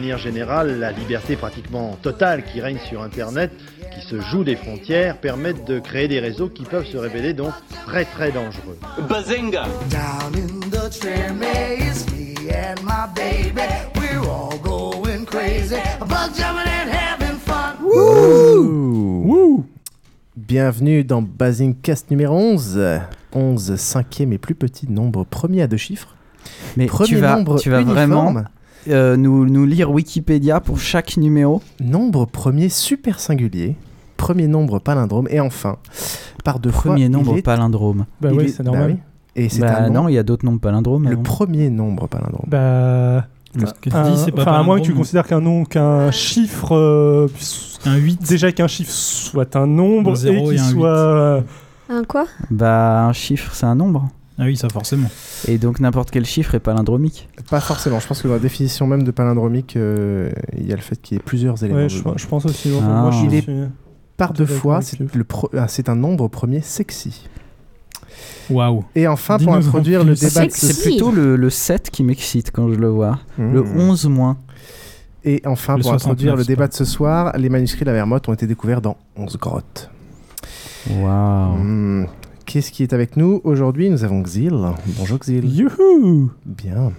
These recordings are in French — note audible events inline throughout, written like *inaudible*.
manière générale, la liberté pratiquement totale qui règne sur Internet, qui se joue des frontières, permettent de créer des réseaux qui peuvent se révéler donc très très dangereux. Bazinga Bienvenue dans Basingcast numéro 11. 11, cinquième et plus petit nombre premier à deux chiffres. Mais Premier tu vas, nombre tu vas uniforme. vraiment euh, nous, nous lire Wikipédia pour chaque numéro Nombre premier super singulier. Premier nombre palindrome. Et enfin, par deux fois. Premier il nombre est- palindrome. Bah il oui, est- c'est normal. oui. Et c'est Bah un nom- non, il y a d'autres nombres palindromes. le non premier nombre palindrome. Bah. Ce que tu un- dis, c'est pas enfin, à moins que tu palindrome. considères qu'un nom, qu'un chiffre, euh, Un 8. déjà qu'un chiffre soit un nombre Un zéro et et qu'il un soit. euh, Un quoi? Bah un chiffre, c'est un nombre. Ah oui, ça forcément. Et donc n'importe quel chiffre est palindromique. Pas forcément. Je pense que dans la définition même de palindromique, euh, il y a le fait qu'il y ait plusieurs éléments. Ouais, je, pense aussi. Ah. moi, je Il est suis- Par deux fois, c'est Yves. le pro- ah, c'est un nombre premier sexy. Waouh. Et enfin, pour introduire le débat de C'est ce c'est plutôt le, le 7 qui m'excite quand je le vois. Mmh. Le 11 moins. Et enfin, Le pour 69, introduire le débat de ce soir, les manuscrits de la Vermote ont été découverts dans 11 grottes. Waouh. Hmm. Qu'est-ce qui est avec nous aujourd'hui? Nous avons Xil. Bonjour Xil. Youhou Bien.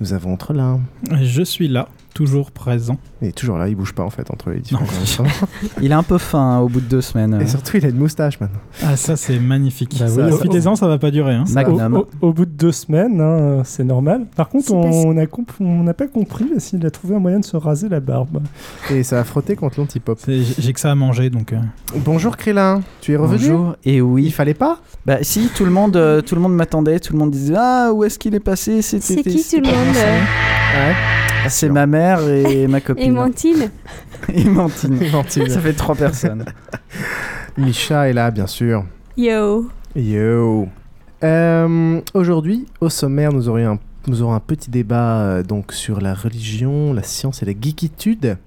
Nous avons Entrelin. Je suis là, toujours présent. Il est toujours là, il bouge pas en fait entre les *laughs* différents. *laughs* Il est un peu fin hein, au bout de deux semaines. Et surtout, il a une moustache maintenant. Ah, ça, c'est magnifique. Bah oui, Profitez-en, ça va pas durer. Hein. Au, Magnum. au- au bout de deux semaines, hein, c'est normal. Par contre, on a n'a pas compris s'il a trouvé un moyen de se raser la barbe. Et ça a frotté contre l'antipop. J'ai que ça à manger, donc. euh, Bonjour Krélin, tu es revenu? Bonjour. Et Il oui. fallait pas? Bah si, tout le monde, euh, tout le monde m'attendait, tout le monde disait ah où est-ce qu'il est passé C'est qui? tout le pas monde? euh, Ouais? C'est ma mère et ma copine. *laughs* Et Mantine Et Mantine. Mantine. Ça fait trois personnes. *laughs* Micha est là, bien sûr. Yo Yo. Euh, Aujourd'hui, au sommaire, nous, aurions un, nous aurons un petit débat euh, donc sur la religion, la science et la geekitude,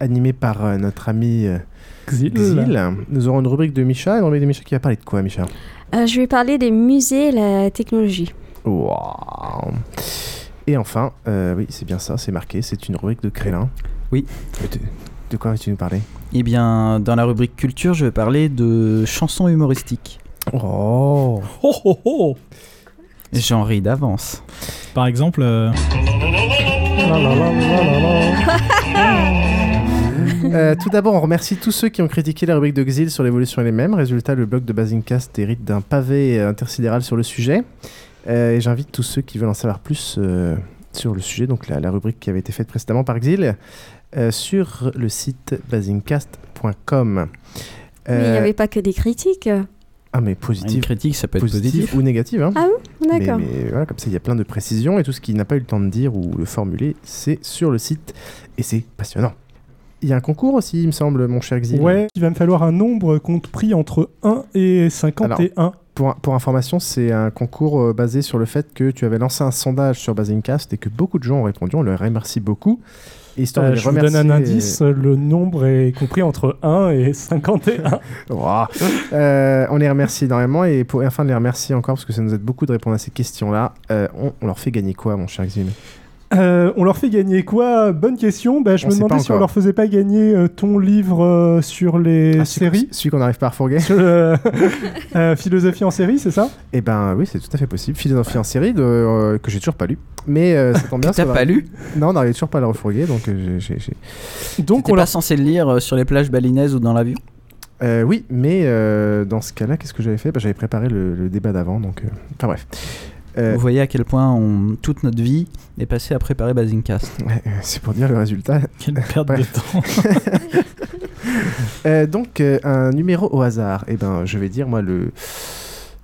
animé par euh, notre ami euh, Xil. Xil. Nous aurons une rubrique de Micha. Une rubrique de Micha qui va parler de quoi, Micha Euh, Je vais parler des musées et la technologie. Waouh. Et enfin, euh, oui, c'est bien ça, c'est marqué, c'est une rubrique de Crélin. Oui. Euh, De, de quoi vas-tu nous parler? Eh bien, dans la rubrique culture, je vais parler de chansons humoristiques. Oh Oh oh oh J'en ris d'avance. Par exemple, euh. *laughs* Euh, tout d'abord, on remercie tous ceux qui ont critiqué la rubrique de Xil sur l'évolution et les mêmes. Résultat, le blog de Basingcast hérite d'un pavé intersidéral sur le sujet. Euh, et j'invite tous ceux qui veulent en savoir plus euh, sur le sujet, donc la, la rubrique qui avait été faite précédemment par Xil, euh, sur le site basingcast.com. Mais il n'y avait pas que des critiques. Ah, mais Une positif, critique, ça peut être positif positif. ou négatif. Hein. Ah Mais, D'accord. mais voilà, comme ça, il y a plein de précisions et tout ce qu'il n'a pas eu le temps de dire ou de formuler, c'est sur le site et c'est passionnant. Il y a un concours aussi, il me semble, mon cher Xil. Ouais, il va me falloir un nombre compris entre 1 et 51. Pour, pour information, c'est un concours euh, basé sur le fait que tu avais lancé un sondage sur Basingcast et que beaucoup de gens ont répondu. On leur remercie beaucoup. Et histoire de Euh, je vous donne un indice, le nombre est compris entre 1 et 51. *laughs* Ouah. Euh, on les remercie énormément et pour afin de les remercier encore parce que ça nous aide beaucoup de répondre à ces questions-là, euh, on, on leur fait gagner quoi, mon cher Xim? Euh, on leur fait gagner quoi? Bonne question. Bah, je On me demandais si on leur faisait pas gagner euh, ton livre euh, sur les Ah, séries. Celui qu'on n'arrive pas à refourguer Sur le- *laughs* euh, philosophie en série, c'est ça? Eh ben oui, c'est tout à fait possible. Philosophie en série de, euh, que j'ai toujours pas lu. Mais euh, ça tombe *laughs* bien. T'as ça va- pas lu? Non, on n'arrive toujours pas à le refourguer, donc euh, j'ai- Donc on pas leur... censé le lire euh, sur les plages balinaises ou dans l'avion? Euh, oui, mais euh, dans ce cas-là, qu'est-ce que j'avais fait? Bah, J'avais préparé le, le débat d'avant, donc. euh, Enfin bref. Euh, Vous voyez à quel point on- toute notre vie est passée à préparer Basingcast. euh, c'est pour dire le résultat. *laughs* Quelle perte de temps. *laughs* Euh, donc euh, un numéro au hasard. Eh ben, je vais dire moi le.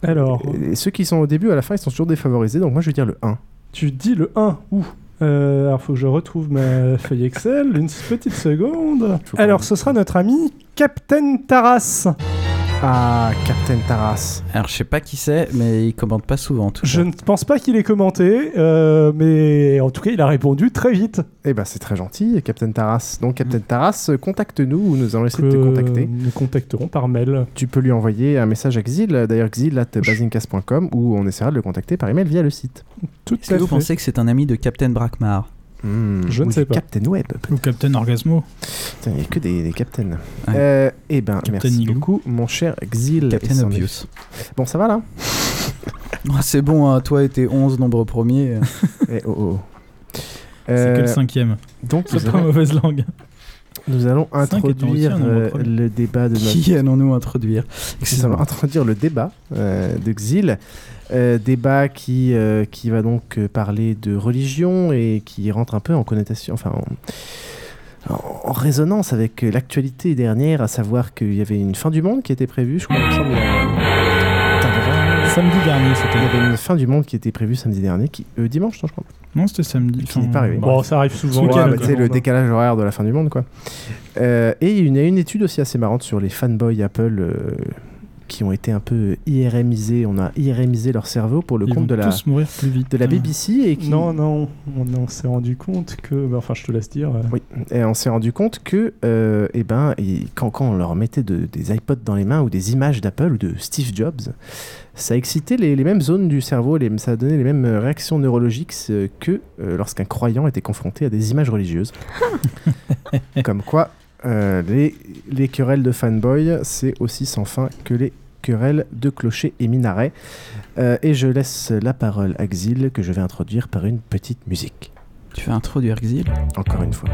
Alors, ceux qui sont au début, à la fin, ils sont toujours défavorisés. Donc moi, je vais dire le 1. tu dis le 1. Ouh. Euh, alors, faut que je retrouve ma *laughs* feuille Excel. Une petite seconde. Alors, ce sera notre ami Captain Taras. Ah, Captain Taras. Alors je sais pas qui c'est, mais il commente pas souvent tout Je ne pense pas qu'il ait commenté, euh, mais en tout cas, il a répondu très vite. Eh ben, c'est très gentil, Captain Taras. Donc, Captain Taras, euh, contacte-nous ou nous allons essayer de te contacter. Nous contacterons par mail. Tu peux lui envoyer un message à Xil, d'ailleurs xil.basincast.com, ou on essaiera de le contacter par email via le site. Tout Est-ce que à vous fait. pensez que c'est un ami de Captain Brackmar Hmm, Je ne sais pas. Captain Web. Ou Captain Orgasmo. Il n'y a que des, des Captains. Ouais. Euh, eh ben, Captain merci beaucoup, mon cher Xil. Captain Obvious. Bon, ça va là? *laughs* Ah, c'est bon, hein, toi et tes 11 nombres premiers. euh. *laughs* Eh, oh, oh. C'est Euh, que le cinquième. donc, C'est pas allons, mauvaise langue. nous allons introduire nombre euh, premier. le débat de notre Qui allons-nous introduire? Nous allons introduire le débat euh, de Xil. Euh, débat qui, euh, qui va donc euh, parler de religion et qui rentre un peu en connotation, enfin en, résonance avec l'actualité dernière, à savoir qu'il y avait une fin du monde qui était prévue, je crois. Samedi dernier, Il y c'était. avait une fin du monde qui était prévue samedi dernier, qui, dimanche, non, je crois. Non, c'était samedi. Qui n'est pas arrivé. Bon, ça arrive souvent. Ce Ouais, week-end, bah, quoi. tu sais, le décalage horaire de la fin du monde, quoi. Et il y a une étude aussi assez marrante sur les fanboys Apple qui ont été un peu IRMisés. On a IRMisé leur cerveau pour le Ils compte de la, tous mourir plus vite. de la BBC et qui, Non, non, on, on s'est rendu compte que. bah, enfin, je te laisse dire. euh, Oui, et on s'est rendu compte que, euh, eh ben, et quand, quand on leur mettait de- des iPods dans les mains ou des images d'Apple ou de Steve Jobs, ça excitait les, les mêmes zones du cerveau, les, ça donnait les mêmes réactions neurologiques euh, que euh, lorsqu'un croyant était confronté à des images religieuses. *laughs* Comme quoi, euh, les, les querelles de fanboy, c'est aussi sans fin que les querelles de clochers et minarets. Euh, et je laisse la parole à Xil, que je vais introduire par une petite musique. Tu vas introduire Xil? Encore une fois.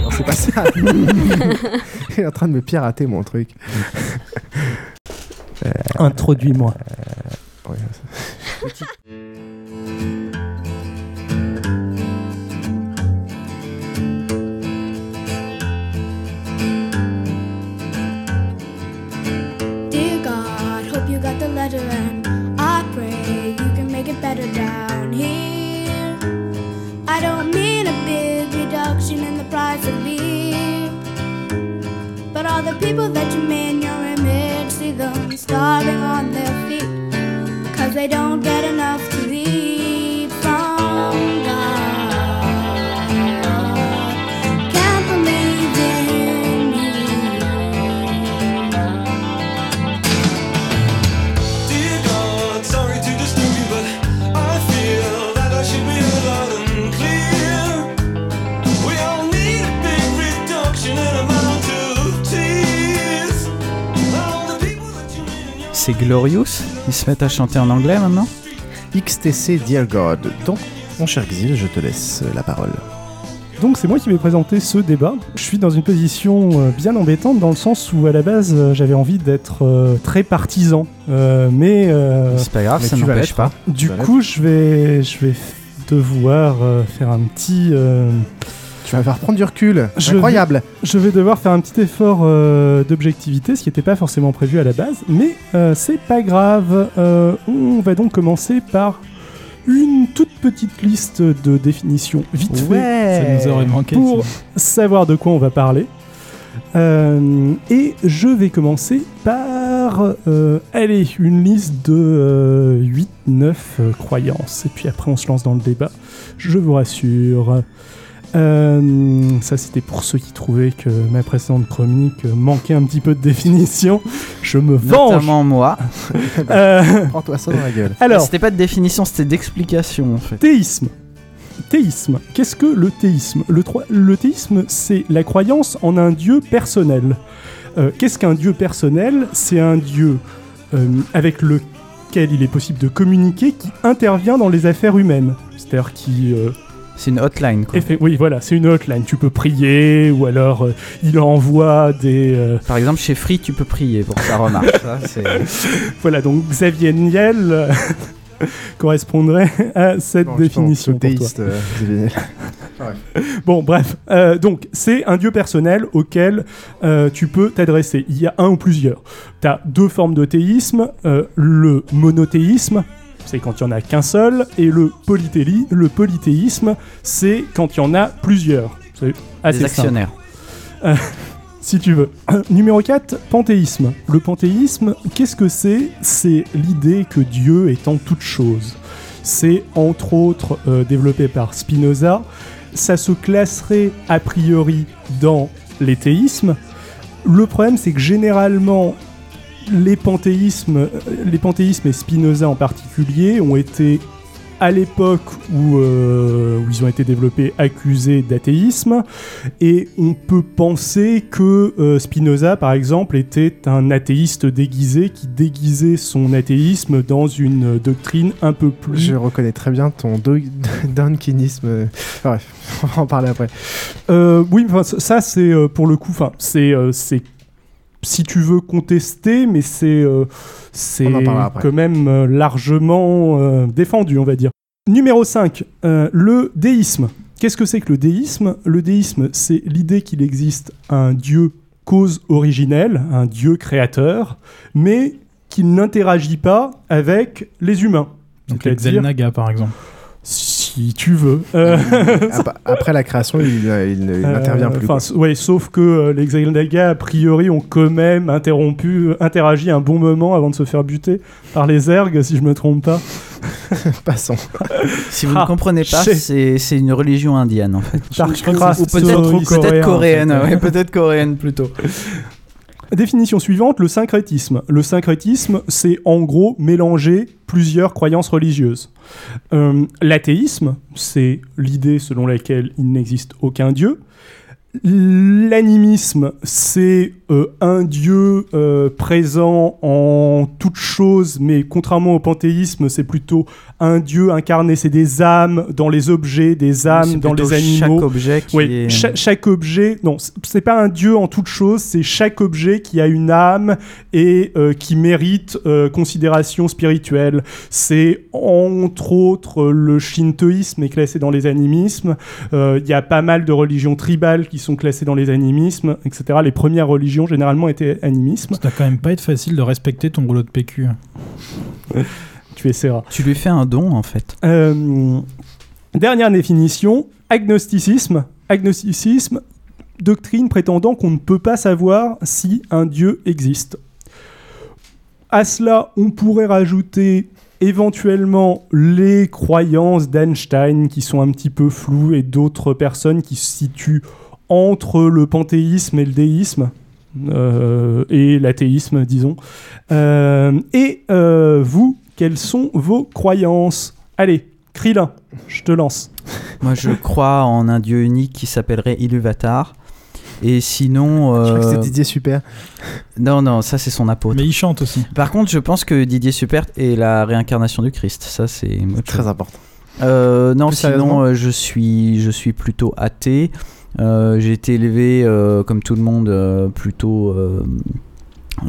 Non, c'est pas ça. *laughs* Il est en train de me pirater mon truc. *laughs* Introduis-moi. Ouais, letter and I pray you can make it better down here. I don't mean a big reduction in the price of beer. But all the people that you made in your image, see them starving on their feet. Cause they don't get enough C'est Glorious Ils se mettent à chanter en anglais maintenant XTC Dear God. Donc, mon cher Xil, je te laisse la parole. Donc c'est moi qui vais présenter ce débat. Je suis dans une position euh, bien embêtante dans le sens où à la base euh, j'avais envie d'être euh, très partisan, Euh, mais euh, C'est pas grave, ça n'empêche l'être, pas. hein. du coup je vais je vais devoir euh, faire un petit euh, Tu vas faire prendre du recul. Je Incroyable. je vais devoir faire un petit effort euh, d'objectivité, ce qui n'était pas forcément prévu à la base, mais euh, c'est pas grave. Euh, on va donc commencer par une toute petite liste de définitions vite fait Ça nous aurait manqué. pour ça. savoir de quoi on va parler. Euh, et je vais commencer par, euh, allez, une liste de 8-9 croyances. Et puis après, on se lance dans le débat. Je vous rassure. Euh, ça, c'était pour ceux qui trouvaient que ma précédente chronique manquait un petit peu de définition. Je me venge. Notamment moi. Euh, Prends-toi ça dans la gueule. Alors, C'était pas de définition, c'était d'explication en fait. Théisme. Théisme. Qu'est-ce que le théisme? Le, le théisme, c'est la croyance en un dieu personnel. Euh, Qu'est-ce qu'un dieu personnel? C'est un dieu euh, avec lequel il est possible de communiquer, qui intervient dans les affaires humaines. C'est-à-dire qui... C'est une hotline quoi. oui, voilà, c'est une hotline. Tu peux prier, ou alors euh, il envoie des... euh, Par exemple, chez Free, tu peux prier pour que ça remarche. ça, *laughs* c'est- voilà, donc Xavier Niel euh, *laughs* correspondrait à cette définition. pour toi. euh. *laughs* Bon, bref. Euh, donc, c'est un dieu personnel auquel euh, tu peux t'adresser. Il y a un ou plusieurs. Tu as deux formes de théisme. euh, le monothéisme, c'est quand il n'y en a qu'un seul. Et le, polythéli- le polythéisme, c'est quand il y en a plusieurs. C'est assez Des simple. actionnaires. Euh, *laughs* si tu veux. *clears throat* Numéro 4, panthéisme. Le panthéisme, qu'est-ce que c'est? C'est l'idée que Dieu est en toute chose. C'est entre autres euh, développé par Spinoza. Ça se classerait a priori dans les théismes. Le problème, c'est que généralement, les panthéismes, euh, les panthéismes et Spinoza en particulier ont été à l'époque où, euh, où ils ont été développés accusés d'athéisme et on peut penser que euh, Spinoza par exemple était un athéiste déguisé qui déguisait son athéisme dans une doctrine un peu plus Je reconnais très bien ton do- *laughs* dunkinisme. euh, Bref, *laughs* on va en parler après. Euh, oui, ça- c'est pour le coup, c'est si tu veux contester, mais c'est euh, quand même euh, largement euh, défendu, on va dire. Numéro 5, euh, le déisme. Qu'est-ce que c'est que le déisme? Le déisme, c'est l'idée qu'il existe un dieu cause originelle, un dieu créateur, mais qu'il n'interagit pas avec les humains. Donc les Xelnaga, par exemple. Si tu veux. Euh, *laughs* Ap- Après la création, il, euh, il ne- il euh, n'intervient plus. ouais, sauf que euh, les Xelnaga, a priori, ont quand même interrompu, euh, interagi un bon moment avant de se faire buter par les ergs, si je me trompe pas. *laughs* Passons. *laughs* Si vous Ah, ne comprenez pas, c'est une religion indienne en fait. Ou peut-être en coréenne, fait. ouais, peut-être coréenne plutôt. Définition suivante, le syncrétisme. Le syncrétisme, c'est en gros mélanger plusieurs croyances religieuses. Euh, L'athéisme, c'est l'idée selon laquelle il n'existe aucun dieu. L'animisme, c'est euh, un dieu euh, présent en toute chose, mais contrairement au panthéisme, c'est plutôt un dieu incarné, c'est des âmes dans les objets, des âmes dans les chaque animaux. objet qui oui, est- cha- chaque objet, non, c'est pas un dieu en toute chose, c'est chaque objet qui a une âme et euh, qui mérite euh, considération spirituelle. C'est entre autres le shintoïsme est classé dans les animismes. Euh, Il y a pas mal de religions tribales qui sont classées dans les animismes, etc. Les premières religions généralement étaient animisme. Ça doit quand même pas être facile de respecter ton rouleau de PQ. *laughs* *laughs* Tu essaieras. Tu lui fais un don en fait. Euh, dernière définition, agnosticisme. Agnosticisme, doctrine prétendant qu'on ne peut pas savoir si un Dieu existe. À cela, on pourrait rajouter éventuellement les croyances d'Einstein qui sont un petit peu floues et d'autres personnes qui se situent entre le panthéisme et le déisme. euh, et l'athéisme, disons. Euh, et euh, vous, quelles sont vos croyances? Allez, Krillin, je te lance. Moi, je crois en un dieu unique qui s'appellerait Iluvatar. Et sinon. Je crois que euh, c'est Didier Super. Non, non, ça c'est son apôtre. Mais il chante aussi. Par contre, je pense que Didier Super est la réincarnation du Christ. Ça, c'est Très chose. important. Euh, non, Plus sinon, euh, je suis, je suis plutôt athée. Euh, J'ai été élevé, euh, comme tout le monde, euh, plutôt euh,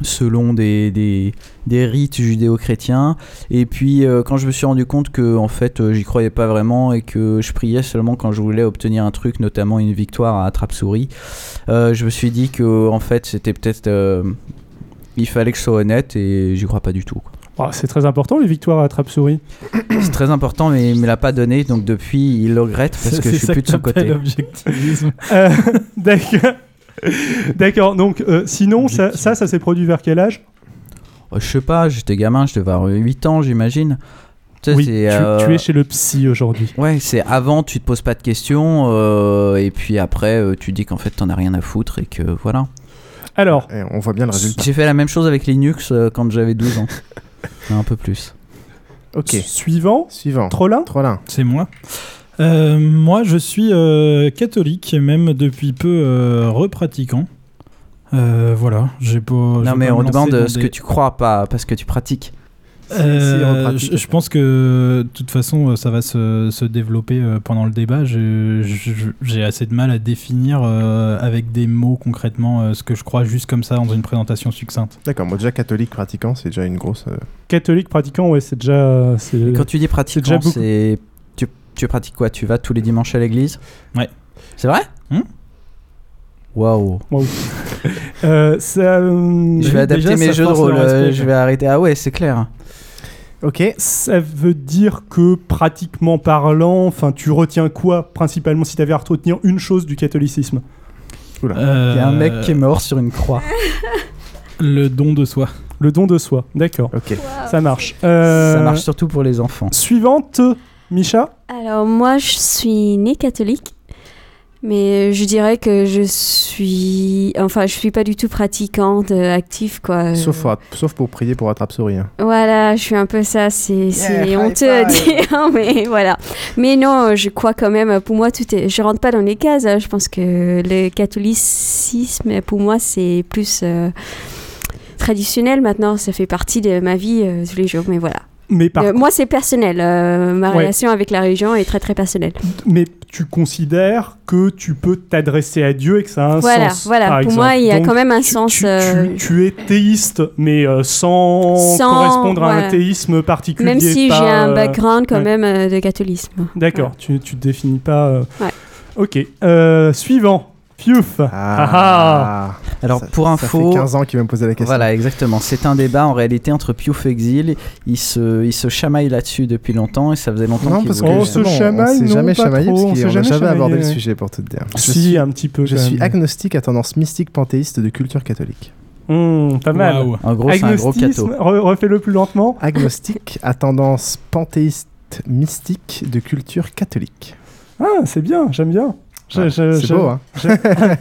selon des, des, des rites judéo-chrétiens. Et puis, euh, quand je me suis rendu compte que, en fait, euh, j'y croyais pas vraiment et que je priais seulement quand je voulais obtenir un truc, notamment une victoire à attrape-souris, euh, je me suis dit que, en fait, c'était peut-être. il fallait que je sois honnête et j'y crois pas du tout. quoi. C'est très important les victoires à trappe-souris. C'est très important, mais il me l'a pas donné, donc depuis, il le regrette parce que je suis plus de son côté. objectivisme. Euh, *laughs* D'accord. *laughs* D'accord, donc euh, sinon, ça, ça, ça s'est produit vers quel âge? Euh, Je sais pas, j'étais gamin, je devais avoir 8 ans, j'imagine. Tu sais, Oui, c'est, tu, euh, tu es chez le psy aujourd'hui. Ouais, c'est avant, tu te poses pas de questions, euh, et puis après, euh, tu dis qu'en fait, t'en as rien à foutre, et que voilà. Alors, Et on voit bien le résultat. J'ai fait la même chose avec Linux euh, quand j'avais 12 ans. *laughs* Un peu plus. Ok. Suivant. Suivant. Trollin? Trollin. C'est moi. Euh, moi, je suis euh, catholique, même depuis peu euh, repratiquant. Euh, voilà, j'ai pas. Non, mais pas on demande ce des- que tu crois, pas parce que tu pratiques. Euh, je, je pense que de toute façon ça va se, se développer pendant le débat. J'ai assez de mal à définir euh, avec des mots concrètement euh, ce que je crois juste comme ça dans une présentation succincte. D'accord, moi déjà catholique pratiquant, c'est déjà une grosse. Catholique pratiquant, ouais, c'est déjà. Et quand tu dis pratiquant, c'est. Tu, pratiques quoi? Tu vas tous les dimanches à l'église? Ouais. C'est vrai? Hmm? Waouh. Waouh. *laughs* Euh, euh, Je vais adapter déjà, mes jeux de rôle, euh, je vais arrêter. Ah ouais, c'est clair. Ok. Ça veut dire que pratiquement parlant, enfin, tu retiens quoi principalement si tu avais à retenir une chose du catholicisme? Il y a un mec qui est mort sur une croix. *laughs* Le don de soi. Le don de soi, d'accord. Ok. Ça marche. Euh, Ça marche surtout pour les enfants. Suivante, Micha? Alors moi, je suis née catholique, mais je dirais que je suis, enfin, je suis pas du tout pratiquante, euh, active quoi. Sauf, pour- sauf pour prier pour attrape-souris. hein. Voilà, je suis un peu ça, c'est high honteux à dire, *laughs* mais voilà. Mais non, je crois quand même, pour moi, tout est. Je rentre pas dans les cases. hein. Je pense que le catholicisme, pour moi, c'est plus euh, traditionnel maintenant. Ça fait partie de ma vie euh, tous les jours, mais voilà. Mais par Euh, moi, c'est personnel. euh, ma Ouais. relation avec la religion est très très personnelle. Mais tu considères que tu peux t'adresser à Dieu et que ça a un Voilà, sens. voilà. par Pour exemple. moi, il y a Donc, quand même un tu- sens, Tu, euh, tu es théiste, mais sans, Sans- correspondre à un théisme particulier. Même si j'ai un background quand ouais. même de catholisme. D'accord, tu, tu te définis pas. Ouais. Ok. Suivant. Piouf. Ah, ah. Alors Ça- pour ça info, fait 15 ans qu'il va me poser la question. Voilà, exactement. C'est un débat en réalité entre Piouf et Exil. Ils se, ils se chamaillent là-dessus depuis longtemps et ça faisait longtemps Non, qu'ils parce que voulaient- justement, on chamaille, s'est jamais chamaillé trop, parce on qu'on s'est n'a jamais jamais abordé le sujet pour tout te dire. Je Si, suis, un petit peu. je suis même. agnostique à tendance mystique panthéiste de culture catholique. Hum, pas mal. Waouh. En gros, c'est un gros cateau. re- refais-le plus lentement. Agnostique *laughs* à tendance panthéiste mystique de culture catholique. Ah, c'est bien, j'aime bien. Je- Ouais, je- c'est je- beau, hein *laughs*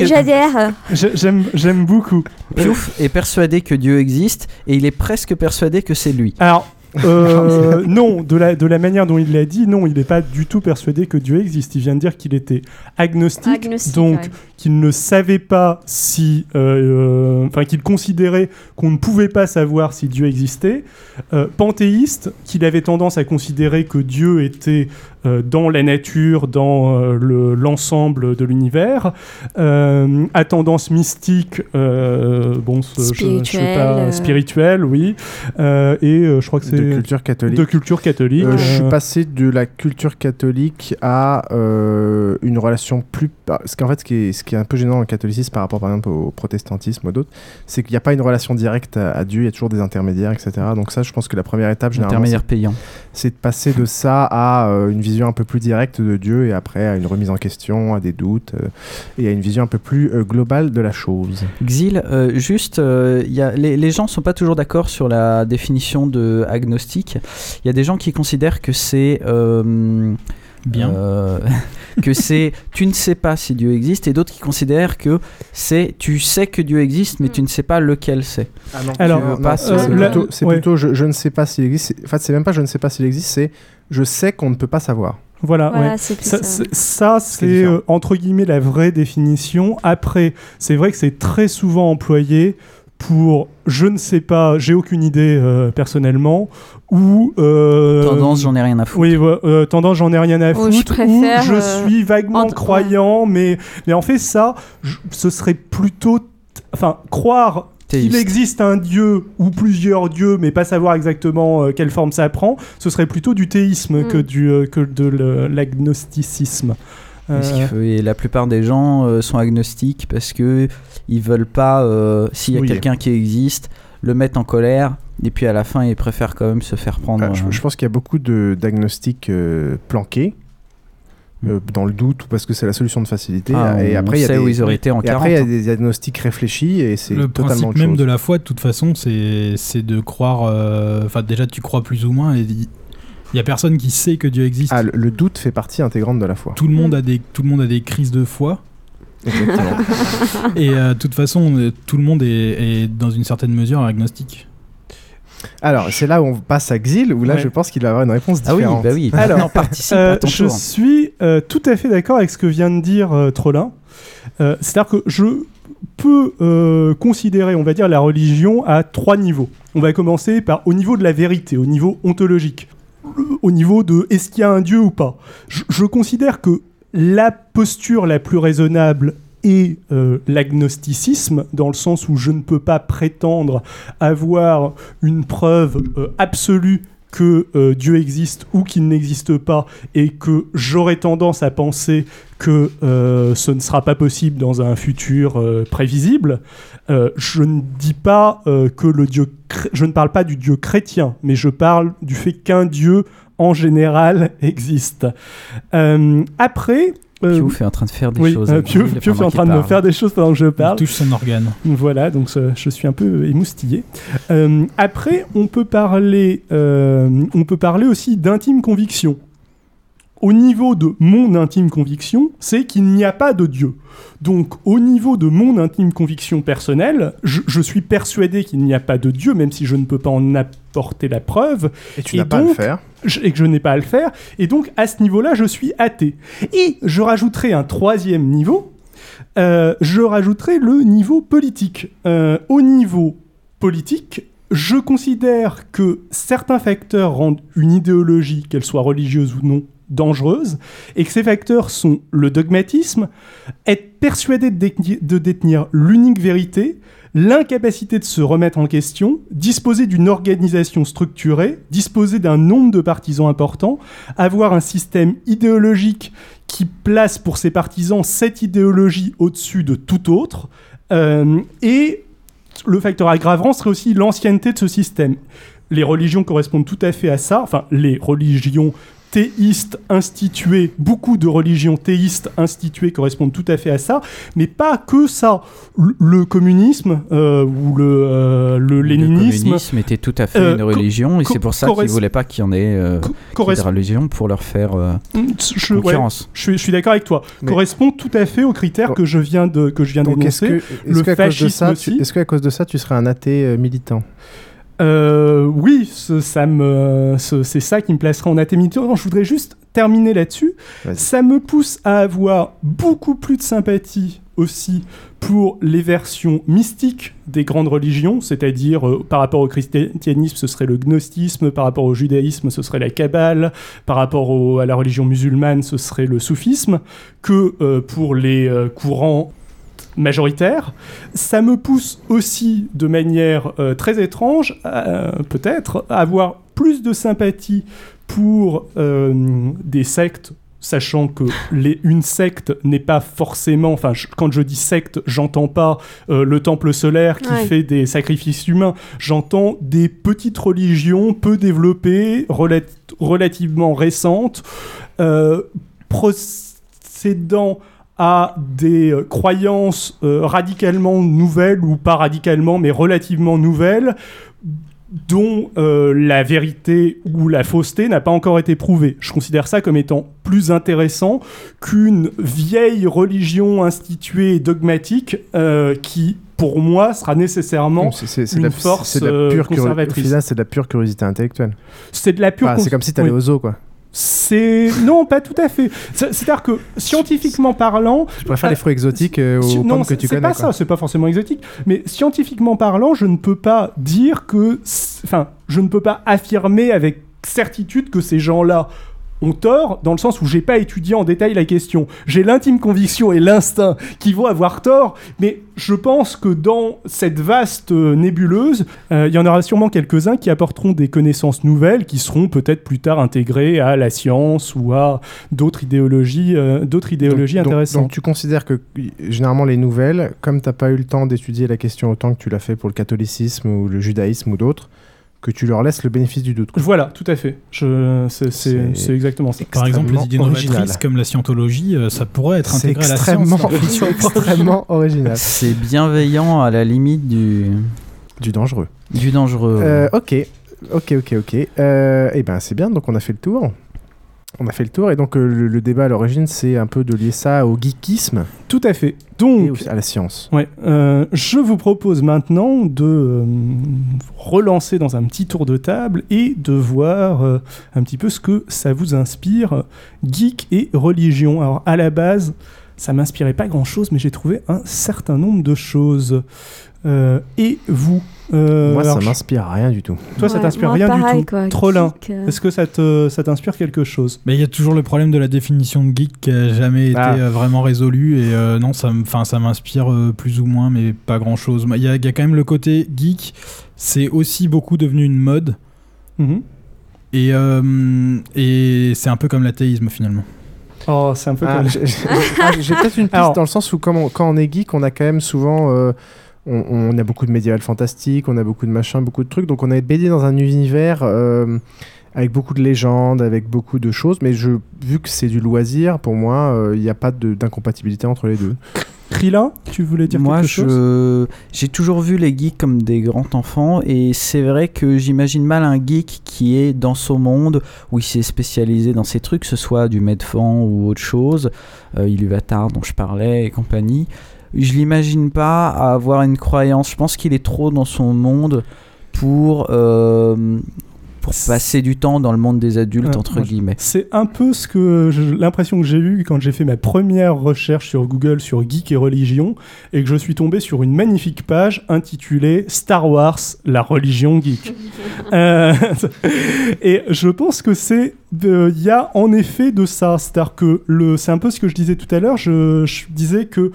j'adhère. je- J'aime j'aime beaucoup. Piouf est persuadé que Dieu existe et il est presque persuadé que c'est lui. Alors, euh, *laughs* non, de la, de la manière dont il l'a dit, non, il n'est pas du tout persuadé que Dieu existe. Il vient de dire qu'il était agnostique, Agnostique, donc ouais. qu'il ne savait pas si, euh, euh, enfin qu'il considérait qu'on ne pouvait pas savoir si Dieu existait. Euh, panthéiste, qu'il avait tendance à considérer que Dieu était dans la nature, dans euh, le- l'ensemble de l'univers. Euh, à tendance mystique, euh, bon, ce- je- je, sais Spirituelle, pas, euh. spirituelle, oui. Euh, et euh, je crois que c'est De culture catholique. de culture catholique. Euh, je suis Euh, passé de la culture catholique à euh, une relation plus. Parce qu'en fait, ce qui, est, ce qui est un peu gênant dans le catholicisme par rapport, par exemple, au protestantisme ou d'autres, c'est qu'il n'y a pas une relation directe à, à Dieu, il y a toujours des intermédiaires, etc. Donc, ça, je pense que la première étape, généralement, Intermédiaire c'est- payant. c'est de passer de ça à euh, une vision un peu plus directe de Dieu et après à une remise en question, à des doutes euh, et à une vision un peu plus euh, globale de la chose. Xil, euh, juste, les, les gens sont pas toujours d'accord sur la définition de agnostique. Il y a des gens qui considèrent que c'est Bien. euh, *laughs* que c'est tu ne sais pas si Dieu existe et d'autres qui considèrent que c'est tu sais que Dieu existe mais tu ne sais pas lequel c'est. Alors, Tu veux Non, pas c'est plutôt, c'est ouais. plutôt je, je ne sais pas s'il existe. c'est- En fait, c'est même pas je ne sais pas s'il existe, c'est je sais qu'on ne peut pas savoir. Voilà, Voilà, ouais. c'est plus Ça, ça. c'est- euh, entre guillemets la vraie définition. Après, c'est vrai que c'est très souvent employé pour je ne sais pas, j'ai aucune idée euh, personnellement, ou euh, Tendance, j'en ai rien à foutre. Oui, euh, tendance, j'en ai rien à Ou foutre. je préfère, ou je suis vaguement entre- croyant, mais, mais en fait, ça, je- ce serait plutôt. Enfin, croire qu'il existe un dieu ou plusieurs dieux, mais pas savoir exactement euh, quelle forme ça prend, ce serait plutôt du théisme Mm. que, du, euh, que de l'agnosticisme. Euh, et la plupart des gens euh, sont agnostiques parce que ils veulent pas, euh, s'il y a Oui. quelqu'un qui existe, le mettre en colère. Et puis à la fin, ils préfèrent quand même se faire prendre. Ah, je, je pense qu'il y a beaucoup de diagnostics euh, planqués. euh, dans le doute ou parce que c'est la solution de facilité Ah, et après il y a des, où ils auraient été en et après il y a 40, des diagnostics réfléchis et c'est Le totalement principe même chose. de la foi, de toute façon, c'est c'est de croire. euh, Enfin, déjà, tu crois plus ou moins, et Il y a personne qui sait que Dieu existe. Ah, le, le doute fait partie intégrante de la foi. Tout le monde a des tout le monde a des crises de foi. Exactement. Et euh, de toute façon, euh, tout le monde est, est dans une certaine mesure agnostique. Alors, c'est là où on passe à Xil, où là, Ouais. je pense qu'il va avoir une réponse Ah oui, différente. bah oui. Alors, participe euh, à ton je tour. suis euh, tout à fait d'accord avec ce que vient de dire euh, Trollin. Euh, C'est-à-dire que je peux euh, considérer, on va dire, la religion à trois niveaux. On va commencer par au niveau de la vérité, au niveau ontologique, au niveau de est-ce qu'il y a un Dieu ou pas. Je, je considère que la posture la plus raisonnable est euh, l'agnosticisme, dans le sens où je ne peux pas prétendre avoir une preuve euh, absolue que euh, Dieu existe ou qu'il n'existe pas et que j'aurais tendance à penser que euh, ce ne sera pas possible dans un futur euh, prévisible. Je ne dis pas que le Dieu, je ne parle pas du Dieu chrétien, mais je parle du fait qu'un Dieu en général *laughs* existe. Après. Euh, Piouf est en train de faire des oui, choses. euh, Piouf, Gilles Piouf est en train de faire des choses pendant que je parle. touche son organe. Voilà, donc ce- je suis un peu émoustillé. Euh, après, on peut parler, euh, on peut parler aussi d'intime conviction. Au niveau de mon intime conviction, c'est qu'il n'y a pas de Dieu. Donc, au niveau de mon intime conviction personnelle, je, je suis persuadé qu'il n'y a pas de Dieu, même si je ne peux pas en apporter la preuve. Et tu n'as pas à le faire. je- et que je n'ai pas à le faire. Et donc, à ce niveau-là, je suis athée. Et je rajouterai un troisième niveau. Euh, je rajouterai le niveau politique. Euh, au niveau politique, je considère que certains facteurs rendent une idéologie, qu'elle soit religieuse ou non, dangereuse, et que ces facteurs sont le dogmatisme, être persuadé de, détenir- l'unique vérité, l'incapacité de se remettre en question, disposer d'une organisation structurée, disposer d'un nombre de partisans important, avoir un système idéologique qui place pour ses partisans cette idéologie au-dessus de tout autre, euh, et le facteur aggravant serait aussi l'ancienneté de ce système. Les religions correspondent tout à fait à ça, enfin les religions théistes instituées, beaucoup de religions théistes instituées correspondent tout à fait à ça, mais pas que ça. Le, le communisme euh, ou le, euh, le Le léninisme communisme était tout à fait euh, une religion et c'est pour ça qu'ils corres- voulaient pas qu'il y en ait euh, des religions pour leur faire euh, Mm, je, ouais, concurrence. je suis, je suis d'accord avec toi. Mais- Correspond tout à fait aux critères que je viens de que je viens d'énoncer. Le qu'à cause de fascisme ça, aussi. tu, est-ce qu'à cause de ça, tu serais un athée euh, militant? Euh, oui, ce- ça me, ce- c'est ça qui me placerait en athémité. Je voudrais juste terminer là-dessus. Vas-y. Ça me pousse à avoir beaucoup plus de sympathie aussi pour les versions mystiques des grandes religions, c'est-à-dire euh, par rapport au christianisme, ce serait le gnostisme, par rapport au judaïsme, ce serait la kabbale, par rapport au- à la religion musulmane, ce serait le soufisme, que euh, pour les courants majoritaire. Ça me pousse aussi de manière euh, très étrange, euh, peut-être, à avoir plus de sympathie pour euh, des sectes sachant que les, une secte n'est pas forcément, enfin je- quand je dis secte, j'entends pas euh, le temple solaire qui Ouais. fait des sacrifices humains, j'entends des petites religions peu développées, relat- relativement récentes, euh, procédant à des euh, croyances euh, radicalement nouvelles ou pas radicalement mais relativement nouvelles dont euh, la vérité ou la fausseté n'a pas encore été prouvée. Je considère ça comme étant plus intéressant qu'une vieille religion instituée et dogmatique qui, pour moi, sera nécessairement C'est- une la- force la pure conservatrice. c'est de la pure curiosité intellectuelle. C'est de la pure cons- c'est comme si t'allais oui. au zoo, quoi. C'est non, pas tout à fait. C'est- C'est-à-dire que scientifiquement parlant, Je préfère euh, les fruits exotiques euh, aux non, pommes que c'est- tu c'est connais. pas quoi. ça, c'est pas forcément exotique. Mais scientifiquement parlant, je ne peux pas dire que, enfin, je ne peux pas affirmer avec certitude que ces gens-là ont tort, dans le sens où j'ai pas étudié en détail la question. J'ai l'intime conviction et l'instinct qui vont avoir tort, mais je pense que dans cette vaste euh, nébuleuse, euh, il y en aura sûrement quelques-uns qui apporteront des connaissances nouvelles qui seront peut-être plus tard intégrées à la science ou à d'autres idéologies, euh, d'autres idéologies Donc- intéressantes. Donc tu considères que généralement les nouvelles, comme t'as pas eu le temps d'étudier la question autant que tu l'as fait pour le catholicisme ou le judaïsme ou d'autres, que tu leur laisses le bénéfice du doute. quoi. Voilà, tout à fait. C'est, c'est, C'est c'est exactement ça. Par exemple, les idées original. novatrices comme la scientologie, euh, ça pourrait être C'est intégré à la extrêmement, science. hein. extrêmement original. C'est bienveillant à la limite du Du dangereux. du dangereux. Euh, ok. Ok, ok, ok. Euh, et ben c'est bien, donc on a fait le tour. On a fait le tour, et donc euh, le, le débat à l'origine, c'est un peu de lier ça au geekisme Tout à fait. et Donc, au- à la science. Ouais, euh, je vous propose maintenant de euh, relancer dans un petit tour de table et de voir un petit peu ce que ça vous inspire, geek et religion. Alors à la base, ça m'inspirait pas grand-chose, mais j'ai trouvé un certain nombre de choses. Et vous euh, Moi, ça m'inspire rien du tout. Toi, ça t'inspire rien pareil, du tout. quoi. Trollin, Geek, euh. est-ce que ça te- ça t'inspire quelque chose? Mais il y a toujours le problème de la définition de geek qui a jamais été Ah. euh, vraiment résolu et euh, non, ça, ça m'inspire euh, plus ou moins, mais pas grand chose. Il y, a- il y a quand même le côté geek, c'est aussi beaucoup devenu une mode Mhm. et, euh, et c'est un peu comme l'athéisme finalement. Oh, c'est un peu Ah, comme... j'ai *laughs* ah, j'ai peut-être une piste Alors- dans le sens où on- quand on est geek, on a quand même souvent... on, on a beaucoup de médiéval fantastique, on a beaucoup de machins, beaucoup de trucs. Donc on est baigné dans un univers euh, avec beaucoup de légendes, avec beaucoup de choses. Mais je, vu que c'est du loisir, pour moi, euh, il n'y a pas d'incompatibilité entre les deux. *laughs* Krillin, tu voulais dire Moi, quelque chose? je j'ai toujours vu les geeks comme des grands enfants et c'est vrai que j'imagine mal un geek qui est dans son monde où il s'est spécialisé dans ces trucs, que ce soit du Medfan ou autre chose, euh, Iluvatar dont je parlais et compagnie. Je l'imagine pas avoir une croyance. Je pense qu'il est trop dans son monde pour euh, pour passer du temps dans le monde des adultes Ouais, entre guillemets. C'est un peu ce que je- l'impression que j'ai eue quand j'ai fait ma première recherche sur Google sur geek et religion et que je suis tombé sur une magnifique page intitulée Star Wars, la religion geek. *laughs* Euh, *laughs* et je pense que c'est de- il y a en effet de ça, c'est-à-dire que le c'est un peu ce que je disais tout à l'heure, je, je disais que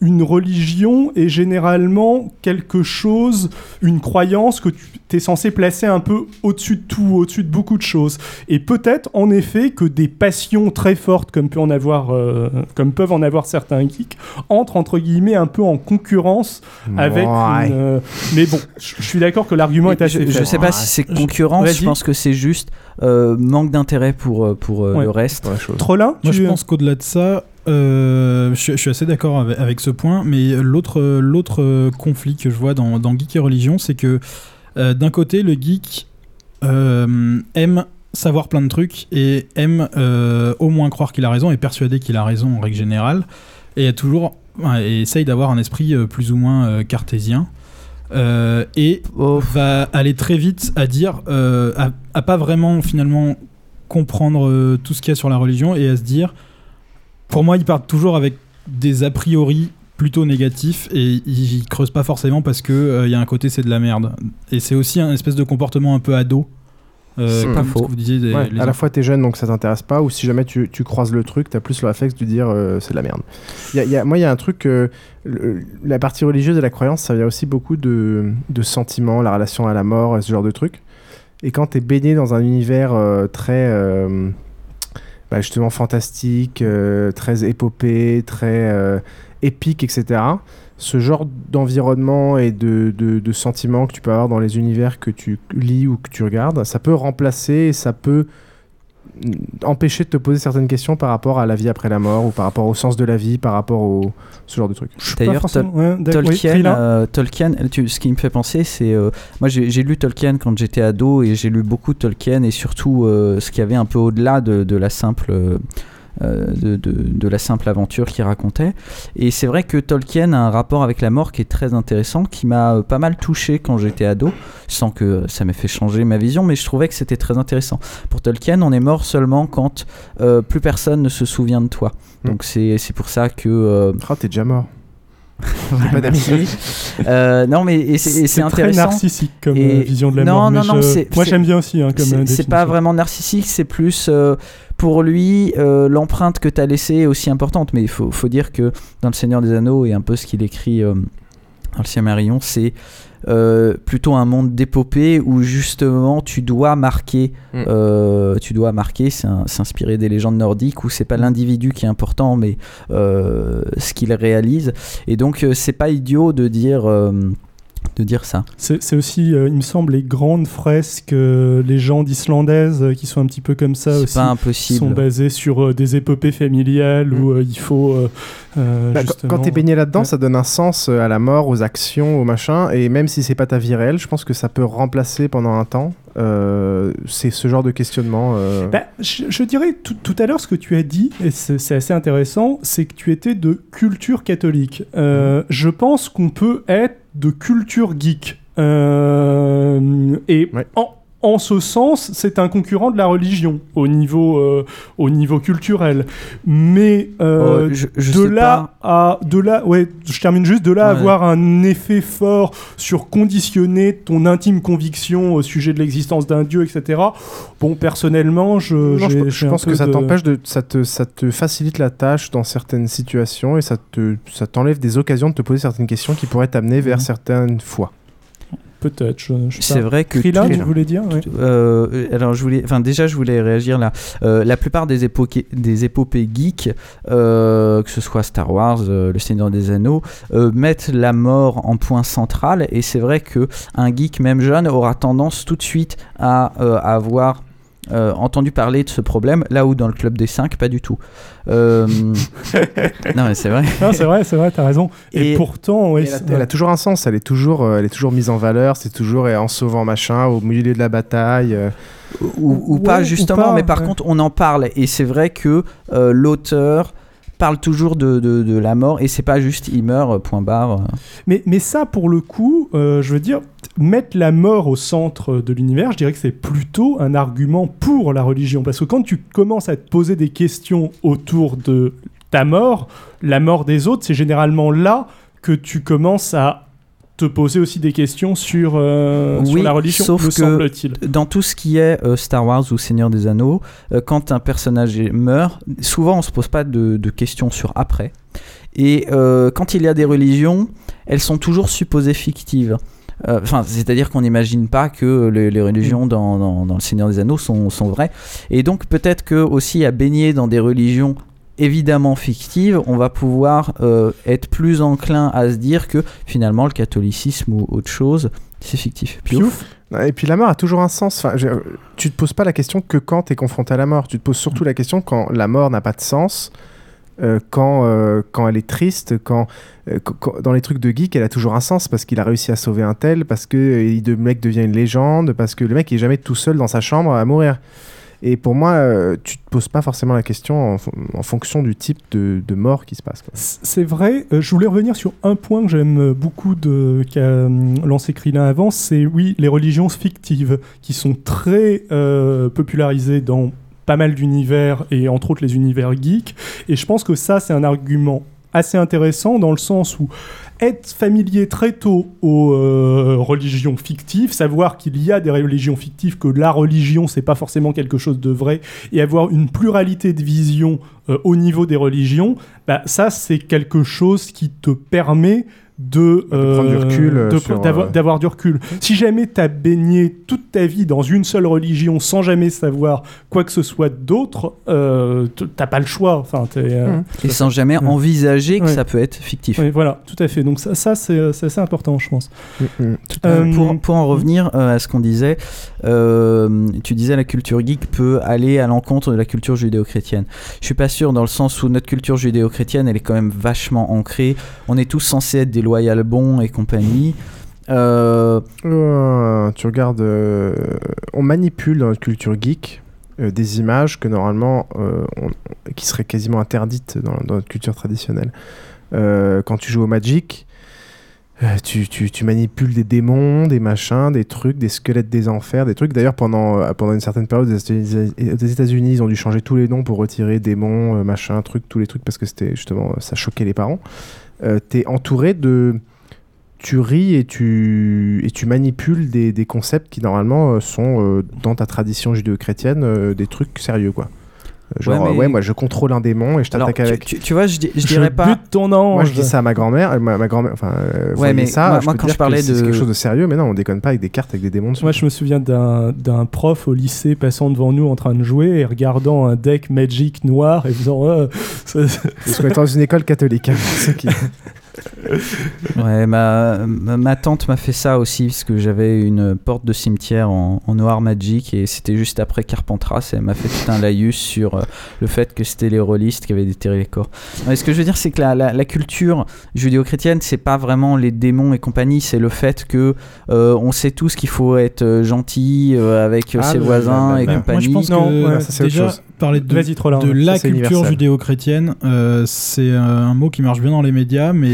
une religion est généralement quelque chose, une croyance que tu es censé placer un peu au-dessus de tout, au-dessus de beaucoup de choses. Et peut-être en effet que des passions très fortes comme, peut en avoir, euh, comme peuvent en avoir certains geeks entrent entre guillemets un peu en concurrence avec Ouais. une, euh, Mais bon, je suis d'accord que l'argument est assez je, je sais pas si c'est concurrence, Vas-y. je pense que c'est juste euh, manque d'intérêt pour, pour euh, Ouais. le reste. Trollin, Moi, tu- je pense qu'au-delà de ça, euh, je, je suis assez d'accord avec, avec ce point, mais l'autre l'autre euh, conflit que je vois dans, dans geek et religion, c'est que euh, d'un côté, le geek euh, aime savoir plein de trucs et aime euh, au moins croire qu'il a raison et persuader qu'il a raison en règle générale, et a toujours et essaye d'avoir un esprit euh, plus ou moins cartésien. Euh, et va aller très vite à dire, euh, à, à pas vraiment finalement comprendre tout ce qu'il y a sur la religion et à se dire, pour moi, ils partent toujours avec des a priori plutôt négatifs et ils, ils creusent pas forcément parce que euh, il y a un côté c'est de la merde. Et c'est aussi un espèce de comportement un peu ado. euh, C'est pas ce faux. que vous disiez des- Ouais, les à la fois, t'es jeune, donc ça t'intéresse pas, ou si jamais tu, tu croises le truc, t'as plus le réflexe de dire euh, c'est de la merde. Il y a- il y a- moi, il y a un truc, euh, le- la partie religieuse et la croyance, ça vient aussi beaucoup de, de sentiments, la relation à la mort, ce genre de trucs. Et quand t'es baigné dans un univers très, bah, justement, fantastique, très épopée, très épique, etc., ce genre d'environnement et de, de, de sentiments que tu peux avoir dans les univers que tu lis ou que tu regardes, ça peut remplacer, ça peut mm, empêcher de te poser certaines questions par rapport à la vie après la mort ou par rapport au sens de la vie, par rapport au ce genre de trucs. D'ailleurs, ouais, oui, Tolkien, euh, Tolkien tu- ce qui me fait penser, c'est. euh, moi, j'ai lu Tolkien quand j'étais ado et j'ai lu beaucoup Tolkien et surtout euh, ce qu'il y avait un peu au-delà de, de la simple. Euh, de, de- de la simple aventure qu'il racontait. Et c'est vrai que Tolkien a un rapport avec la mort qui est très intéressant, qui m'a euh, pas mal touché quand j'étais ado, sans que ça m'ait fait changer ma vision, mais je trouvais que c'était très intéressant. Pour Tolkien, on est mort seulement quand euh, plus personne ne se souvient de toi. Donc c'est c'est pour ça que... Euh... Oh, t'es déjà mort. Pas d'amis. Euh, non, mais c'est très narcissique comme, Et- euh, vision de la non, mort, Non, non, je- moi, j'aime bien aussi, hein, c'est- euh, C'est pas vraiment narcissique, c'est plus euh, pour lui euh, l'empreinte que tu as laissée est aussi importante. Mais il faut, faut dire que dans Le Seigneur des Anneaux et un peu ce qu'il écrit euh, dans Le Silmarillion, c'est euh, plutôt un monde d'épopée où justement tu dois marquer, Mm. euh, tu dois marquer, s'inspirer des légendes nordiques où c'est pas l'individu qui est important, mais euh, ce qu'il réalise. Et donc c'est pas idiot de dire. De dire ça. C'est aussi, euh, il me semble, les grandes fresques euh, légendes islandaises euh, qui sont un petit peu comme ça C'est aussi. pas impossible. sont basées sur euh, des épopées familiales où euh, il faut euh, euh, Bah, quand- justement... quand t'es baigné là-dedans, ça donne un sens à la mort, aux actions, au machin. Et même si c'est pas ta vie réelle, je pense que ça peut remplacer pendant un temps. Euh, c'est ce genre de questionnement. euh, Bah, je, je dirais tout, tout à l'heure ce que tu as dit, et c'est assez intéressant, c'est que tu étais de culture catholique. Euh, Je pense qu'on peut être de culture geek. Euh, et en, en ce sens, c'est un concurrent de la religion au niveau, euh, au niveau culturel. Mais euh, Oh, je- je de là à de là, ouais, je termine juste de là à avoir un effet fort sur conditionner ton intime conviction au sujet de l'existence d'un dieu, etc. Bon, personnellement, je, non, je, je pense que ça de- t'empêche de, ça te, ça te facilite la tâche dans certaines situations et ça te, ça t'enlève des occasions de te poser certaines questions qui pourraient t'amener vers certaines fois. Peut-être. je- je sais C'est vrai que tout- tu voulais dire ouais. Euh, alors je voulais, enfin déjà je voulais réagir là. Euh, la plupart des, des épopées geeks, euh, que ce soit Star Wars, Le Seigneur des Anneaux, mettent la mort en point central. Et c'est vrai que un geek même jeune aura tendance tout de suite à avoir euh, entendu parler de ce problème, là où dans le club des 5, pas du tout. Euh, *laughs* non mais c'est vrai. Non, c'est vrai, c'est vrai, t'as raison. Et, Et- pourtant, ouais, elle, a, c'est- elle a toujours un sens, elle est toujours, euh, elle est toujours mise en valeur, c'est toujours en sauvant machin, au milieu de la bataille. euh. ou, ou pas Ouais, justement, ou pas, mais par ouais. contre on en parle et c'est vrai que euh, l'auteur parle toujours de, de, la mort et c'est pas juste il meurt euh, point barre. Mais, mais ça, pour le coup, euh, je veux dire, mettre la mort au centre de l'univers, je dirais que c'est plutôt un argument pour la religion. Parce que quand tu commences à te poser des questions autour de ta mort, la mort des autres, c'est généralement là que tu commences à te poser aussi des questions sur, euh, sur la religion, sauf me semble-t-il. dans tout ce qui est euh, Star Wars ou Seigneur des Anneaux, euh, quand un personnage meurt, souvent on se pose pas de, de questions sur après. Et quand il y a des religions, elles sont toujours supposées fictives. Enfin, c'est-à-dire qu'on n'imagine pas que les, les religions dans, dans- dans le Seigneur des Anneaux sont, sont vraies. Et donc peut-être que aussi à baigner dans des religions évidemment fictives, on va pouvoir euh, être plus enclin à se dire que finalement le catholicisme ou autre chose, c'est fictif. Piouf. Et puis la mort a toujours un sens. Enfin, je- tu te poses pas la question que quand tu es confronté à la mort. Tu te poses surtout la question quand la mort n'a pas de sens, euh, quand, euh, quand elle est triste, quand, euh, dans les trucs de geek, elle a toujours un sens parce qu'il a réussi à sauver un tel, parce que le mec devient une légende, parce que le mec est jamais tout seul dans sa chambre à mourir. Et pour moi, euh, tu te poses pas forcément la question en, fon- en fonction du type de, mort qui se passe. C'est vrai, euh, je voulais revenir sur un point que j'aime beaucoup de qu'a euh, lancé Krillin avant, c'est oui, les religions fictives qui sont très euh, popularisées dans pas mal d'univers et entre autres les univers geeks. Et je pense que ça, c'est un argument assez intéressant dans le sens où être familier très tôt aux euh, religions fictives, savoir qu'il y a des religions fictives, que la religion c'est pas forcément quelque chose de vrai, et avoir une pluralité de visions euh, au niveau des religions, bah, ça c'est quelque chose qui te permet de, prendre du euh, recul, euh, d'avoir, euh, d'avoir du recul. Si jamais tu as baigné toute ta vie dans une seule religion sans jamais savoir quoi que ce soit d'autre, euh, t'as pas le choix. Enfin, euh, Et sans jamais Ouais. envisager que Ouais. ça peut être fictif. Voilà, tout à fait. Donc ça, ça c'est, assez important, je pense. Euh, pour, pour en revenir euh, à ce qu'on disait, euh, tu disais la culture geek peut aller à l'encontre de la culture judéo-chrétienne. Je suis pas sûr dans le sens où notre culture judéo-chrétienne, elle est quand même vachement ancrée. On est tous censés être des loyal et compagnie. Euh, Euh, tu regardes, euh, on manipule dans notre culture geek des images que normalement, qui seraient quasiment interdites dans, notre culture traditionnelle. Quand tu joues au Magic, tu, tu- manipules des démons, des machins, des trucs, des squelettes des enfers, des trucs. D'ailleurs, pendant, pendant une certaine période aux États-Unis, ils ont dû changer tous les noms pour retirer démons, machin, trucs, tous les trucs, parce que c'était justement, ça choquait les parents. Euh, T'es entouré de tu ris et tu, et tu manipules des, concepts qui normalement euh, sont euh, dans ta tradition judéo-chrétienne des trucs sérieux quoi. Euh, Genre, Ouais, mais- euh, ouais, moi je contrôle un démon et je t'attaque avec. tu- tu vois, je di- je Je dirais pas- bute ton ange. Moi je dis ça à ma grand-mère, euh, ma, ma grand-mère, enfin, euh, Ouais, mais ça, moi- je moi, quand dire je parlais que c'est de- quelque chose de sérieux, mais non, on déconne pas avec des cartes avec des démons dessus. Moi, je me souviens d'un, d'un prof au lycée passant devant nous en train de jouer et regardant un deck Magic noir et faisant. euh, *laughs* ça- Parce qu'on est dans une école catholique. hein, qui- *laughs* Ouais, ma, ma, ma tante m'a fait ça aussi, parce que j'avais une porte de cimetière en, en noir magic, et c'était juste après Carpentras, et elle m'a fait tout un laïus sur euh, le fait que c'était les rôlistes qui avaient déterré les corps. Ouais, ce que je veux dire, c'est que la, la, la culture judéo-chrétienne, c'est pas vraiment les démons et compagnie, c'est le fait que euh, on sait tous qu'il faut être euh, gentil euh, avec Ah, ses voisins et compagnie. Moi, je pense Non, que ouais, c'est autre chose. Parler de, ouais, la ça, culture judéo-chrétienne, euh, c'est euh, un mot qui marche bien dans les médias, mais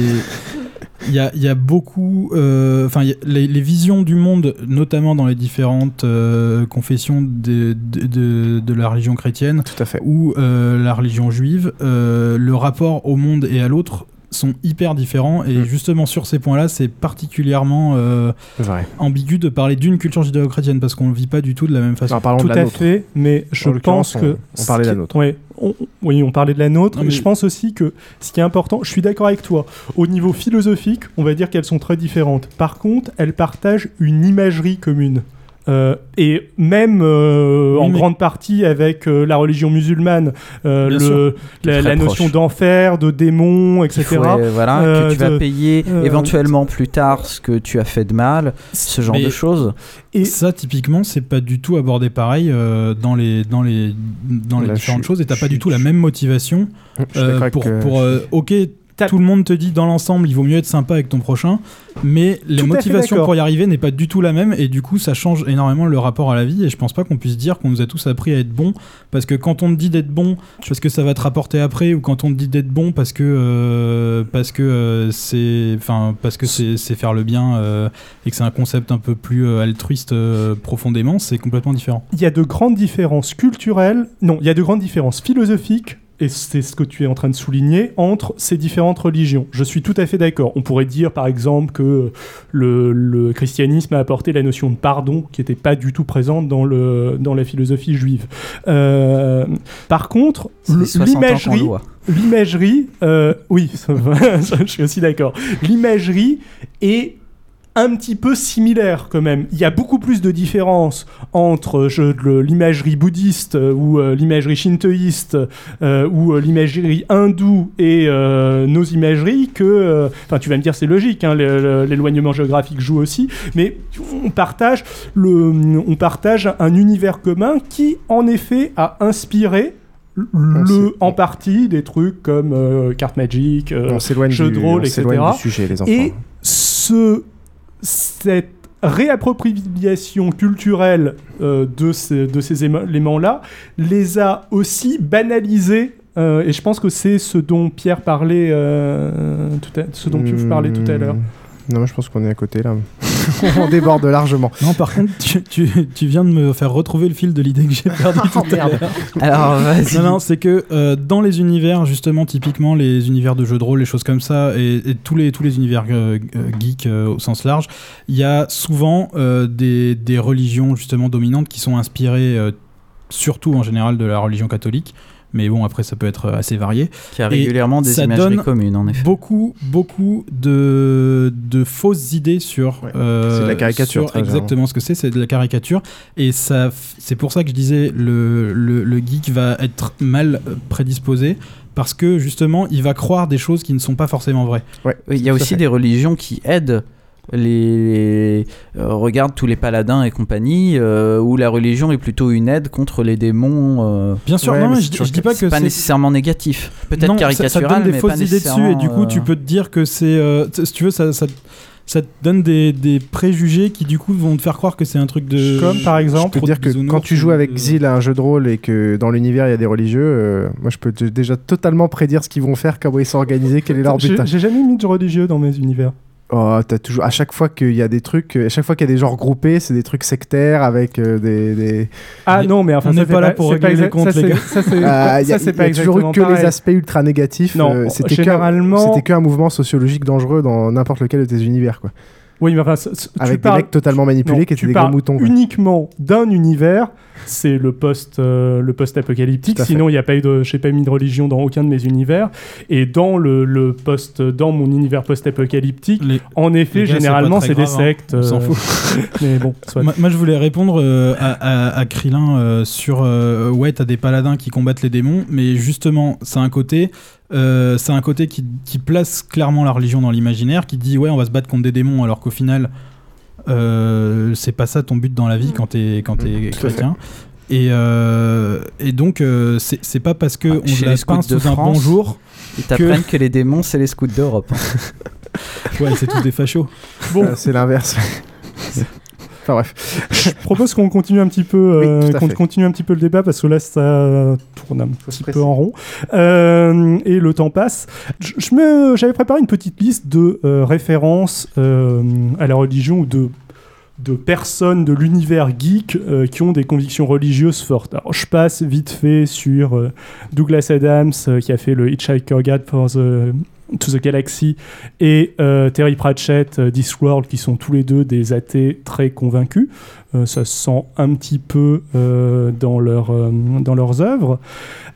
il y a, il y a beaucoup, euh, enfin les, les visions du monde, notamment dans les différentes euh, confessions de, de, de- de la religion chrétienne Tout à fait. ou la religion juive, le rapport au monde et à l'autre sont hyper différents et Mm. justement sur ces points-là, c'est particulièrement euh, Vrai. ambigu de parler d'une culture judéo-chrétienne parce qu'on ne vit pas du tout de la même façon. Alors, Tout de la à nôtre. fait, mais je pense que. on- on parlait de la nôtre. Ouais, on- oui, on parlait de la nôtre. Non, mais mais- je pense aussi que ce qui est important, je suis d'accord avec toi. Au niveau philosophique, on va dire qu'elles sont très différentes. Par contre, elles partagent une imagerie commune. Euh, et même euh, Oui, en mais- grande partie avec euh, la religion musulmane, euh, le, la, notion d'enfer, de démon, etc. faut, euh, voilà, Euh, que tu vas payer euh, éventuellement plus tard ce que tu as fait de mal, ce genre Mais- de choses. Et- ça, typiquement, c'est pas du tout abordé pareil euh, dans les, dans les, dans les Là, différentes choses et t'as pas du tout la même motivation euh, pour, pour euh, ok, tout le monde te dit dans l'ensemble, il vaut mieux être sympa avec ton prochain, mais les motivations pour y arriver n'est pas du tout la même et du coup, ça change énormément le rapport à la vie et je pense pas qu'on puisse dire qu'on nous a tous appris à être bon parce que quand on te dit d'être bon parce que ça va te rapporter après ou quand on te dit d'être bon parce que euh, parce que euh, c'est enfin parce que c'est faire le bien euh, et que c'est un concept un peu plus altruiste profondément, c'est complètement différent. il y a de grandes différences culturelles, non, il y a de grandes différences philosophiques, et c'est ce que tu es en train de souligner, entre ces différentes religions. Je suis tout à fait d'accord. On pourrait dire, par exemple, que le, le christianisme a apporté la notion de pardon, qui n'était pas du tout présente dans, le, dans la philosophie juive. Euh, par contre, C'est le- les 60 ans qu'on l'imagerie... L'imagerie, euh, oui, *laughs* je suis aussi d'accord. L'imagerie est un petit peu similaire quand même. Il y a beaucoup plus de différences entre l'imagerie bouddhiste euh, ou euh, l'imagerie shintoïste euh, ou l'imagerie hindoue et nos imageries que... Enfin, tu vas me dire c'est logique, hein, l'éloignement géographique joue aussi, mais on partage, le, on partage un univers commun qui, en effet, a inspiré le, en partie des trucs comme euh, carte magic, euh, de rôle, etc. s'éloigne du sujet, les enfants. Et ce, cette réappropriation culturelle euh, de ces, de ces émo- éléments-là les a aussi banalisés. euh, et je pense que c'est ce dont Pierre parlait, euh, tout à, ce dont Piouf parlait tout à l'heure. Hmm. Non, je pense qu'on est à côté là. *laughs* on déborde largement. Non, par contre, tu, tu- tu viens de me faire retrouver le fil de l'idée que j'ai *laughs* perdu tout à l'heure. Alors, vas-y. Non, non, c'est que euh, dans les univers, justement, typiquement les univers de jeux de rôle, les choses comme ça, et, et tous, les, tous les univers euh, euh, geeks euh, au sens large, il y a souvent des, des religions, justement, dominantes qui sont inspirées, surtout en général, de la religion catholique. Mais bon, après, ça peut être assez varié. Qui a Et régulièrement des ça imageries donne communes, en effet. Beaucoup, beaucoup de, de fausses idées sur. euh, C'est de la caricature, sur exactement ce que c'est, c'est de la caricature. Et ça, c'est pour ça que je disais le, le, le geek va être mal euh, prédisposé. Parce que justement, il va croire des choses qui ne sont pas forcément vraies. Oui, il y a aussi des religions qui aident les euh, regarde tous les paladins et compagnie euh, où la religion est plutôt une aide contre les démons euh. Bien sûr, non, mais je, je dis pas que c'est pas nécessairement négatif peut-être ça- caricatural ça, te donne des mais fausses pas idées dessus et du coup tu peux te dire que c'est euh, si tu veux ça, ça, ça te donne des, des préjugés qui du coup vont te faire croire que c'est un truc de Comme par exemple, Je peux dire que quand tu joues avec Xil à un jeu de rôle et que dans l'univers il y a des religieux, euh, moi je peux te- déjà totalement prédire ce qu'ils vont faire, comment ils sont organisés, quel est leur but. J'ai jamais mis de religieux dans mes univers. Oh, t'as toujours à chaque fois qu'il y a des trucs, à chaque fois qu'il y a des genres groupés, c'est des trucs sectaires avec euh, des, des- Ah non, mais enfin, on n'est pas là pour régler les comptes, ça, les gars. Ça, c'est *laughs* Ah, *laughs* pas toujours eu que pareil. les aspects ultra négatifs. Non, euh, c'était généralement- qu'un mouvement sociologique dangereux dans n'importe lequel de tes univers, quoi. Oui, mais enfin, Avec des mecs totalement manipulés qui étaient tu des gros parles moutons, uniquement d'un univers, c'est le post, euh, le à fait. Sinon, il n'y a pas eu de, j'ai pas mis de religion dans aucun de mes univers. Et dans le, le post, dans mon univers post-apocalyptique, en effet, généralement, c'est des grave, hein. sectes. On s'en euh, fout. *laughs* mais bon, soit. Moi, moi, je voulais répondre euh, à, à, à Krillin euh, sur euh, ouais, t'as des paladins qui combattent les démons, mais justement, c'est un côté. Euh, c'est un côté qui, qui place clairement la religion dans l'imaginaire, qui dit ouais, on va se battre contre des démons, alors qu'au final, euh, c'est pas ça ton but dans la vie quand t'es quand t'es Mmh, tout à chrétien. Et, euh, et donc, euh, c'est pas parce que on Ah, les la scouts pince de sous un France, bonjour. Ils t'apprennent que... les démons, c'est les scouts d'Europe. *laughs* Ouais, c'est tous des fachos. Bon, Euh, c'est l'inverse. *laughs* enfin bref. je propose qu'on continue un petit peu, euh, qu'on continue un petit peu le débat parce que là ça tourne un petit peu en rond Euh, et le temps passe. Je, je me- j'avais préparé une petite liste de euh, références euh, à la religion ou de de personnes de l'univers geek euh, qui ont des convictions religieuses fortes. Alors, je passe vite fait sur euh, Douglas Adams euh, qui a fait le Hitchhiker Guide for the, to the Galaxy et euh, Terry Pratchett, euh, Discworld, qui sont tous les deux des athées très convaincus. Euh, ça se sent un petit peu euh, dans, euh, dans leurs œuvres.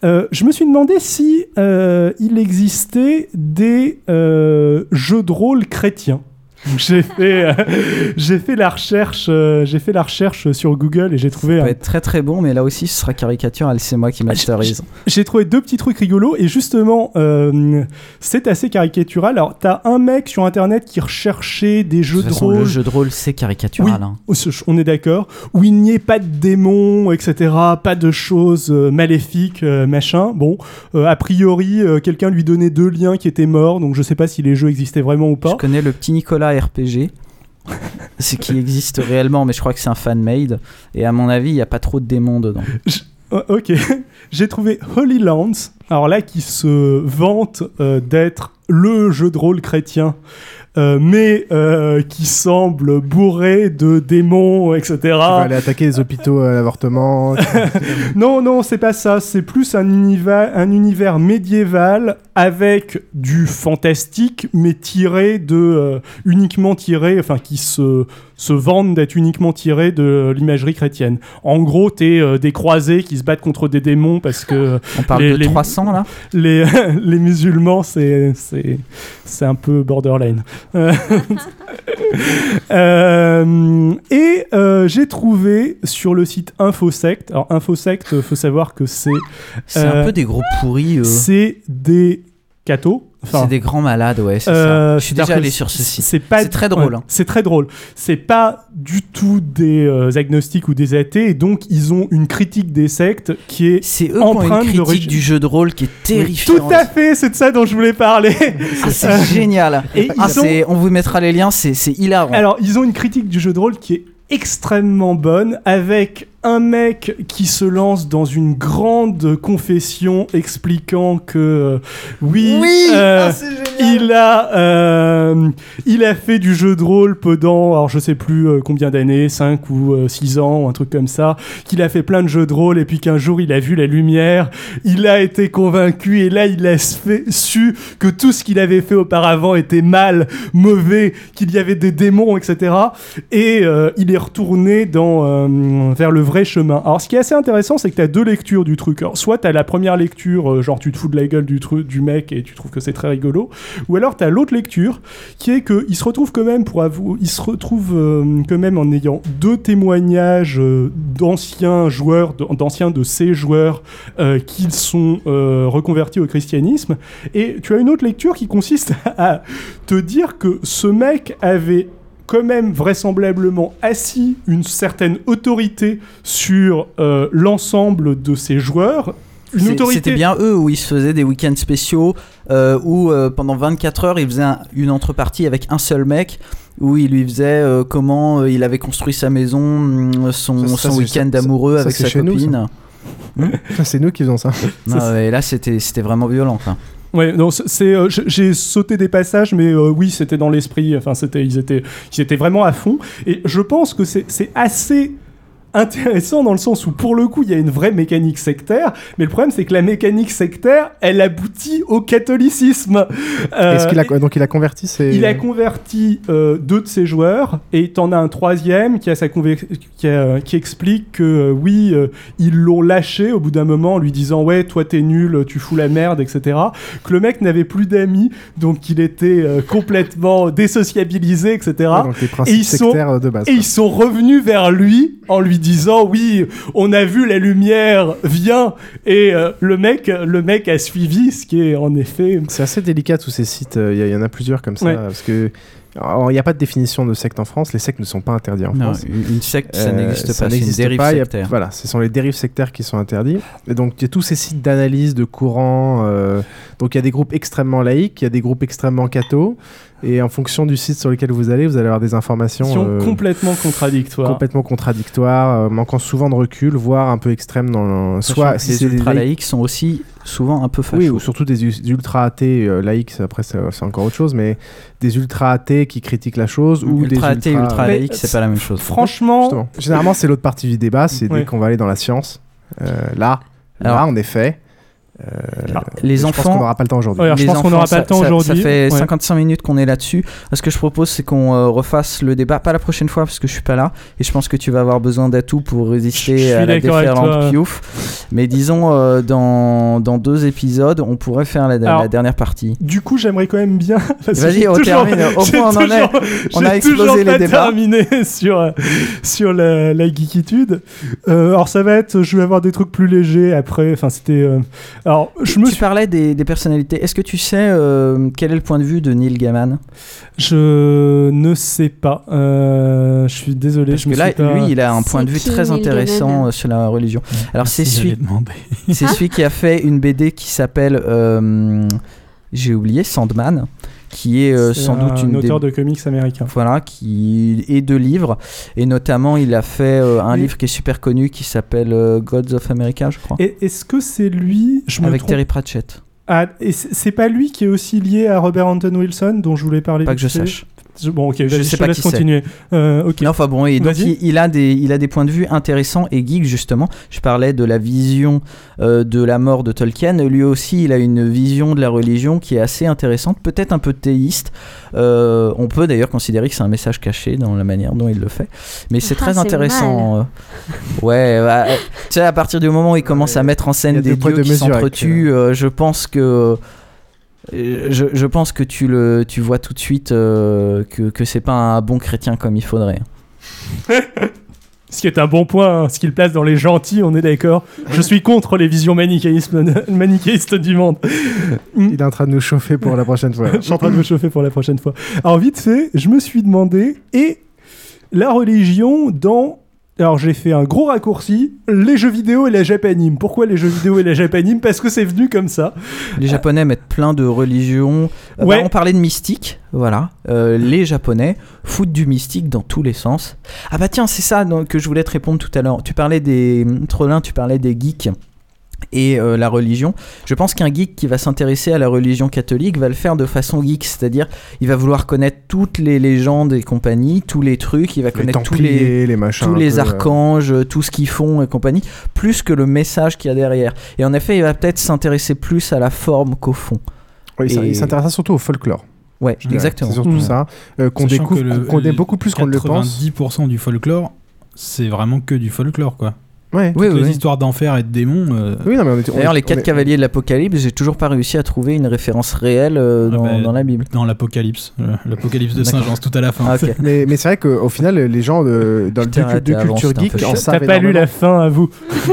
Euh, je me suis demandé si euh, il existait des euh, jeux de rôle chrétiens. J'ai fait, euh, j'ai fait la recherche, euh, j'ai fait la recherche sur Google et j'ai trouvé Ça un peut être très très bon, mais là aussi, ce sera caricatural. C'est moi qui masterise. j'ai trouvé deux petits trucs rigolos et justement, euh, c'est assez caricatural. Alors, t'as un mec sur internet qui recherchait des De jeux de façon, rôle. le jeu de rôle, c'est caricatural. hein. Oh, On est d'accord. Où il n'y ait pas de démons, etc. Pas de choses maléfiques, machin. Bon, a priori, quelqu'un lui donnait deux liens qui étaient morts, donc je sais pas si les jeux existaient vraiment ou pas. Je connais le petit Nicolas RPG. *laughs* ce qui existe réellement, mais je crois que c'est un fan-made. Et à mon avis, il n'y a pas trop de démons dedans. Oh, ok. *laughs* J'ai trouvé Holy Lands, alors là, qui se vante euh, d'être le jeu de rôle chrétien, euh, mais euh, qui semble bourré de démons, etc. Tu vas aller attaquer les hôpitaux à l'avortement. *laughs* non, non, c'est pas ça. C'est plus un univers, un univers médiéval avec du fantastique, mais tiré de euh, uniquement tiré, enfin qui se se vendent d'être uniquement tiré de l'imagerie chrétienne. En gros, t'es euh, des croisés qui se battent contre des démons parce que On parle de 300 là? les, *laughs* les musulmans, c'est c'est c'est un peu borderline. Euh, *laughs* euh, et euh, j'ai trouvé sur le site Infosect. Alors Infosect, faut savoir que c'est C'est un peu des gros pourris. C'est des cathos. C'est des grands malades, ouais, euh, ça. Je suis déjà allé sur ce site. C'est pas très drôle, hein. C'est très drôle. C'est pas du tout des euh, agnostiques ou des athées, et donc ils ont une critique des sectes qui est C'est eux qui ont une de critique relig- du jeu de rôle qui est Oui, terrifiante. tout à fait, c'est de ça dont je voulais parler. *laughs* C'est génial. Et Ah, ont- On vous mettra les liens, c'est hilarant. Alors, ils ont une critique du jeu de rôle qui est extrêmement bonne, avec un mec qui se lance dans une grande confession expliquant que euh, oui, Oui euh, Ah, il a euh, il a fait du jeu de rôle pendant alors je sais plus combien d'années 5 ou 6 ans un truc comme ça qu'il a fait plein de jeux de rôle et puis qu'un jour il a vu la lumière il a été convaincu et là il a fait- su que tout ce qu'il avait fait auparavant était mal mauvais qu'il y avait des démons etc et il est retourné dans vers le chemin. Alors ce qui est assez intéressant c'est que tu as deux lectures du truc. Soit tu as la première lecture euh, genre tu te fous de la gueule du truc du mec et tu trouves que c'est très rigolo ou alors tu as l'autre lecture qui est que il se retrouve quand même pour avouer il se retrouve euh, quand même en ayant deux témoignages euh, d'anciens joueurs d'anciens de ces joueurs qui sont reconvertis au christianisme. Et tu as une autre lecture qui consiste *laughs* à te dire que ce mec avait quand même vraisemblablement assis une certaine autorité sur euh, l'ensemble de ses joueurs. Une C'est- autorité. C'était bien eux où ils se faisaient des week-ends spéciaux euh, où euh, pendant 24 heures ils faisaient un- une entrepartie avec un seul mec où il lui faisait euh, comment euh, il avait construit sa maison, hum, son, Ça, ça, son c'est- week-end amoureux ça, avec sa nous, copine. Ça, c'est nous qui faisons ça. Non, et là c'était c'était vraiment violent. quoi. Ouais, non, c'est- euh, j'ai sauté des passages, mais euh, oui, c'était dans l'esprit. Enfin, c'était, ils étaient, ils étaient vraiment à fond. Et je pense que c'est assez intéressant dans le sens où, pour le coup, il y a une vraie mécanique sectaire. Mais le problème, c'est que la mécanique sectaire, elle aboutit au catholicisme. Euh, Est-ce qu'il a, donc il a converti ses... il a converti euh, deux de ses joueurs et t'en as un troisième qui, a sa qui, a- qui explique que euh, oui, ils l'ont lâché au bout d'un moment en lui disant ouais, toi t'es nul, tu fous la merde, etc. Que le mec n'avait plus d'amis, donc il était complètement désociabilisé, etc. Ouais, donc les principes et ils sont, de base, Et quoi. ils sont revenus vers lui en lui disant oui, on a vu la lumière, viens, et euh, le mec, le mec a suivi, ce qui est en effet. C'est assez délicat tous ces sites. Il y, a- il y en a plusieurs comme ça Ouais. parce que il n'y a pas de définition de secte en France. Les sectes ne sont pas interdits en Non, France. une- secte, ça n'existe pas, c'est une dérive pas, a- voilà, ce sont les dérives sectaires qui sont interdits. Et donc il y a tous ces sites d'analyse de courants. euh, donc il y a des groupes extrêmement laïques, il y a des groupes extrêmement cathos. Et en fonction du site sur lequel vous allez, vous allez avoir des informations Sont euh, complètement contradictoires. complètement contradictoires, euh, manquant souvent de recul, voire un peu extrêmes dans le... Soit si les des ultra laïcs- laïcs sont aussi souvent un peu fachos. oui, ou surtout des des ultra athées euh, laïcs, après c'est encore autre chose, mais des ultra athées qui critiquent la chose ou des Ultra athée, ultra, ultra laïque, c'est pas la même chose. Franchement, Justement. généralement c'est l'autre partie du débat, c'est Ouais. dès qu'on va aller dans la science. Euh, là, Alors- là, en effet. Euh, Les je enfants. pense qu'on n'aura pas le temps aujourd'hui. Ouais, je les pense qu'on enfants, n'aura pas le temps aujourd'hui. Ça fait Ouais. 55 minutes qu'on est là-dessus. Ce que je propose, c'est qu'on euh, refasse le débat, pas la prochaine fois parce que je suis pas là, et je pense que tu vas avoir besoin d'atouts pour Je résister à la déferlante. Piouf. Mais disons, euh, dans, dans deux épisodes, on pourrait faire la, dernière partie. Du coup, j'aimerais quand même bien. *laughs* Vas-y, on toujours- termine. Au moins, on en est. On a explosé les débats. terminé *laughs* sur, euh, sur la, la geekitude. Euh, alors, ça va être. Je vais avoir des trucs plus légers après. Enfin, c'était. Alors, je me tu suis. parlais des, des personnalités. Est-ce que tu sais euh, quel est le point de vue de Neil Gaiman? Je ne sais pas. Euh, je suis désolé. Parce je me que là, suis pas- lui, il a un point de vue très Neil intéressant Gaiman euh, sur la religion. Alors, c'est celui, c'est celui qui a fait une BD qui s'appelle, euh, j'ai oublié, Sandman, qui est euh, sans doute un une des auteur de comics américain. voilà, qui est de livres. Et notamment, il a fait euh, un livre qui est super connu qui s'appelle euh, Gods of America, je crois. Est-ce que c'est lui Je avec. Terry Pratchett. Ah, et c'est pas lui qui est aussi lié à Robert Anton Wilson dont je voulais parler. Pas que je sache. Je- Bon, ok, Je sais je pas laisse qui c'est. continuer. Euh, ok. Mais enfin bon, et donc Vas-y. il, il a des, il a des points de vue intéressants et geeks justement. Je parlais de la vision euh, de la mort de Tolkien. Lui aussi, il a une vision de la religion qui est assez intéressante, peut-être un peu théiste. Euh, on peut d'ailleurs considérer que c'est un message caché dans la manière dont il le fait. Mais c'est Ah, très intéressant. euh. Ouais, bah, euh, tu sais, à partir du moment où il commence à mettre en scène a des dieux deux qui s'entretuent, euh, je pense que. Je, je pense que tu, le, tu vois tout de suite euh, que, que c'est pas un bon chrétien comme il faudrait. *laughs* Ce qui est un bon point, hein, ce qu'il place dans les gentils, on est d'accord. Je suis contre les visions manichéistes *laughs* du monde. Il est en train de nous chauffer pour la prochaine fois. *laughs* je suis en train de me chauffer pour la prochaine fois. Alors vite fait, je me suis demandé, et la religion dans... Alors j'ai fait un gros raccourci, les jeux vidéo et la japanime. Pourquoi les jeux vidéo et la japanime? Parce que c'est venu comme ça. Les Japonais mettent plein de religions. Euh, Ouais. bah, on parlait de mystique, voilà. Euh, les Japonais foutent du mystique dans tous les sens. Ah bah tiens, c'est ça que je voulais te répondre tout à l'heure. Tu parlais des tu parlais des geeks et euh, la religion. Je pense qu'un geek qui va s'intéresser à la religion catholique va le faire de façon geek, c'est-à-dire il va vouloir connaître toutes les légendes et compagnie, tous les trucs, il va Les connaître tous les Templiers, les machins. tous un les peu, euh, archanges, tout ce qu'ils font et compagnie, plus que le message qu'il y a derrière. Et en effet, il va peut-être s'intéresser plus à la forme qu'au fond. Oui, il s'in- Et- il s'intéresse surtout au folklore. Ouais, Je exactement. C'est surtout Mm. ça. euh, qu'on découvre, qu'on connaît beaucoup plus qu'on ne le pense. 90% du folklore, c'est vraiment que du folklore, quoi. Ouais. Oui, Toutes oui, les oui. histoires d'enfer et de démons. euh, Oui, non, mais on est- on D'ailleurs, les quatre est- cavaliers de l'Apocalypse, j'ai toujours pas réussi à trouver une référence réelle euh, Ah dans, bah, dans la Bible. Dans l'Apocalypse. euh, L'Apocalypse de. Saint-Jean, c'est tout à la fin. Ah. Mais, mais c'est vrai qu'au final, les gens de- dans le de, de t'es avant, culture geek en savent T'as pas lu la fin à vous. *laughs*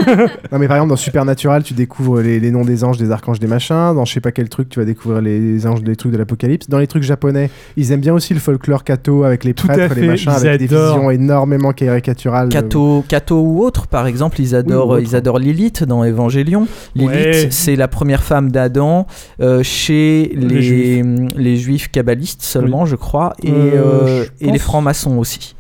Non, mais par exemple, dans Supernatural, tu découvres les, les noms des anges, des archanges, des machins. Dans je sais pas quel truc, tu vas découvrir les anges, des trucs de l'apocalypse. Dans les trucs japonais, ils aiment bien aussi le folklore catho avec les Tout prêtres, les machins, avec des visions énormément caricaturales. Cato, Cato ou autre, par exemple, ils adorent, ils adorent Lilith dans Évangélion. Lilith, Ouais. c'est la première femme d'Adam euh, chez Les les, Juifs. les juifs kabbalistes seulement, je crois, et, Euh, euh, je et les francs-maçons aussi.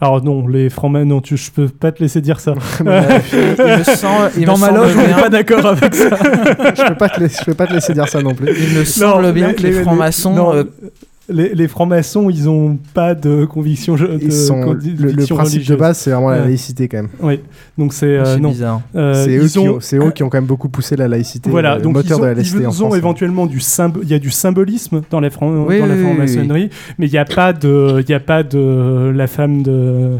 Alors non, les francs non, tu, je peux pas te laisser dire ça. *laughs* Il me il *laughs* Dans me ma loge, on n'est pas d'accord avec ça. *laughs* je peux pas te laisser, je peux pas te laisser dire ça non plus. Il me semble bien que les, francs-maçons. euh, les, les francs-maçons, ils ont pas de conviction. De Ils sont, le, le conviction principe de religieuse. base, c'est vraiment la Ouais. laïcité quand même. Oui, donc c'est euh, non. bizarre. Euh, c'est eux, ont- eux qui ont quand même beaucoup poussé la laïcité. Voilà, le donc moteur ils de ont, la laïcité ils en ont France. hein. éventuellement du symb- il y a du symbolisme dans la, franc- Oui, dans la oui, oui, franc-maçonnerie, mais il n'y a pas de, il y a pas de la femme de.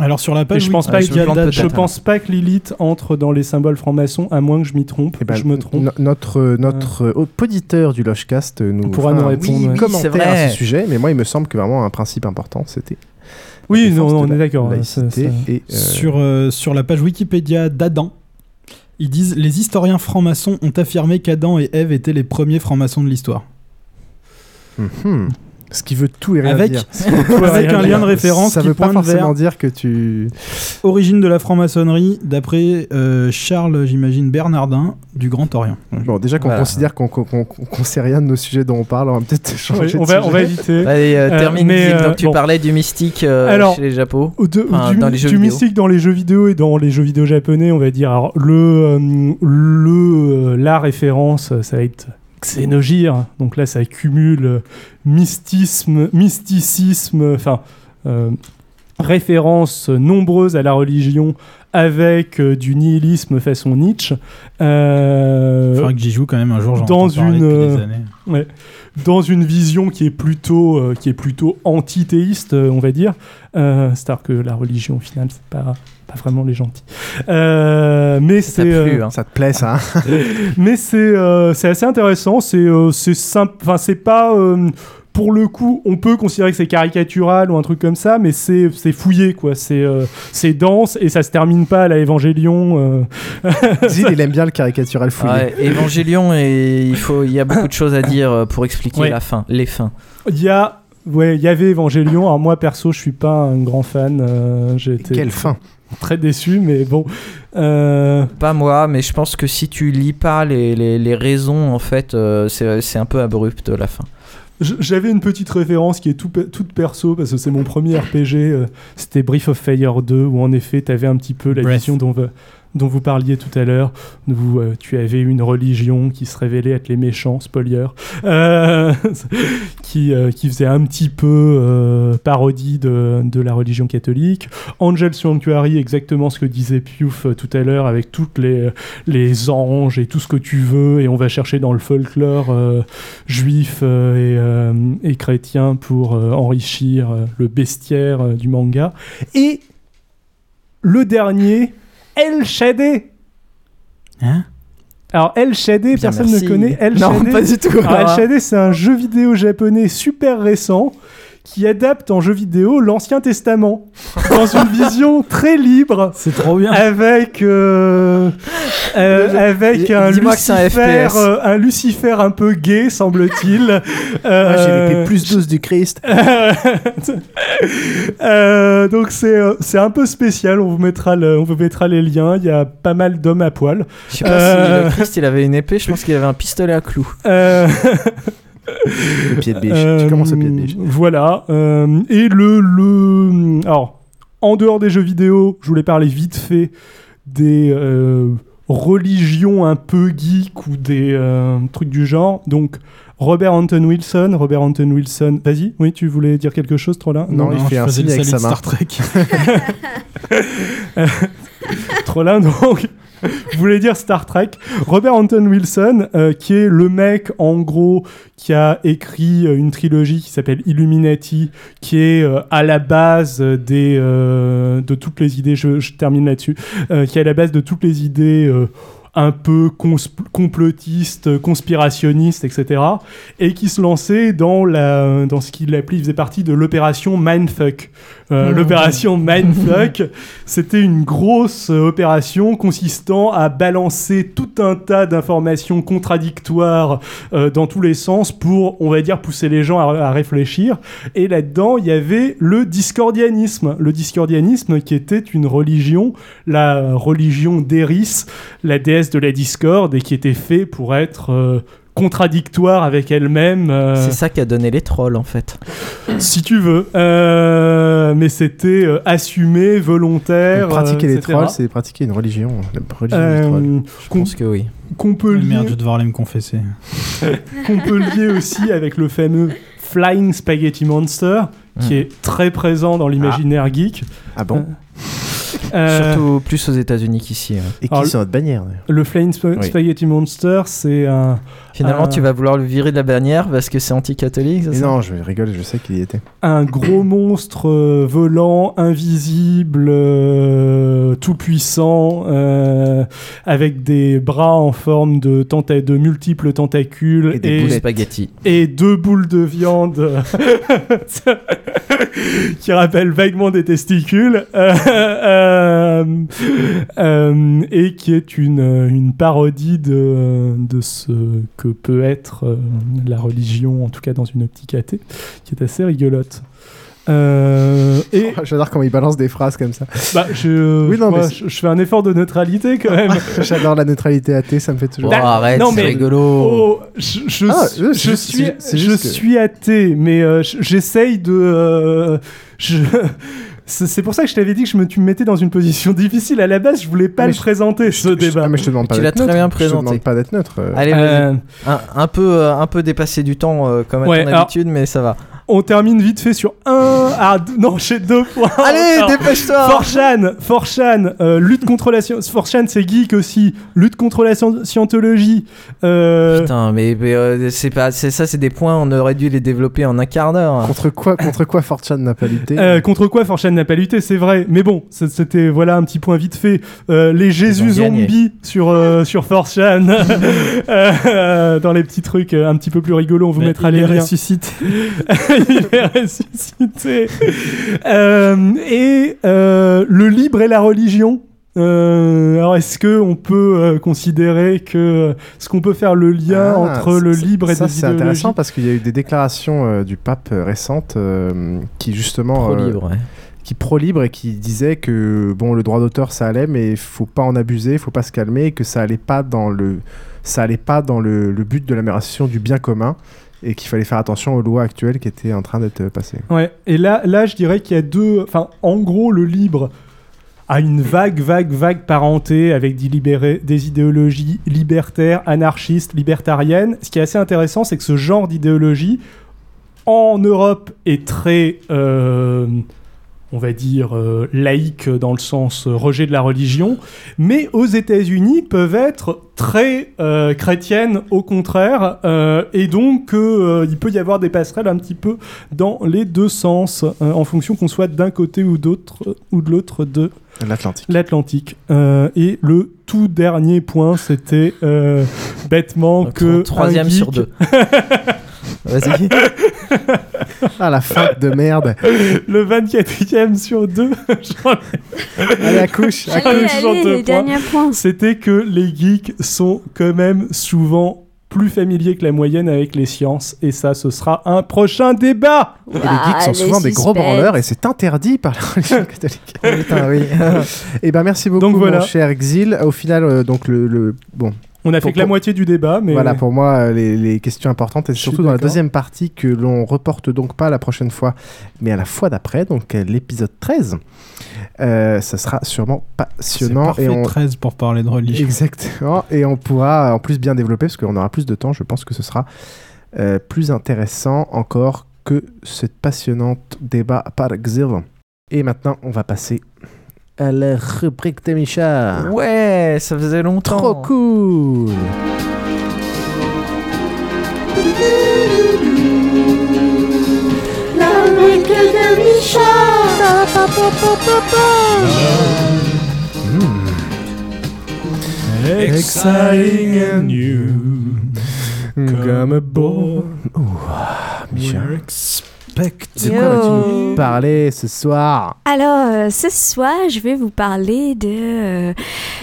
Alors sur la page, je oui. pense Ah, pas, je qu'il y a- me plante je peut-être, pense pas que Lilith entre dans les symboles francs-maçons, à moins que je m'y trompe. Eh ben, je me trompe. no- notre notre euh, auditeur du Logecast nous pourra nous répondre, oui commentaire à ce sujet, mais moi il me semble que vraiment un principe important c'était Oui, la non, non, on la est d'accord. hein, euh, Sur, euh, sur la page Wikipédia d'Adam, ils disent Les historiens francs-maçons ont affirmé qu'Adam et Ève étaient les premiers francs-maçons de l'histoire. mhm. Ce qui veut tout et rien Avec- dire. *laughs* avec un lien de référence Ça qui veut pas forcément vers- dire que tu. Origine de la franc-maçonnerie, d'après euh, Charles, j'imagine, Bernardin, du Grand Orient. Bon, déjà qu'on Voilà. considère qu'on sait rien de nos sujets dont on parle, on va peut-être changer on de va- on sujet. va éviter. Allez, euh, Euh, termine. mais, euh, donc tu bon. parlais du mystique euh, Alors, chez les Japos. De- Enfin, du, dans les jeux du vidéo. mystique dans les jeux vidéo et dans les jeux vidéo japonais, on va dire. Alors, le, euh, le, euh, la référence, ça va être Xenogir. Donc là, ça cumule euh, mystisme, mysticisme, enfin, euh, références nombreuses à la religion avec euh, du nihilisme façon Nietzsche. Euh, Il faudra que j'y joue quand même un jour. j'en dans une depuis des années. ouais, dans une vision qui est plutôt euh, qui est plutôt antithéiste euh, on va dire. Euh, c'est-à-dire que la religion au final c'est pas pas vraiment les gentils. Euh, mais c'est euh, hein. Ça te plaît, ça hein. *laughs* Mais c'est euh, c'est assez intéressant c'est euh, c'est simple enfin c'est pas euh, pour le coup, on peut considérer que c'est caricatural ou un truc comme ça, mais c'est c'est fouillé, quoi. C'est euh, c'est dense et ça se termine pas à la Évangélion. euh. Zid, il *laughs* aime bien le caricatural fouillé. Ouais, Évangélion, et il, faut, il y a beaucoup de choses à dire euh, pour expliquer Ouais. la fin, les fins. Il y a, ouais, il y avait Évangélion. Alors moi perso, je suis pas un grand fan. euh, J'ai été Quelle fin très déçu, mais bon. Euh, Pas moi, mais je pense que si tu lis pas les, les, les raisons, en fait, euh, c'est c'est un peu abrupt la fin. J'avais une petite référence qui est tout, toute perso parce que c'est mon premier RPG. euh, C'était Brief of Fire 2 où en effet tu avais un petit peu la vision dont, dont vous parliez tout à l'heure. Où euh, tu avais une religion qui se révélait être les méchants, spoiler, euh, *laughs* qui, euh, qui faisait un petit peu euh, parodie de, de la religion catholique. Angel Sanctuary, exactement ce que disait Piouf tout à l'heure avec toutes les, les anges et tout ce que tu veux. Et on va chercher dans le folklore juif et, et chrétien pour enrichir le bestiaire du manga. Et le dernier, El Shadé. Hein? Alors El Shadé, personne merci. ne connaît. El Non, Shadé- pas du tout. Alors, El Shadé, c'est un jeu vidéo japonais super récent qui adapte en jeu vidéo l'Ancien Testament. Dans une vision très libre. C'est trop bien. avec euh, euh, avec un Lucifer euh, un Lucifer un peu gay semble-t-il. *laughs* Ah, J'ai Euh, l'épée plus douce du Christ. *laughs* donc c'est c'est un peu spécial. On vous mettra le- on vous mettra les liens. Il y a pas mal d'hommes à poil. Je sais pas si le Christ il avait une épée, je pense qu'il avait un pistolet à clous. *laughs* Euh, Le pied de biche. Euh, tu commences au pied de biche. Voilà. euh, et le, le. Alors, en dehors des jeux vidéo, je voulais parler vite fait des euh, religions un peu geek ou des euh, trucs du genre. Donc, Robert Anton Wilson. Robert Anton Wilson. Vas-y, oui, tu voulais dire quelque chose, Trollin? Non, il fait je un signe avec sa main. Star Trek. *laughs* Trollin, donc. Vous voulez dire Star Trek Robert Anton Wilson, euh, qui est le mec, en gros, qui a écrit euh, une trilogie qui s'appelle Illuminati, qui est euh, à la base des, de toutes les idées, je, je termine là-dessus, qui est à la base de toutes les idées un peu complotistes, conspirationnistes, etc. Et qui se lançait dans, la, dans ce qu'il appelait, il faisait partie de l'opération Mindfuck. Euh, Mmh. L'opération Mindfuck, *laughs* c'était une grosse euh, opération consistant à balancer tout un tas d'informations contradictoires euh, dans tous les sens pour, on va dire, pousser les gens à, à réfléchir. Et là-dedans, il y avait le discordianisme. Le discordianisme qui était une religion, la religion d'Eris, la déesse de la discorde, et qui était fait pour être... euh, contradictoire avec elle-même. euh, C'est ça qui a donné les trolls en fait. si tu veux. Euh, mais c'était euh, assumé, volontaire. Pratiquer euh, les trolls, c'est pratiquer une religion. La religion Euh, des trolls. Je pense que oui. qu'on peut, lier, Merde, je vais devoir aller me confesser. *laughs* qu'on peut lier aussi avec le fameux Flying Spaghetti Monster, qui Mm. est très présent dans l'imaginaire geek. Ah bon? Euh, Surtout plus aux États-Unis qu'ici. ouais. Et qui Alors, sont notre bannière. Le Flying Sp- Oui. Spaghetti Monster, c'est un. Finalement, un- tu vas vouloir le virer de la bannière parce que c'est anti-catholique, c'est Et ça non, je rigole, je sais qu'il y était. un gros *clears throat* monstre euh, volant, invisible, euh, tout puissant, euh, avec des bras en forme de, tenta- de multiples tentacules Et des boules spaghetti. et deux boules de viande *laughs* qui rappellent vaguement des testicules *laughs* et qui est une, une parodie de, de ce que peut être euh, la religion, en tout cas dans une optique athée, qui est assez rigolote. Euh, et *laughs* J'adore comment il balance des phrases comme ça. bah, je, Oui, non, moi, mais je, je fais un effort de neutralité quand même. *laughs* J'adore la neutralité athée, ça me fait toujours. Oh, arrête, non, c'est mais- rigolo. Oh, je, je, Ah, suis- je c'est juste- suis, c'est- c'est je juste que- suis athée, mais euh, j'essaye de. euh, je- C'est pour ça que je t'avais dit que je me, tu me mettais dans une position *laughs* difficile. À la base, je voulais pas Mais le je- présenter, ce Je- débat. ah, mais je te demande pas Tu l'as d'être très neutre. bien Je te présenté. demande pas d'être neutre. euh. Allez. Euh, Un, un peu, euh, un peu dépassé du temps, euh, comme à Ouais, ton alors- habitude, mais ça va. On termine vite fait sur un. Ah, deux- non, j'ai deux points. Allez, dépêche-toi Forchan, Forchan, euh, lutte contre la science. Forchan, c'est geek aussi. Lutte contre la scien- scientologie. Euh, Putain, mais, mais, euh, c'est pas, c'est ça, c'est des points, on aurait dû les développer en un quart d'heure. Contre quoi, contre quoi Fortune n'a pas lutté Euh, contre quoi Forchan n'a pas lutté, c'est vrai. Mais bon, c- c'était voilà un petit point vite fait. Euh, les Jésus Ils ont gagné. zombies sur euh, sur Forchan, *laughs* Euh, dans les petits trucs euh, un petit peu plus rigolos, on vous Mais mettra il les est liens. ressuscité. *laughs* *laughs* il est ressuscité. Euh, et euh, le libre et la religion. Euh, alors est-ce que on peut euh, considérer que ce qu'on peut faire le lien Ah, entre le ça- libre et ça des c'est intéressant parce qu'il y a eu des déclarations euh, du pape récentes euh, qui justement Pro-libre, ouais. qui pro-libre et qui disait que bon le droit d'auteur ça allait mais il faut pas en abuser, il faut pas se calmer et que ça allait pas dans le ça allait pas dans le, le but de l'amélioration du bien commun et qu'il fallait faire attention aux lois actuelles qui étaient en train d'être passées. Ouais, et là, là je dirais qu'il y a deux. Enfin, en gros, le libre a une vague, vague, vague parenté avec des, idéologies libertaires, anarchistes, libertariennes. Ce qui est assez intéressant, c'est que ce genre d'idéologie, en Europe, est très. euh, on va dire euh, laïque dans le sens euh, rejet de la religion, mais aux États-Unis peuvent être très euh, chrétiennes au contraire, euh, et donc euh, il peut y avoir des passerelles un petit peu dans les deux sens, euh, en fonction qu'on soit d'un côté ou d'autre ou de l'autre de L'Atlantique. l'Atlantique. Euh, et le tout dernier point, c'était euh, bêtement que troisième sur deux. *laughs* Vas-y. *laughs* Ah la feinte de merde. le 24e sur deux. j'en ai- Allez accouche, Allez, accouche. allez, deux les points. derniers points. C'était que les geeks sont quand même souvent plus familiers que la moyenne avec les sciences. Et ça, ce sera un prochain débat. Et les geeks sont souvent des gros branleurs et c'est interdit par la religion *laughs* catholique. Putain, oui. *laughs* et ben merci beaucoup Donc voilà. mon cher Exil. Au final euh, donc le, le- bon On a fait que la moitié du débat, mais Voilà pour moi euh, les, les questions importantes et surtout dans la deuxième partie que l'on reporte donc pas la prochaine fois mais à la fois d'après donc euh, l'épisode 13 euh, ça sera sûrement passionnant parfait, et on 13 pour parler de religion. exactement et on pourra en plus bien développer parce qu'on aura plus de temps je pense que ce sera euh, plus intéressant encore que cette passionnante débat par Exil et maintenant on va passer à la rubrique de Micha Ouais, ça faisait longtemps. trop cool. La rubrique de Exciting and new. Comme a boy. Micha. De quoi vas-tu nous parler ce soir Alors, euh, ce soir, je vais vous parler de euh,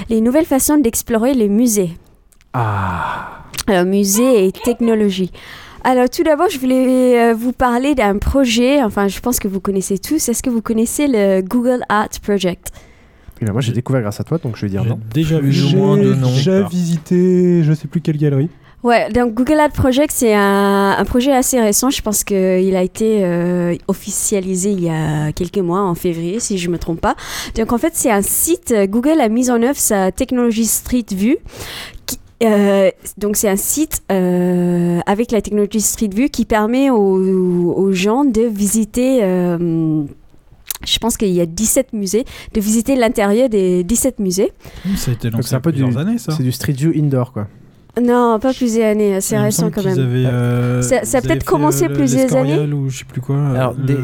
les nouvelles façons d'explorer les musées. Ah Alors, musée et technologie. Alors, tout d'abord, je voulais euh, vous parler d'un projet, enfin, je pense que vous connaissez tous. Est-ce que vous connaissez le Google Art Project? Eh ben, Moi j'ai découvert grâce à toi donc je vais dire non. Déjà vu J'ai au moins de noms. déjà visité, je sais plus quelle galerie. Ouais, donc Google Art Project, c'est un, un projet assez récent. Je pense qu'il a été euh, officialisé il y a quelques mois, en février, si je ne me trompe pas. Donc en fait, c'est un site, euh, Google a mis en œuvre sa technologie Street View. Qui, euh, donc c'est un site euh, avec la technologie Street View qui permet aux, aux gens de visiter... euh, je pense qu'il y a 17 musées, de visiter l'intérieur des 17 musées. Ça a été lancé c'est un peu il y a du, plusieurs années, ça. c'est du street view indoor quoi. Non, pas plusieurs années, c'est Il me récent quand même. avaient, euh, Ça- ça a ils peut-être commencé euh, le- plusieurs années. ou je sais plus quoi. Alors, le- des-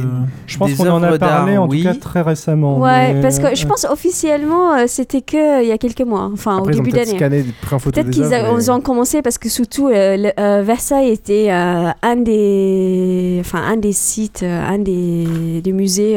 Je pense qu'on en a parlé en oui. tout cas très récemment. Ouais, mais, parce que je euh, pense officiellement euh, c'était que il y a quelques mois, enfin Après, au début d'année. Peut-être qu'ils mais- ont commencé parce que surtout euh, le- euh, Versailles était euh, un des, enfin un des sites, euh, un des, des musées.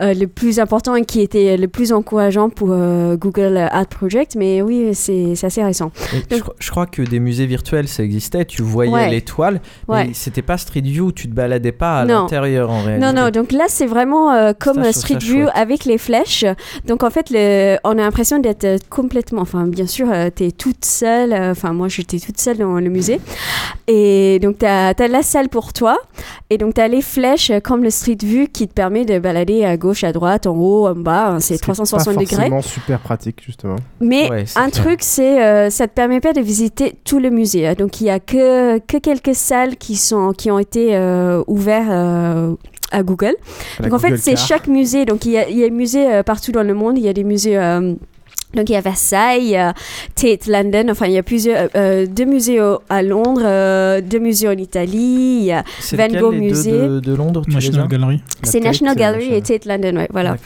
Euh, le plus important et qui était le plus encourageant pour euh, Google Art Project, mais oui, c'est assez récent. Je, cro- je crois que des musées virtuels ça existait, tu voyais Ouais. l'étoile, Ouais. mais c'était pas Street View, tu te baladais pas à l'intérieur en réalité. Non, non, donc là, c'est vraiment euh, comme Ça, Street ça View chouette. avec les flèches. Donc, en fait, le, on a l'impression d'être complètement. Enfin, bien sûr, tu es toute seule. Enfin, moi, j'étais toute seule dans le musée. Et donc, tu as, la salle pour toi. Et donc, tu as les flèches comme le Street View qui te permet de balader à gauche, à droite, en haut, en bas. hein, C'est Ce qui est 360 pas degrés. forcément super pratique justement. Mais Ouais, c'est un clair. truc, c'est euh, ça te permet pas de visiter tout le musée. hein. Donc il y a que, que quelques salles qui sont qui ont été euh, ouvertes euh, à Google. La donc en fait, Google c'est chaque musée. Donc il y a, il y a des musées euh, partout dans le monde. Il y a des musées. Euh, donc il y a Versailles, il y a Tate London, enfin il y a plusieurs, euh, deux musées au- à Londres, euh, deux musées en Italie, il y a C'est Van Gogh Musée. de, de Londres tu National Gallery. C'est National Gallery et Tate London, ouais, voilà.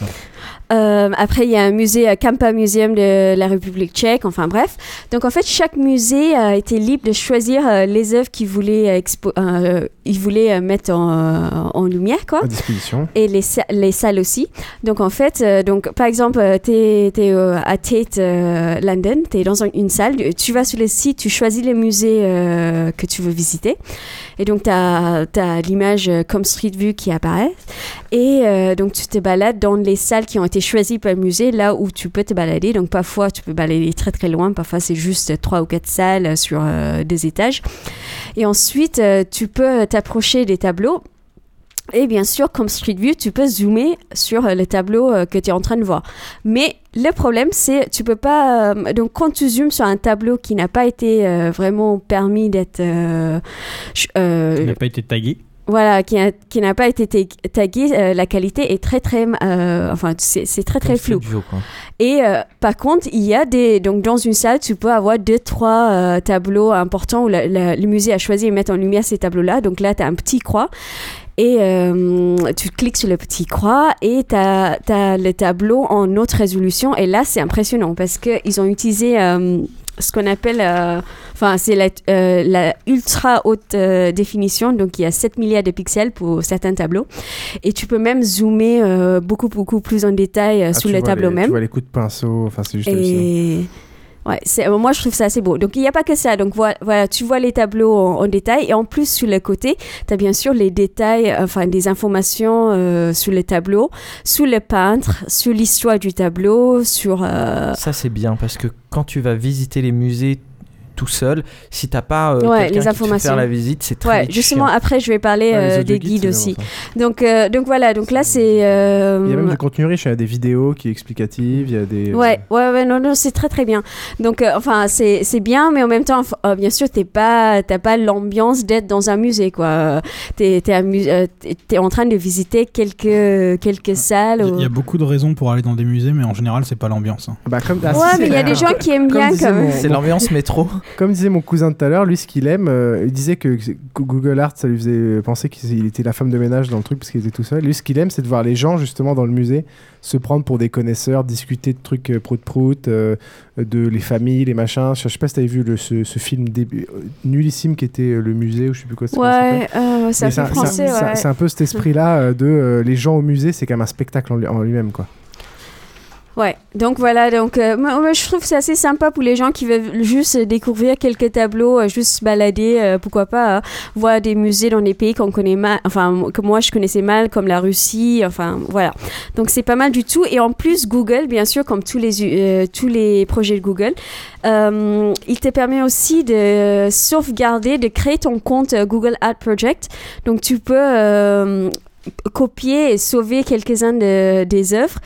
Euh, après, il y a un musée, euh, Kampa Museum de la République tchèque, enfin bref. Donc en fait, chaque musée a été libre de choisir euh, les œuvres qu'il voulait, euh, expo- euh, il voulait euh, mettre en, euh, en lumière, quoi. À disposition. Et les, les salles aussi. Donc en fait, euh, donc, par exemple, tu es, à Tate euh, London, tu es dans un- une salle, tu vas sur le site, tu choisis les musées euh, que tu veux visiter. Et donc tu as, l'image euh, comme Street View qui apparaît. Et euh, donc tu te balades dans les salles qui ont été choisies par le musée, là où tu peux te balader. Donc parfois tu peux balader très très loin, parfois c'est juste trois ou quatre salles euh, sur euh, des étages. Et ensuite euh, tu peux t'approcher des tableaux. Et bien sûr, comme Street View, tu peux zoomer sur le tableau que tu es en train de voir. Mais le problème, c'est tu peux pas. donc, quand tu zoomes sur un tableau qui n'a pas été vraiment permis d'être. euh, Il n'a pas été tagué. Voilà, qui, a- qui n'a pas été ta- tagué, euh, la qualité est très très, euh, enfin c'est c'est très très flou. Et euh, par contre, il y a des donc dans une salle, tu peux avoir deux trois euh, tableaux importants où la- la- le musée a choisi de mettre en lumière ces tableaux-là. Donc là, tu as un petit croix. Et euh, tu cliques sur le petit croix et tu as, le tableau en haute résolution. Et là, c'est impressionnant parce qu'ils ont utilisé euh, ce qu'on appelle, euh, enfin, c'est la, euh, la ultra haute euh, définition. Donc, il y a 7 milliards de pixels pour certains tableaux. Et tu peux même zoomer beaucoup, beaucoup plus en détail Ah, sur le tableau les- même. Tu vois les coups de pinceau, enfin c'est juste. Et ouais, euh, moi je trouve ça assez beau. Donc il n'y a pas que ça. Donc voilà, voilà, tu vois les tableaux en, détail et en plus sur le côté, tu as bien sûr les détails, euh, enfin des informations euh, sur le tableau, sur le peintre, sur l'histoire du tableau, sur. Ça c'est bien parce que quand tu vas visiter les musées tout seul, si t'as pas euh, Ouais, quelqu'un les qui te fait informations. faire la visite, c'est très Ouais, justement, chiant. après, je vais parler euh, des guides, aussi. Donc, euh, donc voilà, donc là, c'est. euh, Il y a même du contenu riche, il y a des vidéos qui explicatives, il y a des. Ouais, ouais, ouais, non, non, c'est très très bien. Donc, euh, enfin, c'est c'est bien, mais en même temps, euh, bien sûr, t'es pas, t'as pas l'ambiance d'être dans un musée, quoi. T'es, t'es, amu- euh, t'es- t'es en train de visiter quelques quelques salles. Il y a- ou- il y, a beaucoup de raisons pour aller dans des musées, mais en général, c'est pas l'ambiance. hein. Bah, comme, Ouais, mais il y a des gens qui aiment Comme bien disait quand même. mon- C'est l'ambiance métro. Comme disait mon cousin tout à l'heure, lui, ce qu'il aime, euh, il disait que Google Art, ça lui faisait penser qu'il était la femme de ménage dans le truc parce qu'il était tout seul. Lui, ce qu'il aime, c'est de voir les gens, justement, dans le musée, se prendre pour des connaisseurs, discuter de trucs euh, prout-prout, euh, de les familles, les machins. Je sais pas si t'avais vu le, ce, ce film euh, nullissime qui était euh, le musée, ou je sais plus quoi ça Ouais, euh, c'est un Mais peu un- français, ouais. c'est un peu cet esprit-là euh, de euh, les gens au musée, c'est quand même un spectacle en lui- en lui-même, quoi. Ouais, donc voilà, donc euh, moi, je trouve c'est assez sympa pour les gens qui veulent juste découvrir quelques tableaux, euh, juste se balader, euh, pourquoi pas euh, voir des musées dans des pays qu'on connaît mal, enfin que moi je connaissais mal, comme la Russie, enfin voilà. Donc c'est pas mal du tout. Et en plus, Google, bien sûr, comme tous les tous les projets de Google, il te permet aussi de sauvegarder, de créer ton compte Google Art Project. Donc tu peux copier et sauver quelques-uns de- des œuvres.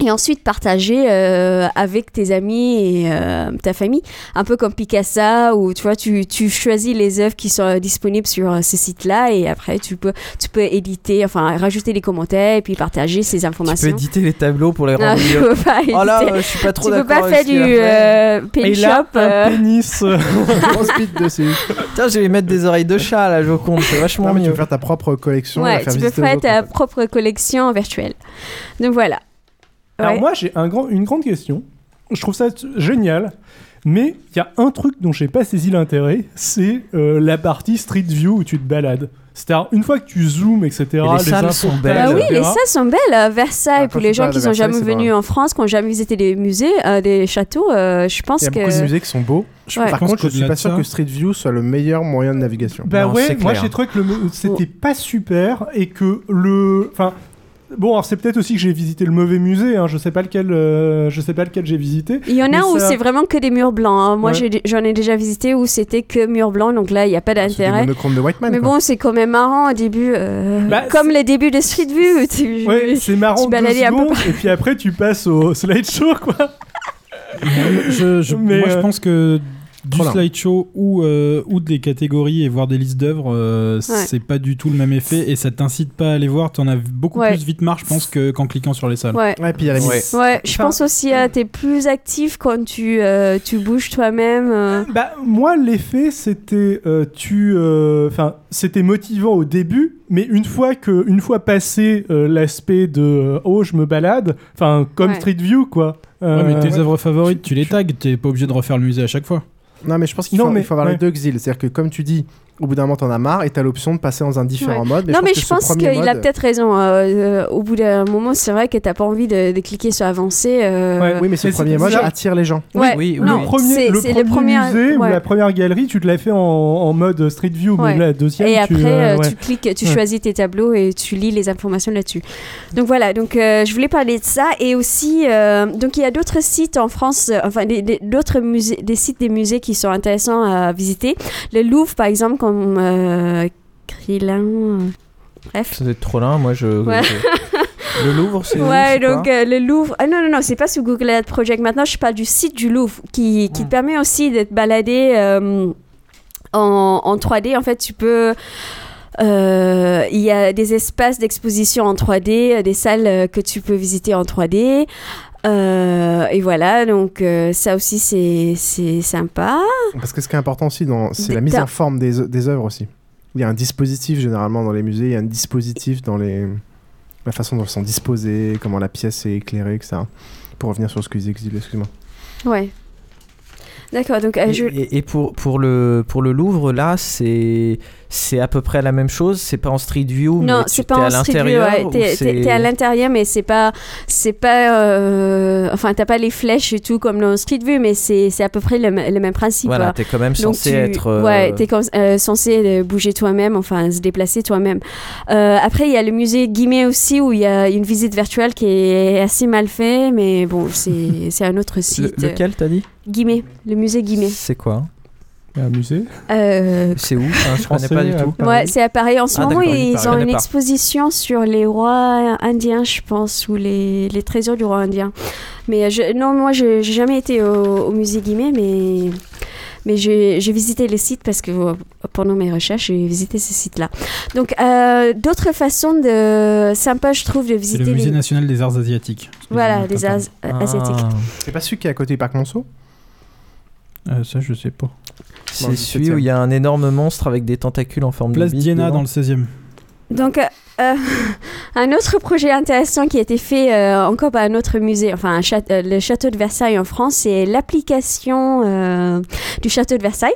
Et ensuite partager euh, avec tes amis et euh, ta famille, un peu comme Picasa où tu vois tu, tu choisis les œuvres qui sont euh, disponibles sur euh, ce site-là et après tu peux tu peux éditer, enfin rajouter des commentaires et puis partager ces Tu peux informations. éditer les tableaux pour les rendre je mieux. peux pas Oh là, euh, je suis pas trop Tu peux pas faire du euh, là, shop. un pénis. *laughs* dessus. Tiens, je vais mettre des oreilles de chat là, Joconde, c'est vachement Non, mais tu mieux. peux faire ta propre collection. Ouais, tu peux faire ta propre collection virtuelle. Donc voilà. Alors moi j'ai un grand, une grande question. Je trouve ça génial, mais il y a un truc dont j'ai pas saisi l'intérêt, c'est euh, la partie Street View où tu te balades. C'est-à-dire une fois que tu zoomes, etc. les salles infos sont que belles. Ah oui, etc. les salles sont belles. à Versailles, Ah, pour les gens qui sont Versailles, jamais venus en France, qui n'ont jamais visité des musées, euh, des châteaux, euh, je pense Il y a que. beaucoup de musées qui sont beaux. Ouais. Par contre, je suis qu'au-delà pas sûr que Street View soit le meilleur moyen de navigation. Bah Non, ouais, moi j'ai trouvé que le c'était pas super et que le. Enfin. Bon, alors c'est peut-être aussi que j'ai visité le mauvais musée, hein, je sais pas lequel, euh, je sais pas lequel j'ai visité. Il y en a où ça- c'est vraiment que des murs blancs. hein. Moi, Ouais. j'en ai, déjà visité où c'était que murs blancs, donc là, il n'y a pas des d'intérêt. Mais quoi. bon, c'est quand même marrant au début, euh, Bah, comme les débuts de Street View. Tu, Ouais, c'est marrant tu un peu secondes et puis après tu passes au slideshow quoi. je, je- Mais, moi, je euh, pense que du lent. slideshow ou, euh, ou des catégories et voir des listes d'œuvres, euh, c'est pas du tout le même effet et ça t'incite pas à aller voir. T'en as beaucoup Ouais. plus vite marre, je pense, que- qu'en cliquant sur les salles. Ouais. Ouais, puis il y a la Ouais. mise. Ouais, je pense aussi à t'es plus actif quand tu, euh, tu bouges toi-même. euh. Bah moi l'effet c'était euh, tu enfin c'était motivant au début mais une fois que une fois passé euh, l'aspect de euh, oh je me balade enfin comme Ouais. Street View quoi. Ouais, mais tes œuvres favorites, tu les tags, t'es pas obligé de refaire le musée à chaque fois. Non, mais je pense qu'il faut, mais- il faut avoir ouais. les deux exils. C'est-à-dire que, comme tu dis, au bout d'un moment, t'en as marre et t'as l'option de passer dans un différent Ouais. mode. non, mais je pense qu'il a peut-être raison. euh, euh, au bout d'un moment, c'est vrai que t'as pas envie de, de cliquer sur avancer. euh, Ouais, Oui, mais ce Mais premier mode attire les gens. Ouais, oui, non, le premier, le premier musée ou la première galerie, tu te l'as fait en, en mode Street View, Ouais. mais la deuxième, Et tu, après, ouais. tu cliques, tu Ouais. choisis tes tableaux et tu lis les informations là-dessus. Donc voilà, donc euh, je voulais parler de ça et aussi, euh, donc il y a d'autres sites en France, enfin d'autres musées, des sites des musées qui sont intéressants à visiter. Le Louvre, par exemple, comme euh, Krillin, euh, bref. Ça doit être trop lent, moi je. Ouais. je- Le Louvre, c'est. Ouais, donc euh, le Louvre. Ah non, non, non, c'est pas sur Google Earth Project. Maintenant, je parle du site du Louvre qui, qui te permet aussi d'être baladé euh, en, en 3D. En fait, tu peux. euh, Il y a des espaces d'exposition en 3D, euh, des salles que tu peux visiter en 3D. Euh, et voilà, donc euh, ça aussi c'est c'est sympa. Parce que ce qui est important aussi, c'est la mise en forme des, œuvres aussi. Il y a un dispositif généralement dans les musées, il y a un dispositif dans les... la façon dont elles sont disposées, comment la pièce est éclairée, etc. Pour revenir sur ce que disait excuse-moi. Ouais. D'accord, donc euh, Et, je. et- et pour, pour, le, pour le Louvre, là, c'est c'est à peu près la même chose. C'est pas en Street View, Non, c'est pas en à street view, l'intérieur. ouais. ou T'es- à l'intérieur, mais c'est pas, c'est pas, euh, enfin, t'as pas les flèches et tout comme dans street view, mais c'est, c'est à peu près le, le même principe. Voilà, t'es quand même censé tu- être, euh, Ouais, t'es euh, censé bouger toi-même, enfin, se déplacer toi-même. Euh, après, il y a le musée Guimet aussi où il y a une visite virtuelle qui est assez mal fait, mais bon, c'est, *laughs* c'est un autre Le- site. lequel t'as dit? Guimet, le musée Guimet. C'est quoi? Un musée Euh, C'est où? Enfin, Je connais pas du tout. Paris. Ouais, c'est à Paris. En ce Ah, moment, ils ont une pas. exposition sur les rois indiens, je pense, ou les, les trésors du roi indien. Mais euh, je, non, moi, je j'ai jamais été au, au musée Guimet, mais, mais j'ai visité les sites parce que euh, pendant mes recherches, j'ai visité ces sites-là. Donc, euh, d'autres façons de sympa, je trouve, de C'est visiter le musée les... national des arts asiatiques. Voilà, des arts Ah. euh, asiatiques. C'est pas celui qui est à côté du parc Monceau? Euh, ça, je sais pas. C'est celui où il y a un énorme monstre avec des tentacules en forme Place de bite Diana dedans. dans le 16e. Donc, euh, *laughs* un autre projet intéressant qui a été fait euh, encore par un autre musée, enfin un châte- euh, le château de Versailles en France, c'est l'application euh, du château de Versailles.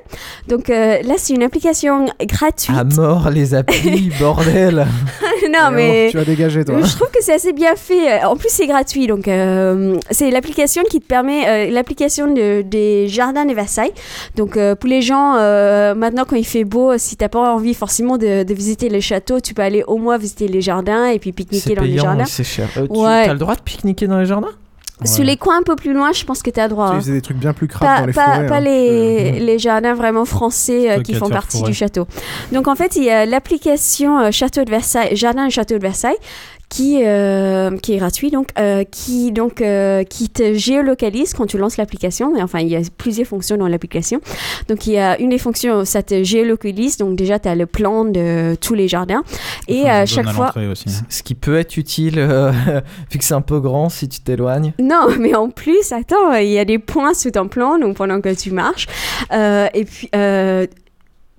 Donc euh, là, c'est une application gratuite. À mort les applis, *laughs* bordel *laughs* non, mais Tu vas dégager, toi. je trouve que c'est assez bien fait. En plus, c'est gratuit. Donc, euh, c'est l'application qui te permet, euh, l'application de- des jardins de Versailles. Donc, euh, pour les gens, euh, maintenant, quand il fait beau, si t'as pas envie forcément de, de visiter le château, tu peux aller au moins visiter les jardins et puis pique-niquer dans les jardins. c'est cher. Euh, tu Ouais. as le droit de pique-niquer dans les jardins? Sur les coins un peu plus loin, je pense que tu as droit. Tu hein. faisais des trucs bien plus crades Pas, dans les pas, forêts. pas hein. les, les jardins vraiment français euh, qui font partie du château. Donc en fait, il y a l'application euh, Château de Versailles, Jardin et Château de Versailles qui, euh, qui est gratuit, donc, euh, qui, donc euh, qui te géolocalise quand tu lances l'application. Et Enfin, il y a plusieurs fonctions dans l'application. Donc, il y a une des fonctions, ça te géolocalise. Donc, déjà, tu as le plan de tous les jardins. Et à chaque fois. Ce qui peut être utile, euh, *laughs* vu que c'est un peu grand si tu t'éloignes. Non, *laughs* mais en plus, attends, il y a des points sous ton plan, donc pendant que tu marches. Euh, et puis, euh,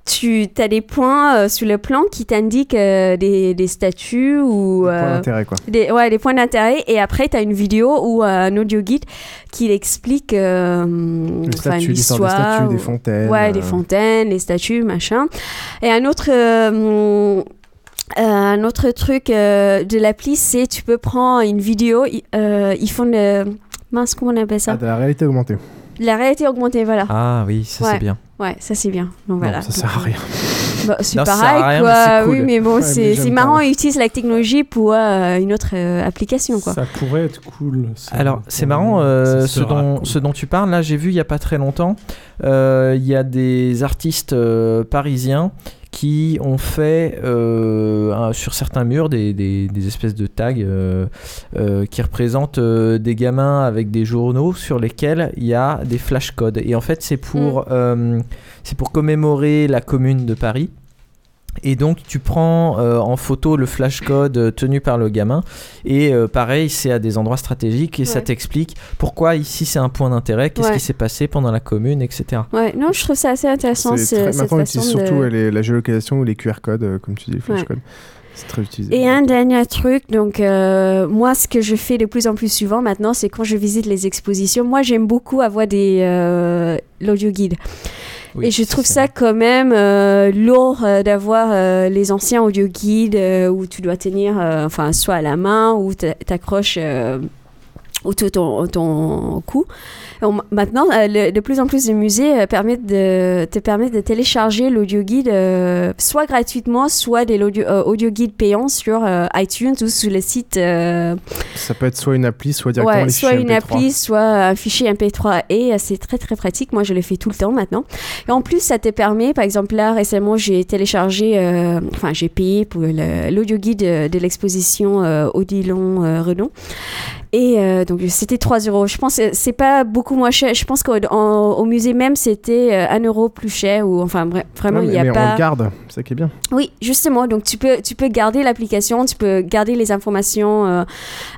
tu as des points euh, sur le plan qui t'indiquent euh, des, des statues ou. Point euh, d'intérêt, quoi. Des, ouais, des points d'intérêt. Et après, tu as une vidéo ou euh, un audio guide qui explique euh, statues, l'histoire des statues, des ou- fontaines, Ouais, euh. des fontaines, les statues, machin. Et un autre. euh, euh, un autre truc euh, de l'appli, c'est tu peux prendre une vidéo. euh, ils font de. Mince, comment on appelle ça? Ah, de la réalité augmentée. La réalité augmentée, voilà. Ah oui, ça Ouais. c'est bien. Ouais, ça c'est bien. Donc voilà. ça sert à rien. *laughs* Bah, c'est Non, ça sert pareil, à rien, quoi. mais cool. Oui, mais bon, Ouais, c'est marrant. pas. Ils utilisent la technologie pour euh, une autre euh, application, quoi. Ça pourrait être cool. ça. Alors, c'est marrant, euh, ce, dont, ce dont tu parles, là, j'ai vu il n'y a pas très longtemps, euh, il y a des artistes euh, parisiens qui ont fait euh, un- sur certains murs des, des- des espèces de tags euh, euh, qui représentent euh, des gamins avec des journaux sur lesquels il y a des flashcodes. Et en fait, c'est pour, euh, c'est pour commémorer la commune de Paris. Et donc tu prends euh, en photo le flashcode euh, tenu par le gamin et euh, pareil c'est à des endroits stratégiques et ça t'explique pourquoi ici c'est un point d'intérêt, qu'est-ce Ouais. qui s'est passé pendant la commune, etc. Ouais, non, je trouve ça assez intéressant. C'est ce- très- cette Maintenant, on façon utilise de- surtout les- la géolocalisation ou les QR codes, euh, comme tu dis, les flashcodes. C'est très utilisé. Et un dernier truc, donc euh, moi ce que je fais de plus en plus souvent maintenant, c'est quand je visite les expositions, moi j'aime beaucoup avoir des euh, l'audio guide. Oui, et je trouve ça. quand même euh, lourd euh, d'avoir euh, les anciens audio guides où tu dois tenir, enfin soit à la main ou t'a- t'accroches autour de ton, ton cou. On- maintenant, euh, le- de plus en plus de musées euh, permettent de, te permettent de télécharger l'audio guide euh, soit gratuitement, soit des audio, euh, audio guides payants sur euh, iTunes ou sur le site. Ça peut être soit une appli, soit directement ouais, les soit fichiers une MP3. appli, soit un fichier MP3 et c'est très très pratique. Moi, je le fais tout le temps maintenant. Et en plus, ça te permet, par exemple, là récemment, j'ai téléchargé, enfin, j'ai payé pour l'audio guide de, de l'exposition Odilon Redon. Et euh, donc, c'était 3 euros. Je pense que c'est pas beaucoup moins cher. Je pense qu'au musée même, c'était euh, 1 euro plus cher. Ou, enfin, vra- vraiment, il n'y a mais pas. on le garde, c'est ça qui est bien. Oui, justement. Donc, tu peux, tu peux garder l'application, tu peux garder les informations. euh,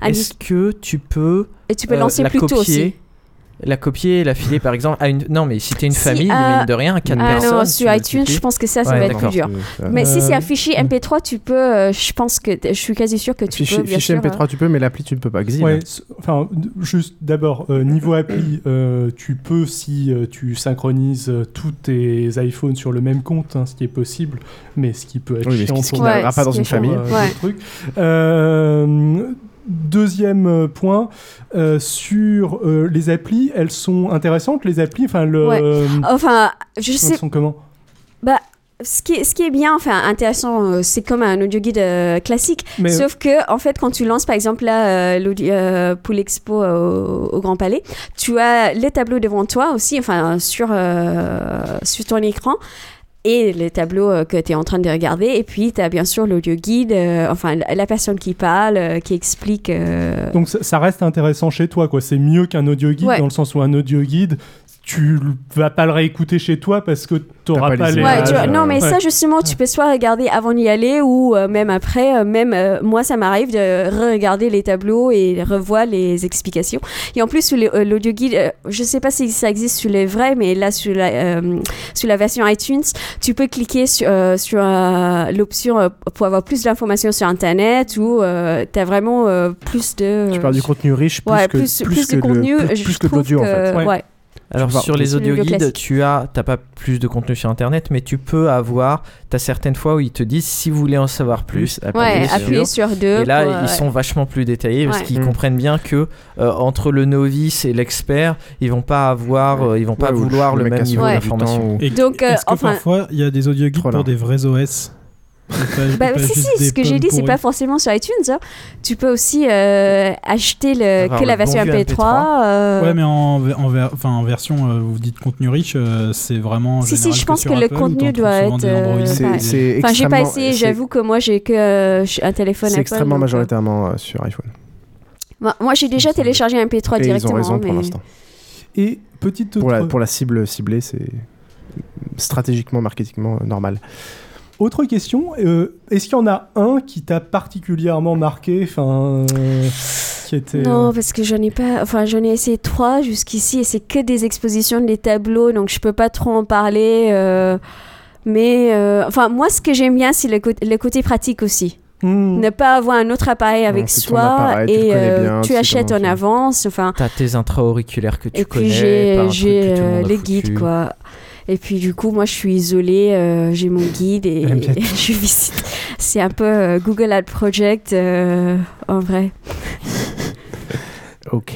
Est-ce que tu peux Et tu peux euh, lancer la plus tôt aussi. La copier la filer par exemple à une... Non mais si t'es une Si, famille, euh, mine de rien, 4 ah personnes... non, sur iTunes, je pense que ça, ça Ouais, va être plus dur. Euh, Mais si c'est un Euh, fichier MP3, tu peux, euh, je pense que, je suis quasi sûre que tu Fichier, peux, bien fichier sûr, MP3, tu peux, mais l'appli, tu ne peux pas. Xil. Ouais, c- enfin, juste d'abord, euh, niveau appli, euh, tu peux, si euh, tu synchronises euh, tous tes iPhones sur le même compte, hein, ce qui est possible, mais ce qui peut être Oui, chiant ce qui n'arrivera pas dans une famille. euh, Deuxième euh, point, euh, sur euh, les applis, elles sont intéressantes, les applis, enfin, le... Ouais. Enfin, je elles sais. sont comment? Bah, ce qui, est, ce qui est bien, enfin intéressant, c'est comme un audio guide euh, classique. Mais- Sauf que, en fait, quand tu lances, par exemple, là, euh, pour l'expo euh, au, Grand Palais, tu as les tableaux devant toi aussi, enfin, sur, sur ton écran. Et les tableaux euh, que tu es en train de regarder. Et puis, tu as bien sûr l'audio guide, euh, enfin, la, la personne qui parle, euh, qui explique. euh, Donc ça, ça reste intéressant chez toi, quoi. C'est mieux qu'un audio guide Ouais. dans le sens où un audio guide, tu vas pas le réécouter chez toi parce que t'auras pas pas, les les. Ouais, tu vois, non, mais Ouais. ça, justement, tu peux soit regarder avant d'y aller ou euh, même après. euh, même euh, moi, ça m'arrive de re-regarder les tableaux et revoir les explications. Et en plus, sur euh, l'audio guide, euh, je sais pas si ça existe sur les vrais, mais là, sur la, euh, sur la version iTunes, tu peux cliquer sur, euh, sur euh, l'option euh, pour avoir plus d'informations sur Internet ou tu as vraiment euh, plus de. Tu parles du contenu riche plus ouais, que, plus, plus plus que de contenu. le, plus, je que de l'audio, en fait. Ouais. Alors Tu sur les le audio guides, tu as t'as pas plus de contenu sur internet, mais tu peux avoir t'as certaines fois où ils te disent si vous voulez en savoir plus, Ouais, appuyez appuyer sur deux. Et là, pour, ils ouais. sont vachement plus détaillés parce Ouais. qu'ils Mm. comprennent bien que euh, entre le novice et l'expert, ils vont pas avoir, euh, ils vont pas vouloir le même niveau d'information. ou- Donc, euh, est-ce que enfin- parfois il y a des audio guides pour des vrais OS Bah, si, si, ce que j'ai dit, c'est pas forcément sur iTunes. hein. Tu peux aussi euh, acheter le, que la version bon vieux MP3. euh, Ouais, mais en, en, ver- enfin, en version, euh, vous dites contenu riche, euh, c'est vraiment. en Si, si, je pense que le Apple, contenu t'en doit être. Enfin, j'ai pas essayé, j'avoue que moi j'ai que euh, un téléphone C'est extrêmement donc, majoritairement euh, sur iPhone. Moi, moi, j'ai déjà téléchargé un MP3 Et ils directement. ont raison pour l'instant. Et petite Pour la, pour la cible ciblée, c'est stratégiquement, marketingement euh, normal. Autre question, euh, est-ce qu'il y en a un qui t'a particulièrement marqué, enfin, euh, qui était Non, parce que j'en ai pas. Enfin, j'en ai essayé trois jusqu'ici et c'est que des expositions, des tableaux, donc je peux pas trop en parler. euh, mais euh, enfin, moi, ce que j'aime bien, c'est le, côté pratique aussi. Ne pas avoir un autre appareil avec soi appareil, tu le et euh, bien, tu achètes en avance. Enfin, T'as tes intra-auriculaires que tu et connais. puis pas j'ai euh, les foutu. guides quoi. Et puis du coup, moi je suis isolée, euh, j'ai mon guide et, *laughs* *laughs* je visite. C'est un peu euh, Google Ad Project euh, en vrai. *laughs* Ok,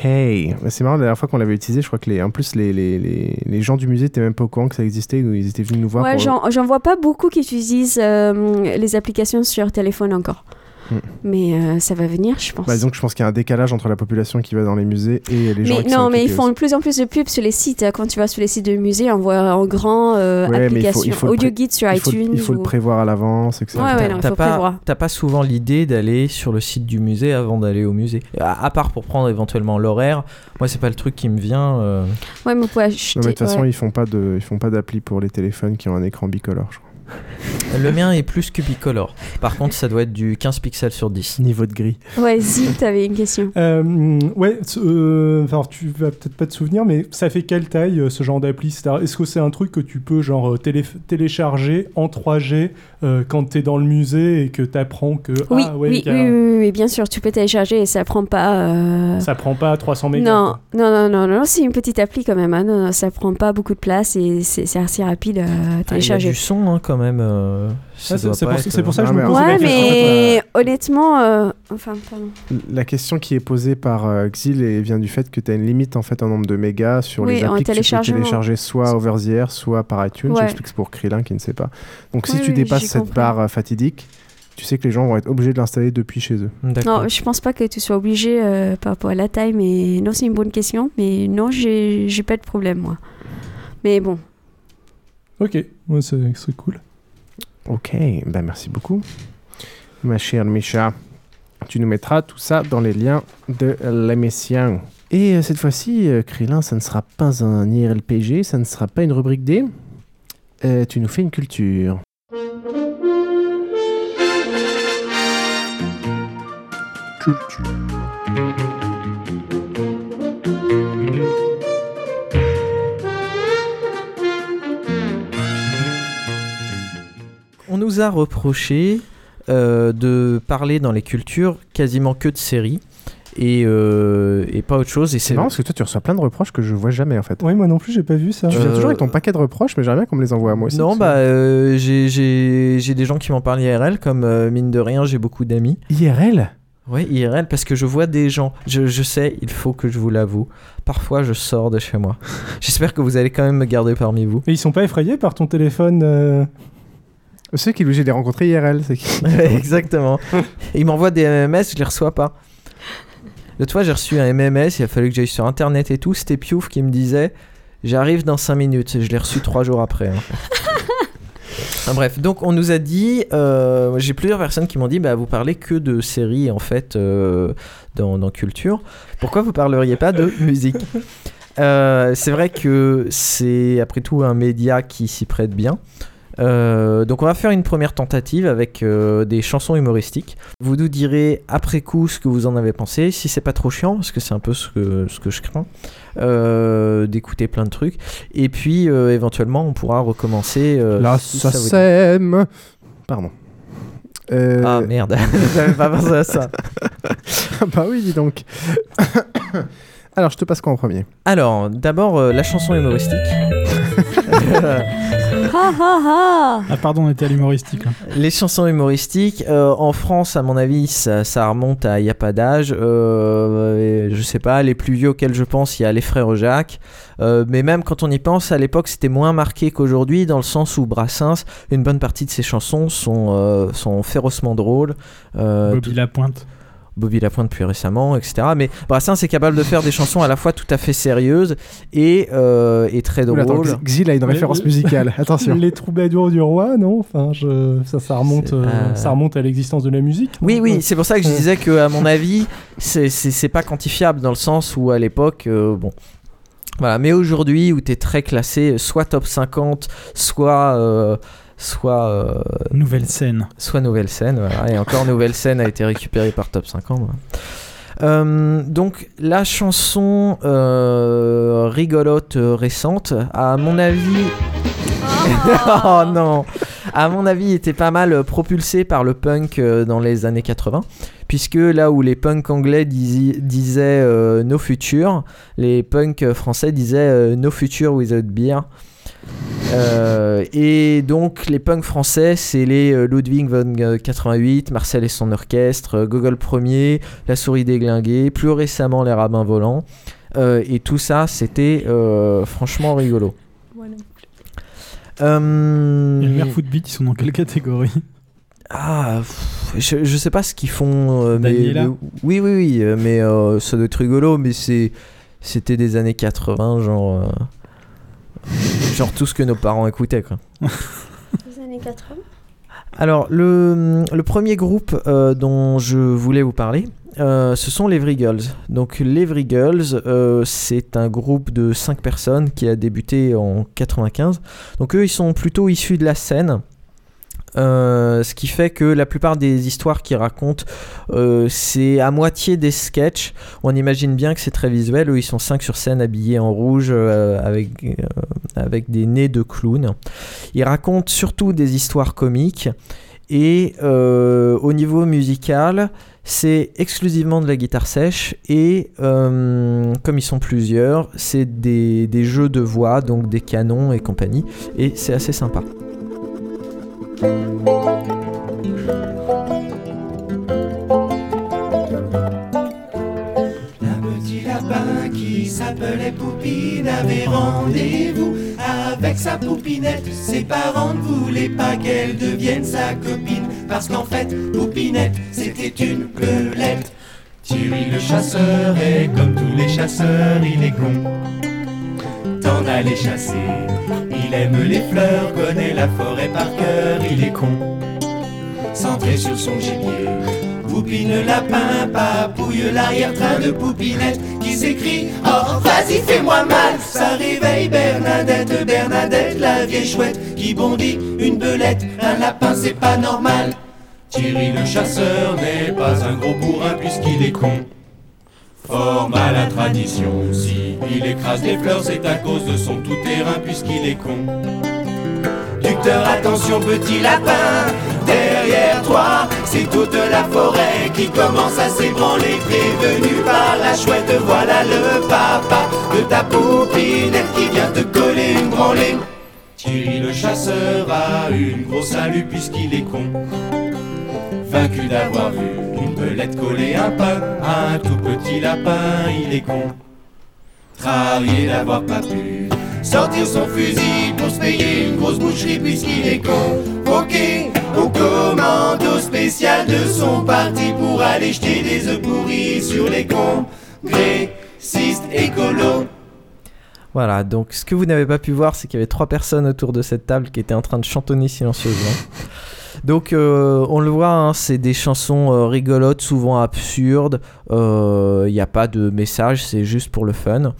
c'est marrant, la dernière fois qu'on l'avait utilisé, je crois que les, en plus les, les, les, les gens du musée étaient même pas au courant que ça existait, ils étaient venus nous voir. Ouais, pour- j'en vois pas beaucoup qui utilisent les applications sur téléphone encore. Hmm. Mais euh, ça va venir, je pense. Bah, disons que je pense qu'il y a un décalage entre la population qui va dans les musées et les gens mais qui sont non, mais ils font de plus en plus de pubs sur les sites. Quand tu vas sur les sites de musées, on voit en grand euh, Ouais, mais il faut- applications, il faut le audio guide sur il faut le- iTunes. Il faut le prévoir à l'avance, etc. Ouais, ouais, T'as pas, pas souvent l'idée d'aller sur le site du musée avant d'aller au musée. À, à part pour prendre éventuellement l'horaire, moi c'est pas le truc qui me vient. euh. Ouais, mais acheter. De toute façon, ouais. ils font pas de, ils font pas d'appli pour les téléphones qui ont un écran bicolore, je crois. Le mien est plus que bicolore. Par contre, ça doit être du 15 pixels sur 10. Niveau de gris. Ouais, Zi, t'avais une question. *laughs* Euh, ouais, euh, enfin, tu vas peut-être pas te souvenir, mais ça fait quelle taille euh, ce genre d'appli Est-ce que c'est un truc que tu peux genre euh, télé- télécharger en 3G euh, quand t'es dans le musée et que t'apprends que Oui, ah ouais, oui, oui, oui, oui, bien sûr, tu peux télécharger et ça prend pas. euh, ça prend pas 300 mégas Non, non, non, non, non, c'est une petite appli quand même. hein. Non, non, ça prend pas beaucoup de place et c'est assez rapide à Ah, Il y a télécharger. du son hein, quand même. Ah, c'est- pour- être, c'est pour ça que euh, je me pose Ouais, la question. mais honnêtement, euh, enfin, pardon. La question qui est posée par euh, Xil et vient du fait que tu as une limite en fait en nombre de mégas sur Oui, les applis que tu peux télécharger soit over the air, soit par iTunes. Ouais. J'explique pour Krillin qui ne sait pas. Donc si tu oui, dépasses cette compris. barre euh, fatidique, tu sais que les gens vont être obligés de l'installer depuis chez eux. Non, je pense pas que tu sois obligé euh, par rapport à la taille, mais non, c'est une bonne question. Mais non, j'ai pas de problème, moi. Mais bon, Ok, ouais, c'est c'est cool. Ok, ben merci beaucoup. Ma chère Misha, tu nous mettras tout ça dans les liens de l'émission. Et euh, cette fois-ci, euh, Krillin, ça ne sera pas un IRLPG, ça ne sera pas une rubrique D. Euh, tu nous fais une culture. On nous a reproché euh, de parler dans les cultures quasiment que de séries et, euh, et pas autre chose. Et C'est marrant parce que toi, tu reçois plein de reproches que je vois jamais en fait. Ouais, moi non plus, j'ai pas vu ça. Tu viens Euh, toujours avec ton paquet de reproches, mais j'aimerais bien qu'on me les envoie à moi aussi. Non, bah euh, j'ai- j'ai j'ai des gens qui m'en parlent IRL, comme euh, mine de rien, j'ai beaucoup d'amis. IRL Ouais, IRL, parce que je vois des gens. Je, je sais, il faut que je vous l'avoue. Parfois, je sors de chez moi. *laughs* J'espère que vous allez quand même me garder parmi vous. Et ils sont pas effrayés par ton téléphone euh, Ceux qui obligé de les rencontrer IRL, c'est qui *laughs* Ouais, Exactement. Ils m'envoient des MMS, je les reçois pas. L'autre fois, j'ai reçu un MMS, il a fallu que j'aille sur internet et tout. C'était Piouf qui me disait J'arrive dans 5 minutes. Je l'ai reçu 3 jours après. hein. *laughs* Enfin, bref, donc on nous a dit, euh, j'ai plusieurs personnes qui m'ont dit, bah vous parlez que de séries en fait euh, dans, dans culture. Pourquoi vous parleriez pas de *laughs* musique? Euh, C'est vrai que c'est après tout un média qui s'y prête bien. Euh, donc on va faire une première tentative avec euh, des chansons humoristiques. Vous nous direz après coup ce que vous en avez pensé, si c'est pas trop chiant, parce que c'est un peu ce que, ce que je crains, euh, d'écouter plein de trucs. Et puis éventuellement on pourra recommencer. La si ça. SACEM Pardon. Ah merde, *laughs* *laughs* j'avais pas pensé à ça. *laughs* bah oui, dis donc. *coughs* Alors, je te passe quoi en premier? Alors, d'abord la chanson humoristique. Ha ha ha Ah pardon, on était à l'humoristique. là. Les chansons humoristiques, euh, en France, à mon avis, ça, ça remonte à il n'y a pas d'âge. Euh, je sais pas, les plus vieux auxquels je pense, il y a les frères Jacques. Euh, mais même quand on y pense, à l'époque, c'était moins marqué qu'aujourd'hui, dans le sens où Brassens, une bonne partie de ses chansons sont, euh, sont férocement drôles. Euh, Bobby Lapointe. Bobby Lapointe plus récemment, etc. Mais Brassens est capable de faire des chansons à la fois tout à fait sérieuses et, euh, et très Oula, attends, drôles. Xil a une référence musicale. Attention. Les troubadours du roi, non? Enfin, je... ça, ça remonte, euh, euh, ça remonte à l'existence de la musique. Oui, oui, c'est pour ça que je disais que, à mon avis, c'est- pas quantifiable dans le sens où à l'époque, euh, bon. Voilà, mais aujourd'hui où tu es très classé, soit top 50, soit. Soit. euh, Nouvelle scène. Soit nouvelle scène, voilà. Et encore, *laughs* nouvelle scène a été récupérée par top 50. voilà. Euh, donc la chanson euh, rigolote euh, récente, à mon avis, *laughs* oh non, à mon avis, était pas mal propulsée par le punk euh, dans les années 80, puisque là où les punks anglais disi- disaient euh, No Future, les punks français disaient euh, No Future Without Beer. Euh, et donc les punks français, c'est les euh, Ludwig von euh, 88, Marcel et son orchestre, euh, Gogol Premier, La souris déglinguée, plus récemment les rabbins volants. Euh, et tout ça, c'était euh, franchement rigolo. Euh, Et le Mère Footbeat, ils sont dans quelle catégorie? Ah, pff, je, je sais pas ce qu'ils font. euh, mais, Daniela? mais- oui, oui, oui, euh, mais euh, ça doit être rigolo, mais c'est, c'était des années 80, genre, euh, genre tout ce que nos parents écoutaient, quoi. *laughs* Les années 80 Alors, le, le premier groupe euh, dont je voulais vous parler, euh, ce sont les Girls. Donc, les Girls, euh, c'est un groupe de 5 personnes qui a débuté en 95. Donc, eux, ils sont plutôt issus de la scène. Euh, ce qui fait que la plupart des histoires qu'ils racontent, euh, c'est à moitié des sketchs. On imagine bien que c'est très visuel. Eux, ils sont cinq sur scène habillés en rouge euh, avec, avec des nez de clowns. Ils racontent surtout des histoires comiques. Et au niveau musical, c'est exclusivement de la guitare sèche. Et comme ils sont plusieurs, c'est des, des jeux de voix, donc des canons et compagnie. Et c'est assez sympa. Un petit lapin qui s'appelait Poupine avait rendez-vous avec sa poupinette. Ses parents ne voulaient pas qu'elle devienne sa copine parce qu'en fait, Poupinette, c'était une pelette. Thierry le chasseur est comme tous les chasseurs, il est con. T'en aller chasser, il aime les fleurs, connaît la forêt par cœur, il est con. Centré sur son gibier, Poupine lapin papouille l'arrière-train de Poupinette qui s'écrie Oh vas-y fais-moi mal! Ça réveille Bernadette, Bernadette la vieille chouette qui bondit une belette. Un lapin c'est pas normal. Thierry le chasseur n'est pas un gros bourrin puisqu'il est con Fort mal à tradition. Si il écrase des fleurs c'est à cause de son tout-terrain puisqu'il est con. Ducteur, attention petit lapin, derrière toi, c'est toute la forêt qui commence à s'ébranler, prévenu par la chouette, voilà le papa de ta poupinette qui vient te coller une branlée. Thierry le chasseur a une grosse salut puisqu'il est con, vaincu d'avoir vu une belette coller un pain à un tout petit lapin, il est con, travaillé d'avoir pas pu sortir son fusil pour se payer une grosse boucherie puisqu'il est convoqué au commando spécial de son parti pour aller jeter des œufs pourris sur les congressistes écolos. Voilà, donc ce que vous n'avez pas pu voir, c'est qu'il y avait trois personnes autour de cette table qui étaient en train de chantonner silencieusement. Donc euh, on le voit, hein, c'est des chansons euh, rigolotes, souvent absurdes. Il n'y a pas de message, c'est juste pour le fun.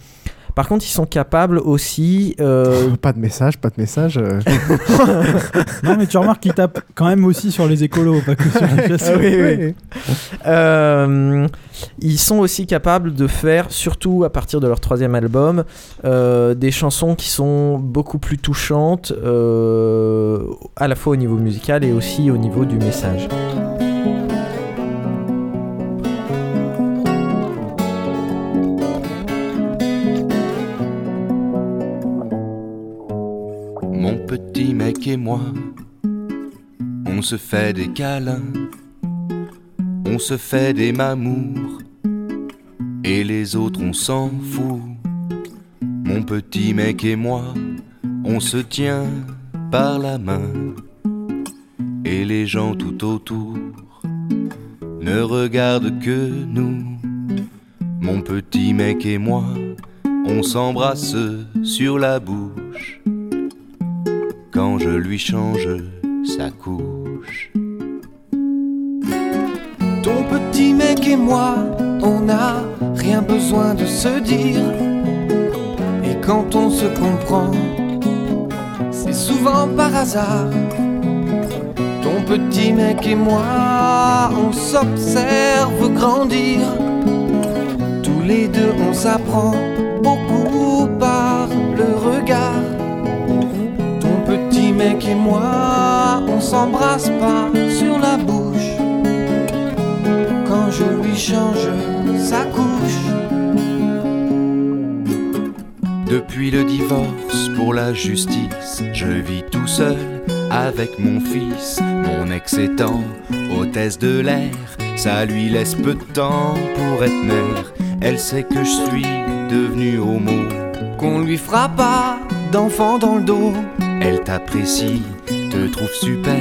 Par contre, ils sont capables aussi. euh, *laughs* Pas de message, pas de message. euh. *laughs* Non, mais tu remarques qu'ils tapent quand même aussi sur les écolos, pas que sur *laughs* les Ah chasseurs. oui, oui. Euh, ils sont aussi capables de faire, surtout à partir de leur troisième album, euh, des chansons qui sont beaucoup plus touchantes, euh, à la fois au niveau musical et aussi au niveau du message. Et moi, on se fait des câlins, on se fait des mamours, et les autres on s'en fout. Mon petit mec et moi, on se tient par la main, et les gens tout autour ne regardent que nous. Mon petit mec et moi, on s'embrasse sur la bouche quand je lui change sa couche. Ton petit mec et moi, on n'a rien besoin de se dire. Et quand on se comprend, c'est souvent par hasard. Ton petit mec et moi, on s'observe grandir. Tous les deux, on s'apprend et moi, on s'embrasse pas sur la bouche quand je lui change sa couche. Depuis le divorce pour la justice, je vis tout seul avec mon fils. Mon ex étant hôtesse de l'air, ça lui laisse peu de temps pour être mère. Elle sait que je suis devenu homo. Qu'on lui fera pas d'enfant dans le dos. Elle t'apprécie, te trouve super.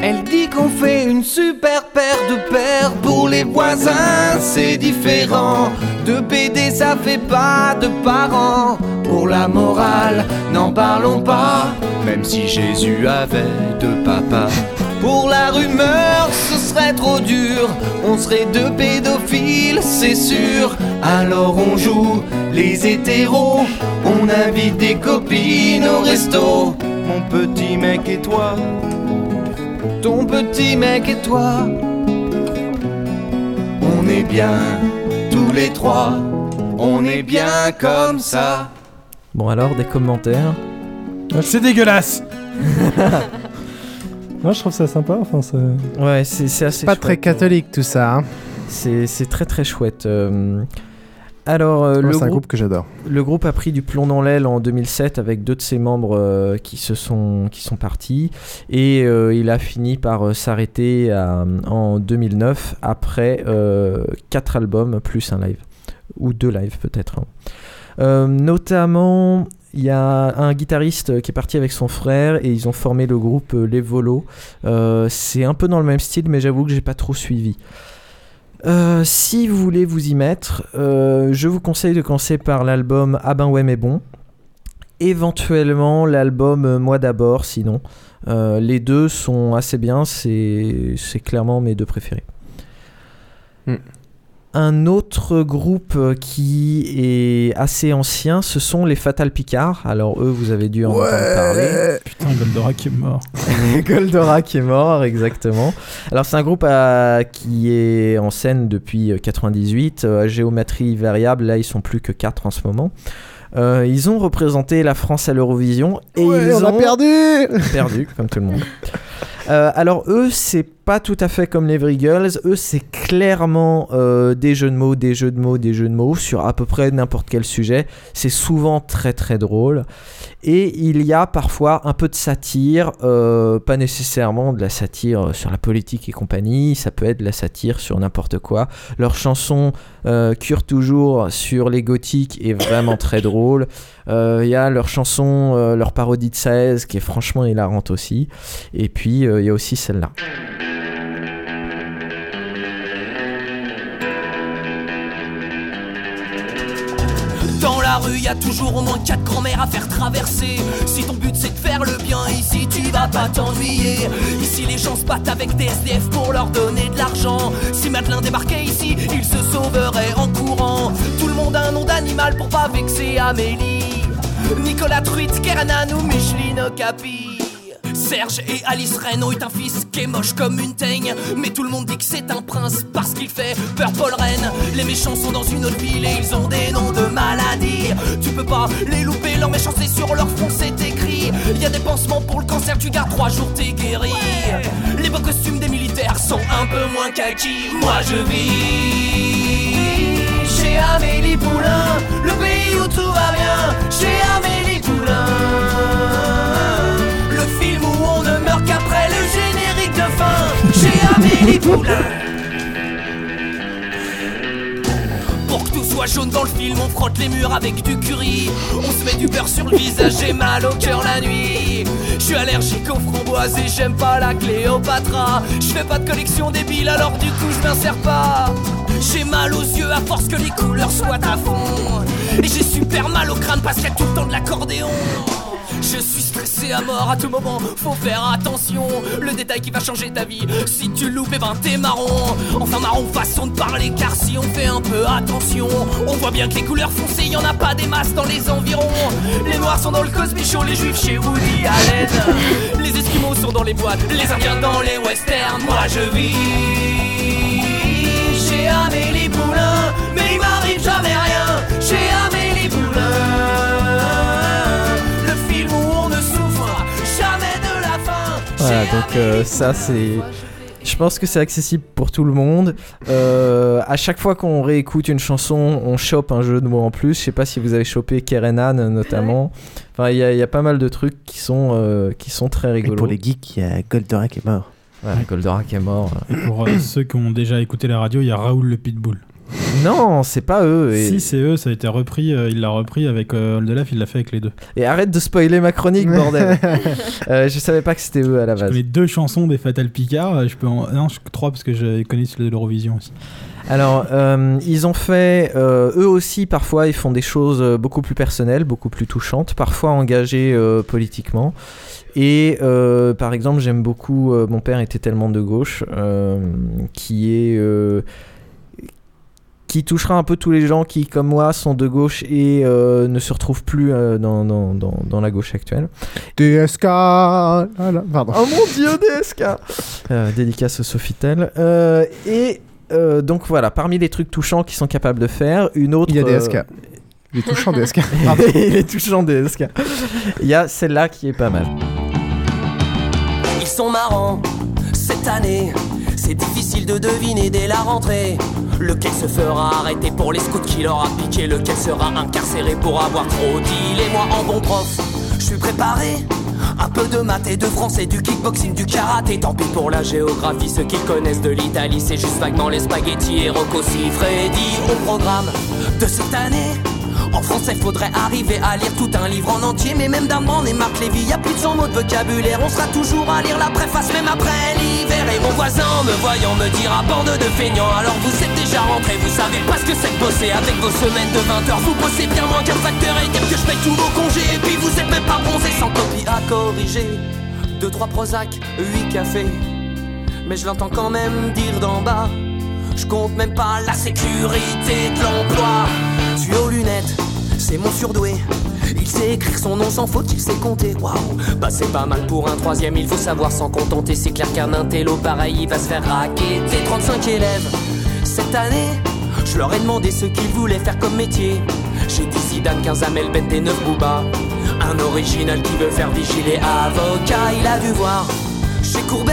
Elle dit qu'on fait une super paire de paires pour les voisins, c'est différent. De BD, ça fait pas de parents. Pour la morale, n'en parlons pas. Même si Jésus avait deux papas. Pour la rumeur, serait trop dur. On serait deux pédophiles, c'est sûr. Alors on joue les hétéros. On invite des copines au resto. Mon petit mec et toi, ton petit mec et toi. On est bien tous les trois. On est bien comme ça. Bon alors, des commentaires C'est dégueulasse *laughs* Moi je trouve ça sympa, enfin c'est... Ouais, c'est c'est assez Pas chouette, très euh. catholique tout ça. hein. C'est c'est très très chouette. euh. Alors, euh, Ouais, le c'est un groupe, que j'adore. Le groupe a pris du plomb dans l'aile en 2007 avec deux de ses membres euh, qui se sont qui sont partis et euh, il a fini par euh, s'arrêter à- en 2009 après euh, quatre albums plus un live ou deux lives peut-être. hein. Euh, notamment, il y a un guitariste qui est parti avec son frère et ils ont formé le groupe euh, Les Volos. Euh, c'est un peu dans le même style, mais j'avoue que j'ai pas trop suivi. Euh, si vous voulez vous y mettre, euh, je vous conseille de commencer par l'album Ah ben ouais mais bon. Éventuellement l'album euh, Moi d'abord, sinon. Euh, les deux sont assez bien, c'est clairement mes deux préférés. Un autre groupe euh, qui est assez ancien, ce sont les Fatal Picard. Alors eux, vous avez dû en entendre parler. Putain, Goldorak est mort. *laughs* Goldorak est mort, exactement. Alors c'est un groupe euh, qui est en scène depuis euh, 98, euh, à géométrie variable, là ils sont plus que 4 en ce moment. Euh, ils ont représenté la France à l'Eurovision et Ouais, ils on a ont perdu perdu comme tout le monde. *laughs* Euh, alors eux, c'est pas tout à fait comme les Girls. Eux, c'est clairement euh, des jeux de mots, des jeux de mots, des jeux de mots sur à peu près n'importe quel sujet. C'est souvent très très drôle. Et il y a parfois un peu de satire, euh, pas nécessairement de la satire sur la politique et compagnie. Ça peut être de la satire sur n'importe quoi. Leur chanson euh, Cure toujours sur les gothiques est vraiment très drôle. Euh, Il y a leur chanson, leur parodie de 16 qui est franchement hilarante aussi. Et puis il y a aussi celle-là. Y a toujours au moins quatre grand-mères à faire traverser. Si ton but c'est de faire le bien, ici tu vas pas t'ennuyer. Ici les gens se battent avec des SDF pour leur donner de l'argent. Si Madelin débarquait ici, il se sauverait en courant. Tout le monde a un nom d'animal pour pas vexer Amélie. Nicolas Truite, Kerenan ou Micheline Okapi. Serge et Alice Ren ont eu un fils qui est moche comme une teigne. Mais tout le monde dit que c'est un prince parce qu'il fait Purple Rain Les méchants sont dans une autre ville et ils ont des noms de maladies Tu peux pas les louper, leur méchanceté sur leur front c'est écrit. Il y a des pansements pour le cancer, tu gardes trois jours t'es guéri. Les beaux costumes des militaires sont un peu moins kaki. Moi je vis chez Amélie Poulain Le pays où tout va bien. Chez Amélie Poulain Amélie Poulain. Pour que tout soit jaune dans le film, on frotte les murs avec du curry. On se met du beurre sur le visage, j'ai mal au cœur la nuit. Je suis allergique aux framboises et j'aime pas la Cléopatra. Je fais pas de collection débile, alors du coup je m'insère pas. J'ai mal aux yeux à force que les couleurs soient à fond. Et j'ai super mal au crâne parce qu'il y a tout le temps de l'accordéon. Je suis stressé à mort à tout moment, faut faire attention. Le détail qui va changer ta vie, si tu loupes, eh ben t'es marron. Enfin, marron façon de parler, car si on fait un peu attention, on voit bien que les couleurs foncées, y en a pas des masses dans les environs. Les noirs sont dans le Cosby Show, les juifs chez Woody Allen. Les esquimaux sont dans les boîtes, les indiens dans les westerns. Moi je vis chez Amélie Poulain, mais il m'arrive jamais rien Voilà, donc euh, ça c'est. Je pense que c'est accessible pour tout le monde. Euh, à chaque fois qu'on réécoute une chanson, on chope un jeu de mots en plus. Je sais pas si vous avez chopé Kerenan notamment. Enfin, il y, a- il y a pas mal de trucs qui sont, euh, qui sont très rigolos. pour les geeks, il y a Goldorak qui est mort. Ouais, Goldorak est mort. Et pour euh, ceux qui ont déjà écouté la radio, il y a Raoul le Pitbull. Non, c'est pas eux. Et, Si, c'est eux, ça a été repris, euh, il l'a repris avec euh, Oldelaf, il l'a fait avec les deux. et arrête de spoiler ma chronique, bordel. *laughs* Euh, je savais pas que c'était eux à la base. Les deux chansons des Fatal Picard, euh, je peux en... Non, je... trois parce que je connais celui de l'Eurovision aussi. Alors, euh, ils ont fait, euh, eux aussi, parfois, ils font des choses beaucoup plus personnelles, beaucoup plus touchantes, parfois engagées euh, politiquement. Et euh, par exemple, j'aime beaucoup euh, Mon père était tellement de gauche, euh, qui est. qui touchera un peu tous les gens qui, comme moi, sont de gauche et euh, ne se retrouvent plus euh, dans, dans, dans, dans la gauche actuelle. DSK Voilà, Pardon. Oh mon dieu, DSK *laughs* Euh, Dédicace au Sofitel. Euh, et euh, donc voilà, parmi les trucs touchants qu'ils sont capables de faire, une autre. Il y a euh, DSK. Les touchants DSK. *laughs* Pardon. les touchants DSK. Il y a celle-là qui est pas mal. Ils sont marrants cette année. C'est difficile de deviner dès la rentrée. Lequel se fera arrêter pour les scouts qui leur a piqué Lequel sera incarcéré pour avoir trop dit. Et moi en bon prof, je suis préparé. Un peu de maths et de français, du kickboxing, du karaté. Tant pis pour la géographie, ceux qui connaissent de l'Italie C'est juste vaguement les spaghettis et Rocco Siffredi. Au programme de cette année en français, faudrait arriver à lire tout un livre en entier. Mais même d'un et Marc Lévy, y a plus de 100 mots de vocabulaire. On sera toujours à lire la préface, même après l'hiver. Et mon voisin, me voyant, me dira bande de feignants. Alors vous êtes déjà rentrés, vous savez pas ce que c'est de bosser avec vos semaines de 20 heures. Vous bossez bien moins qu'un facteur et dire que je paye tous vos congés. Et puis vous êtes même pas bronzés sans copie à corriger. Deux, trois Prozac, huit cafés. Mais je l'entends quand même dire d'en bas. Je compte même pas la sécurité de l'emploi. Tu aux lunettes, c'est mon surdoué. Il sait écrire son nom sans faute, il sait compter. Waouh, bah c'est pas mal pour un troisième, il faut savoir s'en contenter. C'est clair qu'un intello pareil, il va se faire raqueter. 35 élèves cette année, je leur ai demandé ce qu'ils voulaient faire comme métier. J'ai dit Zidane, 15 Amel, Bent et 9 Booba. Un original qui veut faire vigiler avocat, il a dû voir chez Courbet.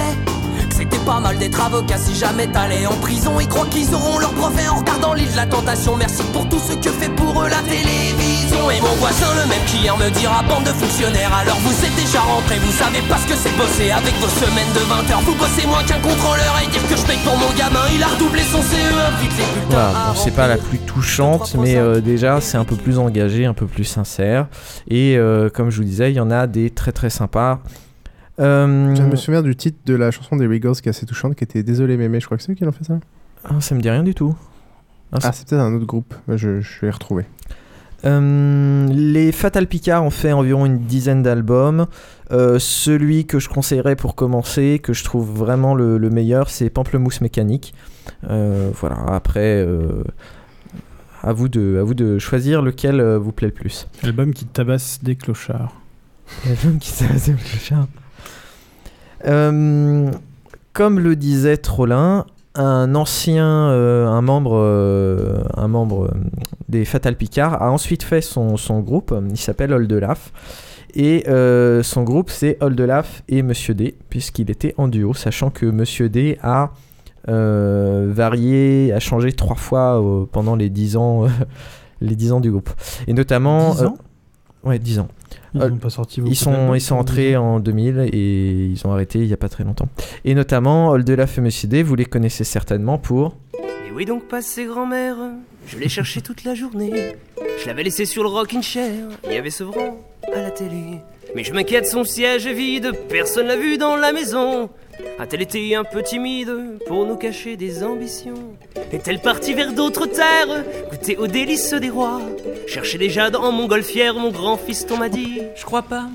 C'était pas mal d'être avocat si jamais t'allais en prison. Ils croient qu'ils auront leur brevet en regardant l'île de la tentation. Merci pour tout ce que fait pour eux la télévision. Et mon voisin, le même qui hier me dira bande de fonctionnaires. Alors vous êtes déjà rentrés, vous savez pas ce que c'est bosser avec vos semaines de 20 heures. Vous bossez moins qu'un contrôleur et dire que je paye pour mon gamin. Il a redoublé son CE1, vite les bulletins. Voilà, bon, c'est pas la plus touchante, mais euh, déjà c'est un peu plus engagé, un peu plus sincère. Et euh, comme je vous disais, il y en a des très très sympas. Euh, Je me souviens du titre de la chanson des Wiggles qui est assez touchante, qui était Désolé mémé, je crois que c'est eux qui l'ont fait ça. ah, ça me dit rien du tout. Ah, Ah, c'est peut-être un autre groupe, je, je vais les retrouver. Euh, les Fatal Picard ont fait environ une dizaine d'albums. Euh, celui que je conseillerais pour commencer, que je trouve vraiment le, le meilleur, c'est Pamplemousse Mécanique. Euh, voilà, après, euh, à, vous de, à vous de choisir lequel vous plaît le plus. Album qui tabasse des clochards. L'album qui tabasse des clochards. Euh, comme le disait Trollin, un ancien, euh, un membre, euh, un membre des Fatal Picard a ensuite fait son, son groupe. Il s'appelle Oldelaf. Et euh, son groupe, c'est Oldelaf et Monsieur D, puisqu'il était en duo, sachant que Monsieur D a varié, a changé trois fois pendant les dix ans, *laughs* les 10 ans du groupe. Et notamment. 10 ans? Ouais, 10 ans. Ils Euh, pas sorti Ils sont, ils sont entrés en 2000 et ils ont arrêté il n'y a pas très longtemps. Et notamment, Monsieur D, vous les connaissez certainement pour. Et oui donc passé grand-mère, je l'ai cherché toute la journée. Je l'avais laissé sur le rocking chair, il y avait Sevran à la télé. Mais je m'inquiète, son siège est vide, personne l'a vu dans la maison. A-t-elle été un peu timide pour nous cacher des ambitions? Est-elle partie vers d'autres terres, goûter aux délices des rois? Chercher déjà dans mon golfière, mon grand fiston m'a dit Je crois pas.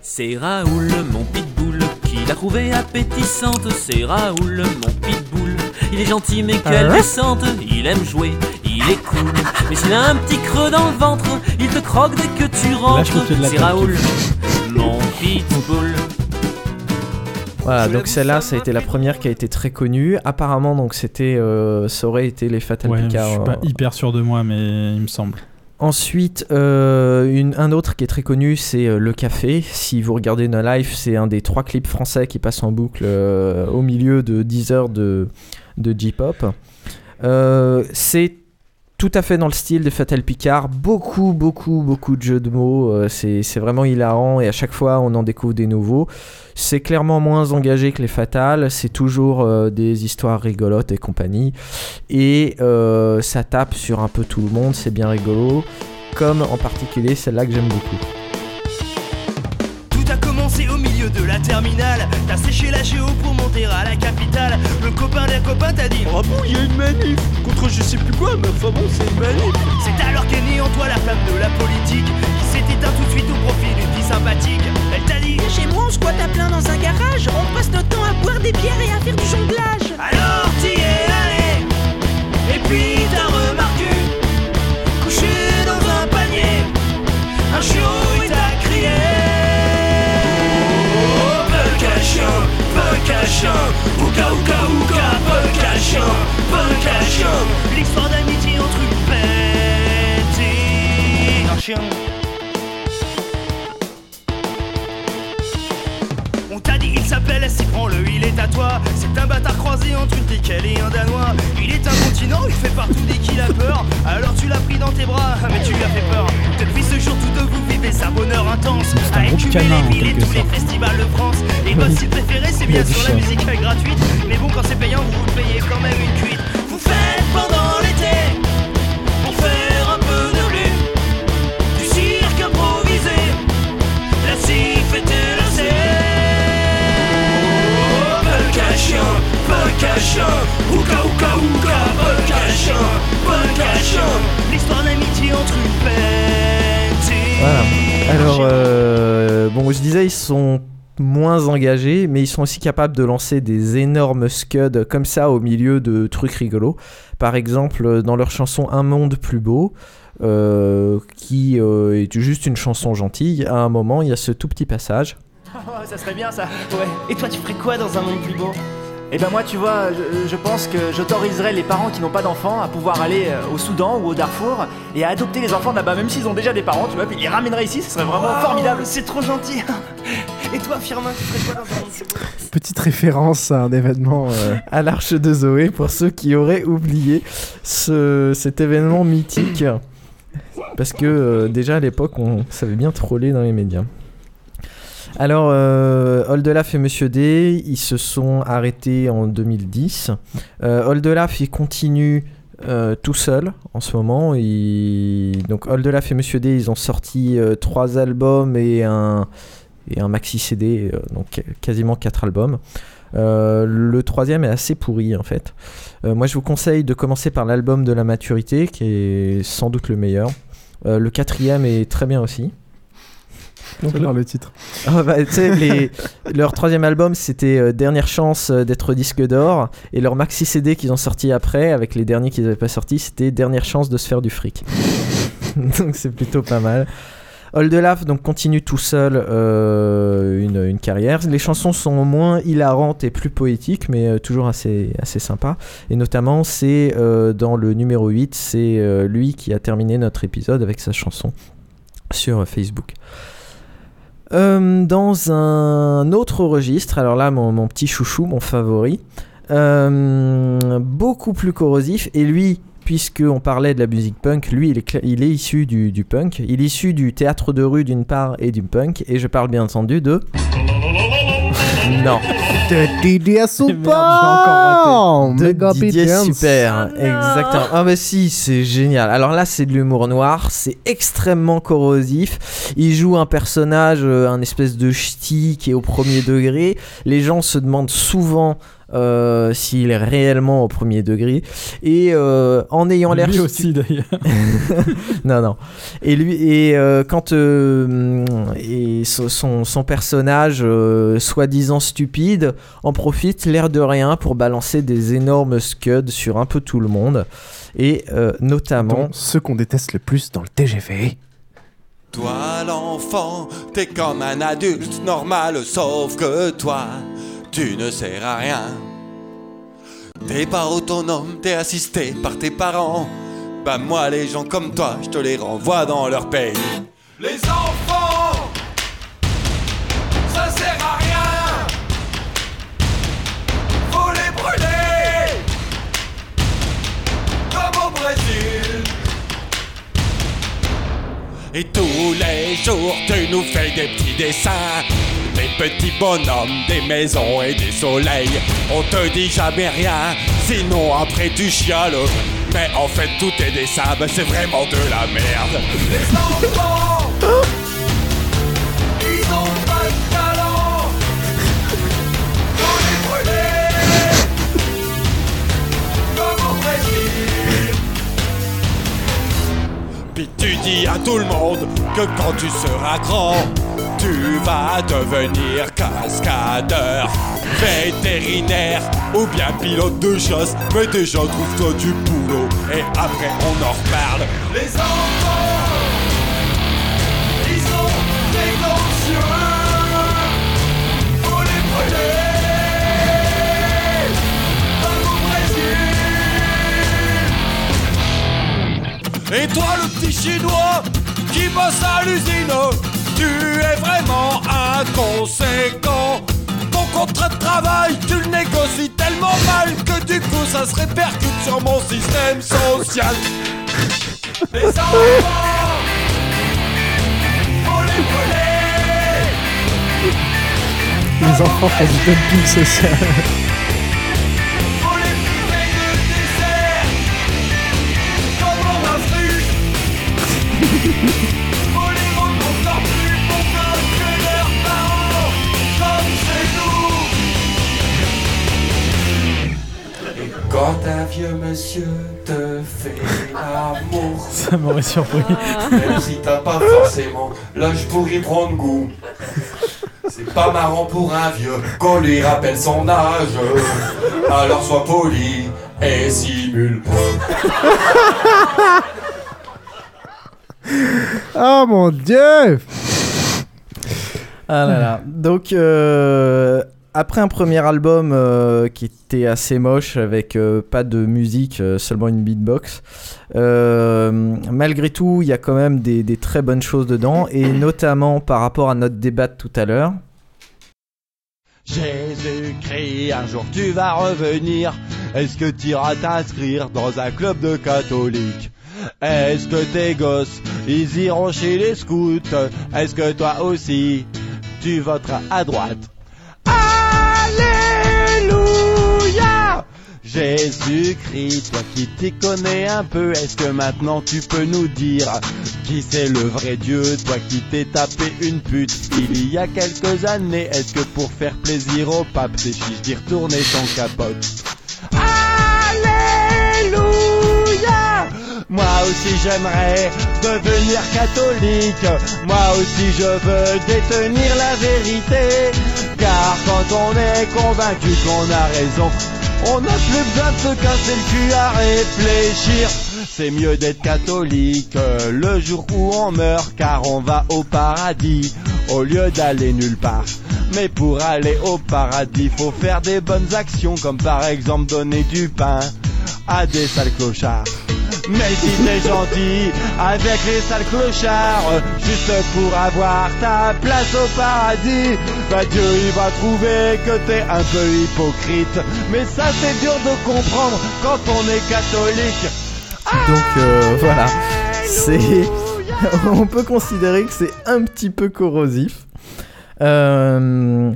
C'est Raoul, mon pitbull, qui l'a trouvée appétissante. C'est Raoul, mon pitbull. Il est gentil mais quelle Ah ouais descente. Il aime jouer, il est cool. Mais s'il a un petit creux dans le ventre, il te croque dès que tu rentres. C'est. Raoul, Voilà, donc celle-là, ça a été la première qui a été très connue. Apparemment, donc c'était, euh, ça aurait été les Fatal Ouais, je Picard. suis pas euh, hyper sûr de moi, mais il me semble. Ensuite, euh, une- un autre qui est très connu, c'est euh, Le Café. Si vous regardez No Life, c'est un des trois clips français qui passe en boucle euh, au milieu de 10 heures de, de J-pop. Euh, c'est tout à fait dans le style de Fatal Picard. Beaucoup, beaucoup, beaucoup de jeux de mots. Euh, c'est vraiment hilarant et à chaque fois, on en découvre des nouveaux. C'est clairement moins engagé que les Fatales. C'est toujours euh, des histoires rigolotes et compagnie. Et euh, ça tape sur un peu tout le monde. C'est bien rigolo. Comme en particulier celle-là que j'aime beaucoup. La terminale. T'as séché la géo pour monter à la capitale. Le copain d'un copain t'a dit Oh bon, y a une manif contre je sais plus quoi, mais enfin bon, c'est une manif. C'est alors qu'est née en toi la flamme de la politique qui s'est éteinte tout de suite au profit d'une fille sympathique. Elle t'a dit Chez moi, on squatte à plein dans un garage. On passe notre temps à boire des bières et à faire du jonglage. Alors t'y es allé, et puis t'as remarqué, couché dans un panier, un chiot chien, ouka ouka ouka, à chien. L'histoire d'amitié entre une bête et un chien. T'a dit il s'appelle si prends-le, il est à toi. C'est un bâtard croisé entre une tickel et un danois. Il est incontinent, il fait partout dès qu'il a peur. Alors tu l'as pris dans tes bras, mais tu lui as fait peur. Depuis ce jour tous deux vous vivez un bonheur intense. Un À écumer les villes et tous les festivals de France. Et votre style préféré c'est bien sûr la musique gratuite. Mais bon quand c'est payant vous vous payez quand même une cuite ouka ouka ouka. L'histoire d'amitié entre une bête et Voilà. Alors, euh, bon, je disais, ils sont moins engagés, mais ils sont aussi capables de lancer des énormes scuds comme ça au milieu de trucs rigolos. Par exemple, dans leur chanson Un monde plus beau, euh, qui euh, est juste une chanson gentille, à un moment, il y a ce tout petit passage. *laughs* ça serait bien ça. Ouais. Et toi tu ferais quoi dans un monde plus beau? Et ben moi tu vois, je, je pense que j'autoriserais les parents qui n'ont pas d'enfants à pouvoir aller euh, au Soudan ou au Darfour et à adopter les enfants de là-bas, même s'ils ont déjà des parents, tu vois, puis ils les ramèneraient ici, ce serait vraiment formidable. C'est trop gentil Et toi Firmin, tu ferais quoi dans Petite référence à un événement. euh, à l'Arche de Zoé pour ceux qui auraient oublié ce, cet événement mythique. Parce que euh, déjà à l'époque, on savait bien troller dans les médias. Alors, euh, Oldelaf et Monsieur D, ils se sont arrêtés en 2010. Euh, Oldelaf, il continue euh, tout seul en ce moment. Donc, Oldelaf et Monsieur D, ils ont sorti euh, trois albums et un, maxi CD, euh, donc quasiment quatre albums. Le troisième est assez pourri en fait. Moi je vous conseille de commencer par l'album de la maturité qui est sans doute le meilleur. Le quatrième est très bien aussi. Donc alors le titre. *laughs* Ah bah, les- leur troisième album c'était euh, Dernière chance euh, d'être disque d'or et leur maxi CD qu'ils ont sorti après avec les derniers qu'ils n'avaient pas sortis c'était Dernière chance de se faire du fric. *laughs* donc c'est plutôt pas mal. Oldelaf donc continue tout seul euh, une, une carrière. Les chansons sont moins hilarantes et plus poétiques, mais euh, toujours assez, assez sympa. Et notamment, c'est euh, dans le numéro 8, c'est lui qui a terminé notre épisode avec sa chanson sur Facebook. Euh, dans un autre registre, alors là, mon, petit chouchou, mon favori, euh, beaucoup plus corrosif, et lui, puisqu'on parlait de la musique punk, lui, il est, issu du punk. Il est issu du théâtre de rue d'une part et du punk. Et je parle bien entendu de... Non. De Didier *laughs* Super De Didier. Super, exactement. Ah bah si, c'est génial. Alors là, c'est de l'humour noir, c'est extrêmement corrosif. Il joue un personnage, euh, un espèce de ch'ti qui est au premier degré. Les gens se demandent souvent euh, s'il est réellement au premier degré. Et euh, en ayant l'air... Lui aussi d'ailleurs. *laughs* non, non. Et lui, et euh, quand euh, et so- son, son personnage, euh, soi-disant stupide, en profite l'air de rien pour balancer des énormes scuds sur un peu tout le monde. Et euh, notamment. Dont ceux qu'on déteste le plus dans le TGV. Toi l'enfant, t'es comme un adulte normal, sauf que toi, tu ne sers à rien. T'es pas autonome, t'es assisté par tes parents. Bah moi les gens comme toi, je te les renvoie dans leur pays. Les enfants, Et tous les jours, tu nous fais des petits dessins. Des petits bonhommes, des maisons et des soleils. On te dit jamais rien, sinon après tu chiales. Mais en fait, tous tes dessins, ben, c'est vraiment de la merde. Puis tu dis à tout le monde que quand tu seras grand, tu vas devenir cascadeur, vétérinaire ou bien pilote de chasse. Mais déjà trouve-toi du boulot et après on en reparle. Les enfants, Et toi le petit chinois qui bosse à l'usine, tu es vraiment inconséquent. Ton contrat de travail, tu le négocies tellement mal que du coup ça se répercute sur mon système social. Les enfants, faut les brûler. Les enfants font du dumping social. Quand un vieux monsieur te fait l'amour *laughs* Ça m'aurait surpris. Même si t'as pas forcément l'âge pour y prendre goût c'est pas marrant pour un vieux qu'on lui rappelle son âge. Alors sois poli et simule. *laughs* Oh mon dieu Ah là là. Donc, euh, après un premier album euh, qui était assez moche, avec euh, pas de musique, euh, seulement une beatbox, malgré tout, il y a quand même des, des très bonnes choses dedans, et notamment par rapport à notre débat de tout à l'heure. Jésus-Christ, un jour tu vas revenir. Est-ce que tu iras t'inscrire dans un club de catholiques? Est-ce que tes gosses, ils iront chez les scouts? Est-ce que toi aussi, tu voteras à droite? Jésus-Christ, toi qui t'y connais un peu, est-ce que maintenant tu peux nous dire qui c'est le vrai Dieu, toi qui t'es tapé une pute il y a quelques années, est-ce que pour faire plaisir au pape, t'es chiche d'y retourner ton capote? Alléluia! Moi aussi j'aimerais devenir catholique, moi aussi je veux détenir la vérité, car quand on est convaincu qu'on a raison, on n'a plus besoin de se casser le cul à réfléchir. C'est mieux d'être catholique euh, le jour où on meurt, car on va au paradis au lieu d'aller nulle part. Mais pour aller au paradis, faut faire des bonnes actions, comme par exemple donner du pain à des sales. Mais si t'es gentil avec les sales clochards, juste pour avoir ta place au paradis, bah Dieu il va trouver que t'es un peu hypocrite. Mais ça c'est dur de comprendre quand on est catholique. Donc euh, voilà, c'est. *laughs* On peut considérer que c'est un petit peu corrosif. Euh,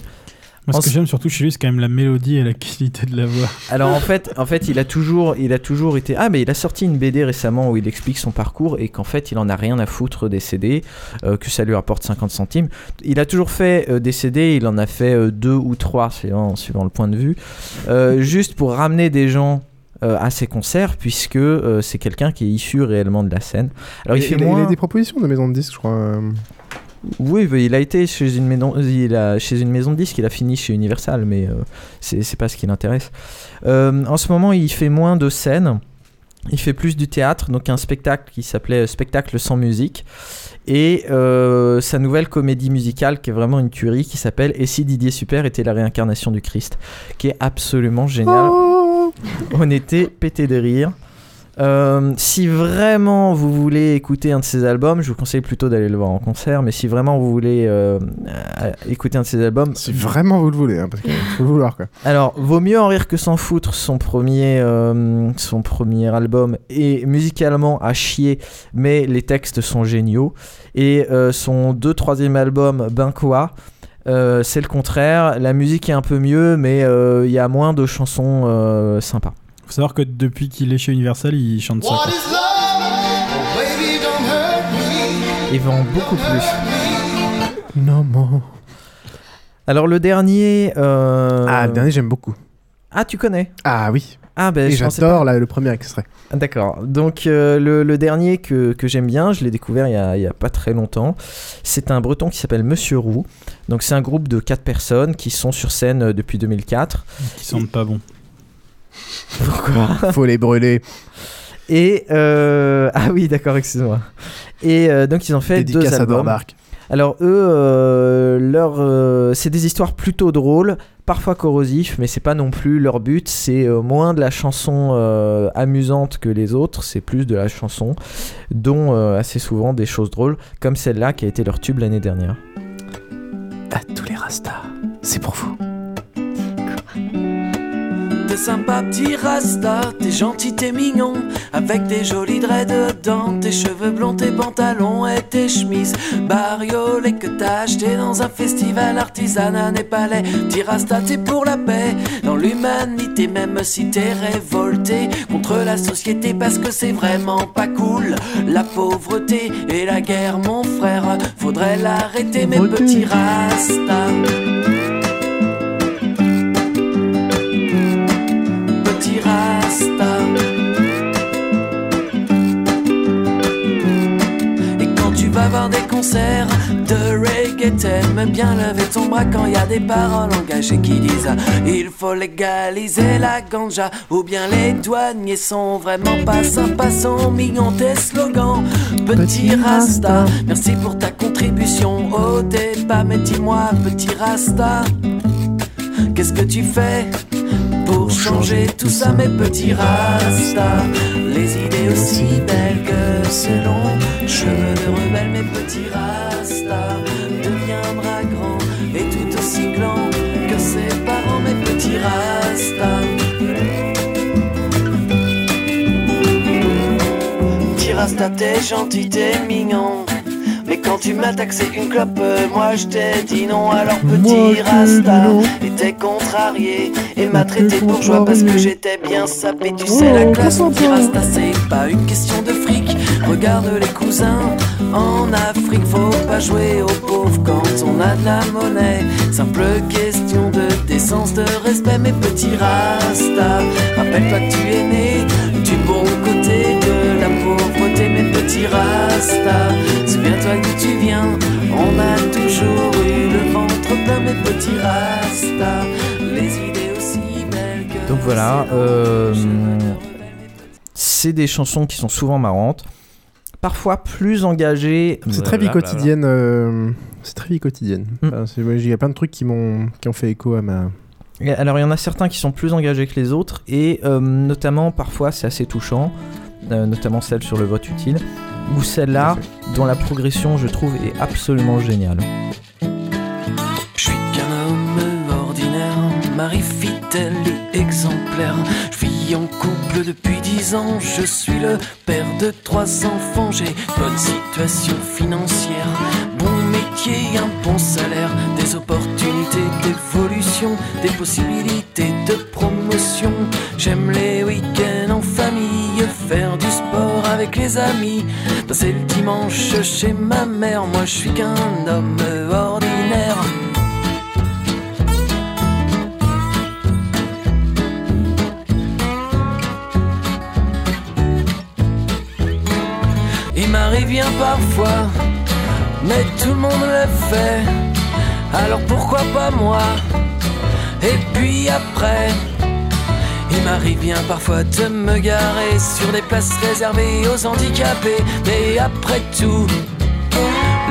Moi, ce en que j'aime surtout chez lui, c'est quand même la mélodie et la qualité de la voix. *laughs* Alors en fait, en fait, il a toujours, il a toujours été. Ah mais il a sorti une BD récemment où il explique son parcours et qu'en fait, il en a rien à foutre des CD, euh, que ça lui rapporte 50 centimes. Il a toujours fait euh, des CD, il en a fait euh, deux ou trois suivant, suivant le point de vue, euh, juste pour ramener des gens. euh, à ses concerts puisque euh, c'est quelqu'un qui est issu réellement de la scène. Alors il, fait il, moins... il a des propositions de maison de disques, je crois. Euh. Oui, il a été chez une maison, il a, chez une maison de disques, il a fini chez Universal, mais euh, c'est pas ce qui l'intéresse. Euh, en ce moment, il fait moins de scènes, il fait plus du théâtre, donc un spectacle qui s'appelait Spectacle sans musique, et euh, sa nouvelle comédie musicale qui est vraiment une tuerie qui s'appelle Et si Didier Super était la réincarnation du Christ, qui est absolument génial. On était pété de rire. Euh, si vraiment vous voulez écouter un de ses albums, je vous conseille plutôt d'aller le voir en concert. Mais si vraiment vous voulez euh, écouter un de ses albums, Si vraiment vous le voulez, hein, parce qu'il faut le vouloir quoi. alors, vaut mieux en rire que s'en foutre. Son premier, euh, son premier album est musicalement à chier, mais les textes sont géniaux. Et son deux troisième album, Ben quoi, c'est le contraire. La musique est un peu mieux, mais il y a moins de chansons sympas. Faut savoir que depuis qu'il est chez Universal, il chante ça. quoi. Il vend beaucoup plus. Non, non. Alors le dernier. euh, Ah, le dernier, j'aime beaucoup. Ah, tu connais? Ah oui. Ah, ben j'adore le premier extrait. D'accord. Donc euh, le, le dernier que, que j'aime bien, je l'ai découvert il y, a, il y a pas très longtemps. C'est un breton qui s'appelle Monsieur Roux. Donc c'est un groupe de quatre personnes qui sont sur scène euh, depuis 2004. Qui sentent pas bon. *laughs* Pourquoi Faut les brûler. Et euh, ah oui, d'accord, excuse-moi. Et euh, donc ils ont fait Dédicace deux albums. Alors eux, euh, leur, c'est des histoires plutôt drôles, parfois corrosifs, mais c'est pas non plus leur but. C'est moins de la chanson amusante que les autres, c'est plus de la chanson, dont assez souvent des choses drôles, comme celle-là qui a été leur tube l'année dernière. À tous les rastas, c'est pour vous. T'es sympa petit rasta, t'es gentil, t'es mignon. Avec tes jolis dreads dedans, tes cheveux blonds, tes pantalons et tes chemises Bariolées que t'as acheté dans un festival artisanat népalais Petit rasta, t'es pour la paix, dans l'humanité Même si t'es révolté contre la société Parce que c'est vraiment pas cool. La pauvreté et la guerre mon frère. Faudrait l'arrêter mes petits rastas Et quand tu vas voir des concerts de reggae, t'aimes bien lever ton bras quand y a des paroles engagées qui disent Il faut légaliser la ganja. Ou bien les douaniers sont vraiment pas sympas, sont mignons tes slogans. Petit rasta, merci pour ta contribution au débat. Mais dis-moi, petit rasta, qu'est-ce que tu fais? Changer tout ça, mes petits rastas. Les idées aussi belles que ce long cheveux de rebelle, mes petits rastas. Deviendra grand et tout aussi gland que ses parents, mes petits rastas. Rasta, t'es gentil, t'es mignon. Mais quand tu m'as taxé une clope, euh, moi je t'ai dit non. Alors petit rasta, était contrarié et m'a traité de bourgeois parce que j'étais bien sapé. Tu sais, la classe petit rasta, c'est pas une question de fric. Regarde les cousins en Afrique, faut pas jouer aux pauvres quand on a de la monnaie. Simple question de décence, de respect, mes petits rasta. Rappelle-toi que tu es né du bon côté de la pauvreté, mes petits rasta. Souviens-toi d'où tu viens, on a toujours eu le ventre plein, mes petits rasta. Les idées aussi belles que. Donc voilà, euh, c'est des chansons qui sont souvent marrantes, parfois plus engagées. C'est très vie Blablabla. quotidienne. euh, C'est très vie quotidienne. Mm. Enfin, ouais, Il y a plein de trucs qui m'ont qui ont fait écho à ma. Alors il y en a certains qui sont plus engagés que les autres et euh, notamment parfois c'est assez touchant, euh, notamment celle sur le vote utile ou celle-là dont la progression je trouve est absolument géniale. Je suis qu'un homme ordinaire, mari fidèle et exemplaire. Je vis suis en couple depuis dix ans, je suis le père de trois enfants, j'ai bonne situation financière, bon métier, un bon salaire, des opportunités d'évolution, des possibilités de promotion. J'aime les week-ends en famille, faire du sport avec les amis, passer le dimanche chez ma mère, moi je suis qu'un homme ordinaire. Il m'arrive bien parfois, mais tout le monde le fait. Alors pourquoi pas moi? Et puis après, il m'arrive bien parfois de me garer sur des places réservées aux handicapés. Mais après tout,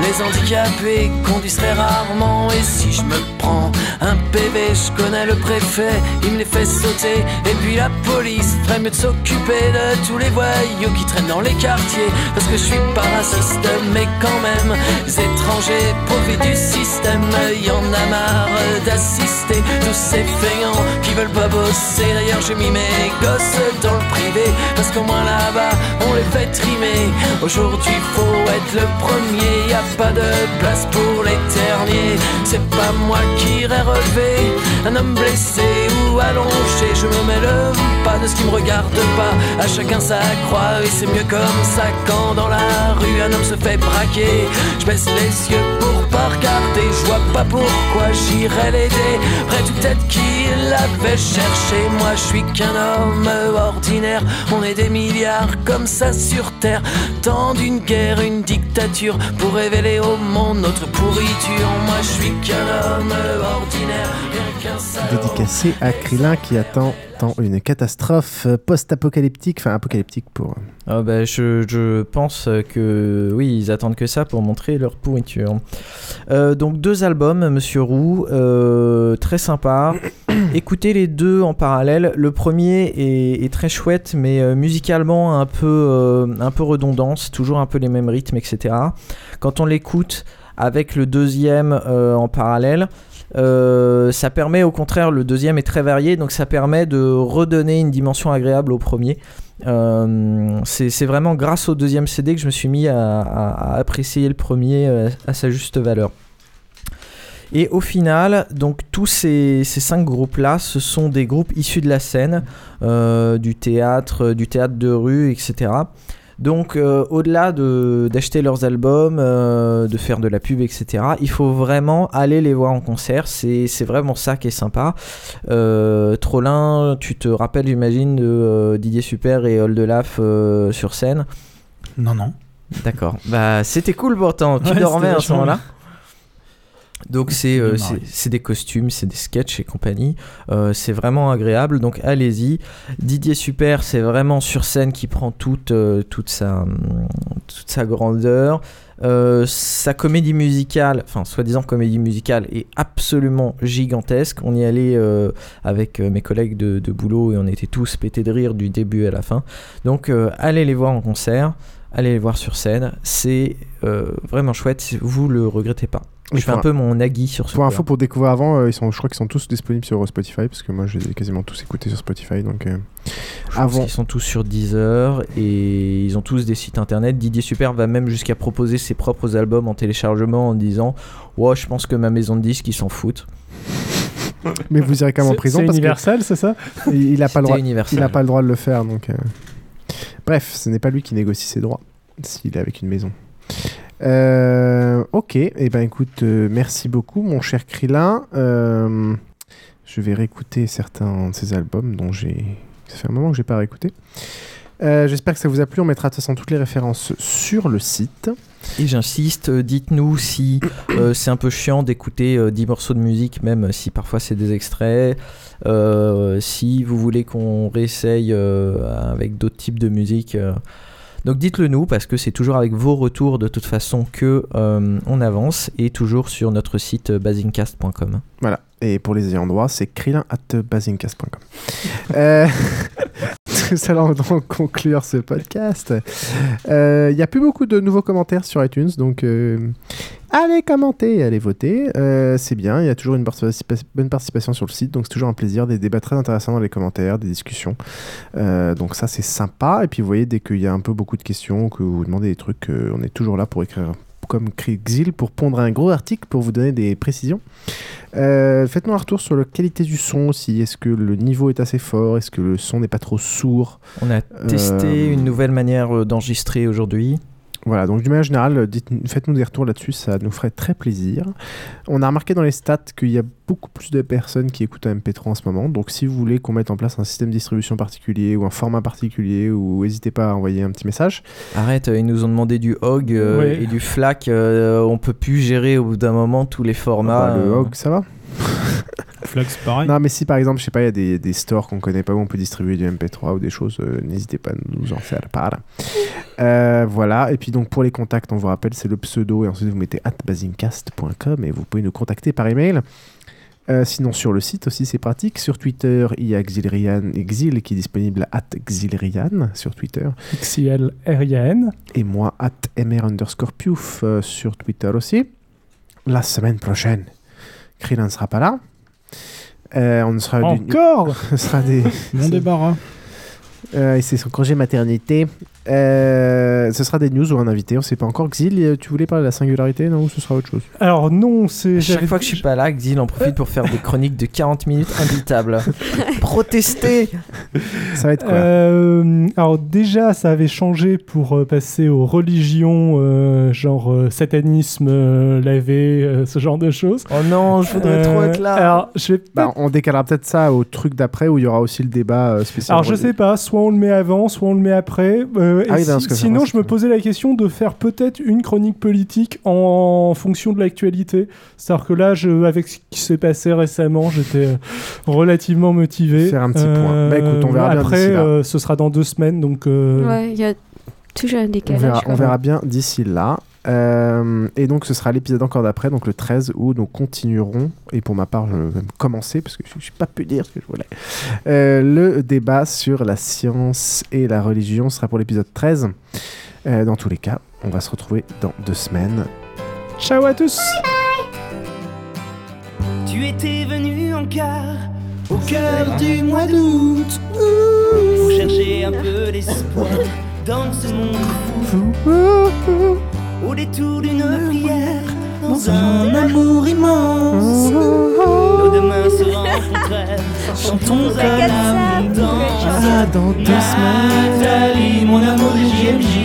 les handicapés conduisent très rarement. Et si je me prends un PV, je connais le préfet, il me les fait sauter. Et puis la police ferait mieux de s'occuper de tous les voyous qui traînent dans les quartiers. Parce que je suis pas raciste, mais quand même, les étrangers profitent du système. Y en a marre d'assister tous ces feignants qui veulent pas bosser. D'ailleurs, j'ai mis mes gosses dans le privé. Parce qu'au moins là-bas, on les fait trimer. Aujourd'hui, faut être le premier. A pas de place pour les derniers. C'est pas moi qui irai relever un homme blessé ou allongé. Je me mets le pas de ce qui me regarde pas. À chacun sa croix et c'est mieux comme ça quand dans la rue un homme se fait braquer. Je baisse les yeux pour pas regarder. Je vois pas pourquoi j'irais l'aider. Après tout peut-être qu'il l'avait cherché. Moi je suis qu'un homme ordinaire. On est des milliards comme ça sur terre. Tant d'une guerre, une dictature pour révéler Dédicacé à Krillin qui attend tant une catastrophe post-apocalyptique, enfin apocalyptique pour. Ah bah, je, je pense que oui, ils attendent que ça pour montrer leur pourriture. Euh, donc deux albums, Monsieur Roux, euh, très sympa. *coughs* Écoutez les deux en parallèle. Le premier est, est très chouette, mais euh, musicalement un peu, euh, un peu redondant, c'est toujours un peu les mêmes rythmes, etc. Quand on l'écoute avec le deuxième euh, en parallèle, euh, ça permet au contraire, le deuxième est très varié, donc ça permet de redonner une dimension agréable au premier. Euh, c'est vraiment grâce au deuxième CD que je me suis mis à, apprécier le premier euh, à sa juste valeur. Et au final, donc tous ces, cinq groupes-là, ce sont des groupes issus de la scène, du théâtre, du théâtre de rue, etc. Donc euh, au-delà de- d'acheter leurs albums, euh, de faire de la pub, etc., il faut vraiment aller les voir en concert. C'est c'est vraiment ça qui est sympa. Euh, Trollin, tu te rappelles, j'imagine, de Didier Super et Oldelaf sur scène? Non, non. D'accord. Bah, c'était cool pourtant. Tu Ouais, dormais à ce moment-là? Donc c'est euh, c'est des costumes, c'est des sketchs et compagnie. Euh, c'est vraiment agréable, donc allez-y. Didier Super, c'est vraiment sur scène qui prend toute, euh, toute, sa, hum, toute sa grandeur. Sa comédie musicale, enfin soi-disant comédie musicale, est absolument gigantesque. On y allait avec mes collègues de, de boulot et on était tous pétés de rire du début à la fin. Donc allez les voir en concert, allez les voir sur scène. C'est euh, vraiment chouette, vous le regrettez pas. Je fais un peu mon nagui sur ce Pour info, pour découvrir avant, euh, ils sont, je crois qu'ils sont tous disponibles sur euh, Spotify parce que moi je les ai quasiment tous écoutés sur Spotify. Donc euh, Je pense avant, qu'ils sont tous sur Deezer et ils ont tous des sites internet. Didier Super va même jusqu'à proposer ses propres albums en téléchargement en disant Ouais, je pense que ma maison de disques, ils s'en foutent. mais vous irez quand même en prison c'est Universal, c'est ça? il, il a pas le droit. Universal. Il a pas le droit de le faire. Donc euh, bref, ce n'est pas lui qui négocie ses droits s'il est avec une maison. Euh, ok, et eh ben écoute, euh, merci beaucoup mon cher Krillin. Euh, je vais réécouter certains de ces albums dont j'ai. Ça fait un moment que j'ai pas réécouté. J'espère que ça vous a plu. On mettra de toute façon toutes les références sur le site. Et j'insiste, euh, dites-nous si euh, c'est un peu chiant d'écouter euh, 10 morceaux de musique, même si parfois c'est des extraits. Euh, si vous voulez qu'on réessaye euh, avec d'autres types de musique. euh. Donc dites-le nous, parce que c'est toujours avec vos retours de toute façon que euh, on avance, et toujours sur notre site euh, basingcast.com. Voilà. Et pour les ayants droit, c'est krillin at basincast.com. *laughs* *laughs* Euh, Nous allons donc conclure ce podcast. Euh, Il n'y a plus beaucoup de nouveaux commentaires sur iTunes, donc euh, allez commenter, allez voter. Euh, c'est bien, il y a toujours une bonne participation sur le site, donc c'est toujours un plaisir, des débats très intéressants dans les commentaires, des discussions. Euh, donc ça, c'est sympa. Et puis vous voyez, dès qu'il y a un peu beaucoup de questions, que vous demandez des trucs, euh, on est toujours là pour écrire comme Xil pour pondre un gros article pour vous donner des précisions. Euh, Faites-nous un retour sur la qualité du son aussi. Est-ce que le niveau est assez fort Est-ce que le son n'est pas trop sourd On a testé Euh, une nouvelle manière euh, d'enregistrer aujourd'hui. Voilà, donc du manière générale, dites- faites-nous des retours là-dessus, ça nous ferait très plaisir. On a remarqué dans les stats qu'il y a beaucoup plus de personnes qui écoutent un MP3 en ce moment, donc si vous voulez qu'on mette en place un système de distribution particulier ou un format particulier, ou n'hésitez pas à envoyer un petit message. Arrête, euh, ils nous ont demandé du HOG euh, Ouais. et du FLAC. euh, on peut plus gérer au bout d'un moment tous les formats. Bah, le euh. HOG, ça va Flux, pareil. Non, mais si par exemple, je sais pas, il y a des, des stores qu'on connaît pas où on peut distribuer du MP3 ou des choses, euh, n'hésitez pas à nous en faire part. Euh, voilà, et puis donc pour les contacts, on vous rappelle, c'est le pseudo et ensuite vous mettez atbasincast.com et vous pouvez nous contacter par email. Euh, sinon, sur le site aussi, c'est pratique. Sur Twitter, il y a Xilrian, Exil qui est disponible à Xilrian sur Twitter. XIL-R-I-A-N. Et moi, at mr underscore piouf euh, sur Twitter aussi. La semaine prochaine, Krillin ne sera pas là. Euh, on sera du- Encore *laughs* Ce sera des... Mon débarras. Euh, et c'est son congé maternité. Euh, ce sera des news ou un invité, on sait pas encore. Xil, euh, tu voulais parler de la singularité, non Ou ce sera autre chose? Alors non, c'est... Chaque fois que je suis pas là, Xil en profite pour faire des chroniques de 40 minutes imbitables. *laughs* Protester Ça va être quoi? Euh, alors déjà, ça avait changé pour euh, passer aux religions, euh, genre euh, satanisme, euh, lavé, euh, ce genre de choses. Oh non, je voudrais trop être là. Alors, je vais Bah, on décalera peut-être ça au truc d'après où il y aura aussi le débat euh, spécial. Alors je sais pas, soit on le met avant, soit on le met après. euh, Ah oui, si- sinon, je me posais la question de faire peut-être une chronique politique en fonction de l'actualité. C'est-à-dire que là, je, avec ce qui s'est passé récemment, j'étais euh, relativement motivé. Faire un petit point. Bah, écoute, on verra bien Après, là. euh, ce sera dans deux semaines, donc. euh, Ouais, il y a toujours un On décalage. verra, on verra bien d'ici là. Euh, et donc ce sera l'épisode encore d'après, donc le 13, où nous continuerons, et pour ma part je vais même commencer, parce que je n'ai pas pu dire ce que je voulais, Euh, le débat sur la science et la religion sera pour l'épisode 13. Euh, dans tous les cas, on va se retrouver dans deux semaines. Ciao à tous. Tu étais venu en car au cœur du mois d'août. Pour chercher un peu d'espoir dans ce monde fou. Au détour d'une prière, dans un amour immense, nos deux mains se rencontrèrent. Chantons à l'abondance. Dans deux Nathalie, mon amour de JMJ.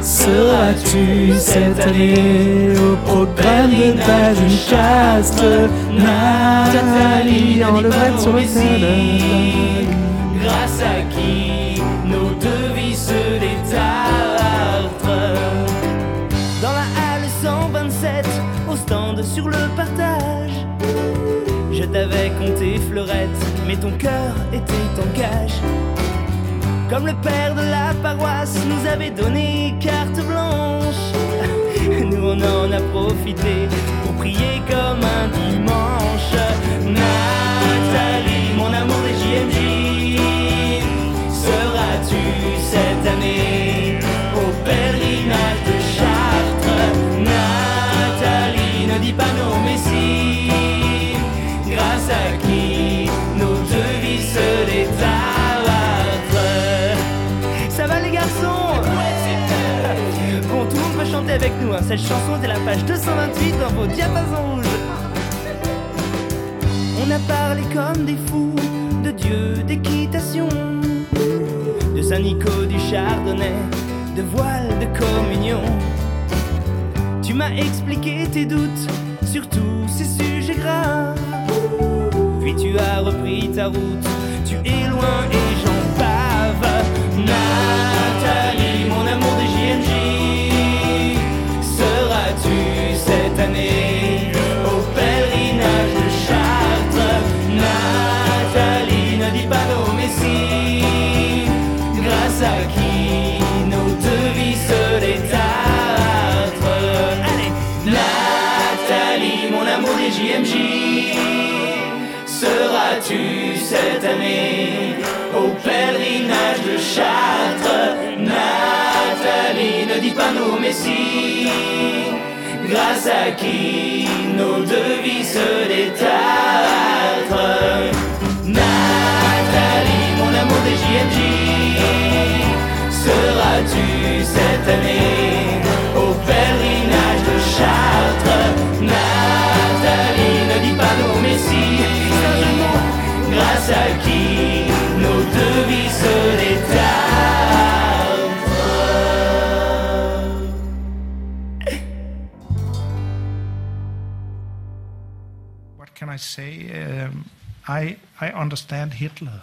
Seras-tu cette année au programme de Basincast Nathalie, en levrette sur le Grâce à qui mais ton cœur était en cage. Comme le père de la paroisse nous avait donné carte blanche, *laughs* nous on en a profité cette chanson à la page 228 dans vos diapasons. On a parlé comme des fous de Dieu, d'équitation, de Saint-Nico, du Chardonnay, de voile, de communion. Tu m'as expliqué tes doutes sur tous ces sujets graves. Puis tu as repris ta route, tu es loin et j'en bave. À qui nos deux vies se détartrent. Allez, Nathalie, mon amour des JMJ, Seras-tu cette année au pèlerinage de Chartres? Nathalie, ne dis pas non, mais si Grâce à qui nos deux vies se détartrent des JMJ Seras-tu cette année au pèlerinage de Chartres? Nathalie, ne dis pas non, mais si. Grâce à qui nos deux vies se what can I say? Um, I I understand Hitler,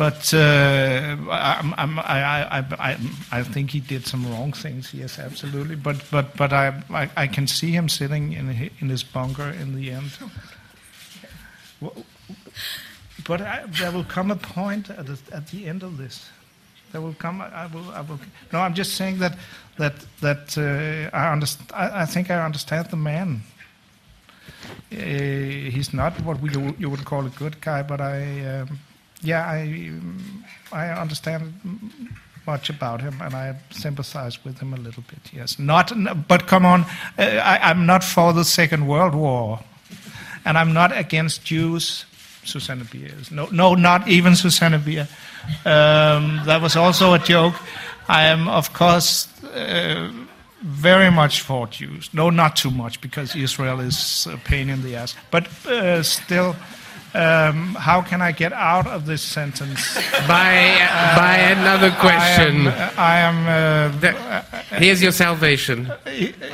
but uh, I'm, I'm, I, I, I, I think he did some wrong things. Yes, absolutely. But but but I I, I can see him sitting in hi- in his bunker in the end. *laughs* But I, there will come a point at the, at the end of this. There will come. I will. I will. No, I'm just saying that that that uh, I understand. I, I think I understand the man. Uh, he's not what we, you would call a good guy, but I, um, yeah, I, I understand much about him, and I sympathize with him a little bit. Yes, not, but come on, uh, I, I'm not for the Second World War, and I'm not against Jews. Susanna Bier is no, no, not even Susanna Bier. Um, that was also a joke. I am, of course. Uh, very much for Jews. No, not too much, because Israel is a pain in the ass. But uh, still, um, how can I get out of this sentence? By, by another question. I am. uh, Here's your salvation.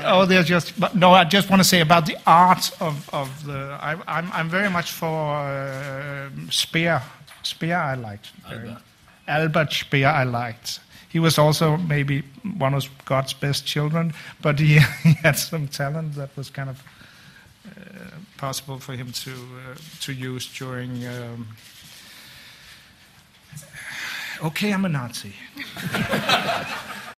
Oh, there's just but no. I just want to say about the art of, of the. I, I'm I'm very much for uh, Speer. Speer, I liked. very much. Albert Speer, I liked. He was also maybe one of God's best children, but he, *laughs* he had some talent that was kind of uh, possible for him to uh, to use during. Um, *sighs* okay, I'm a Nazi. *laughs*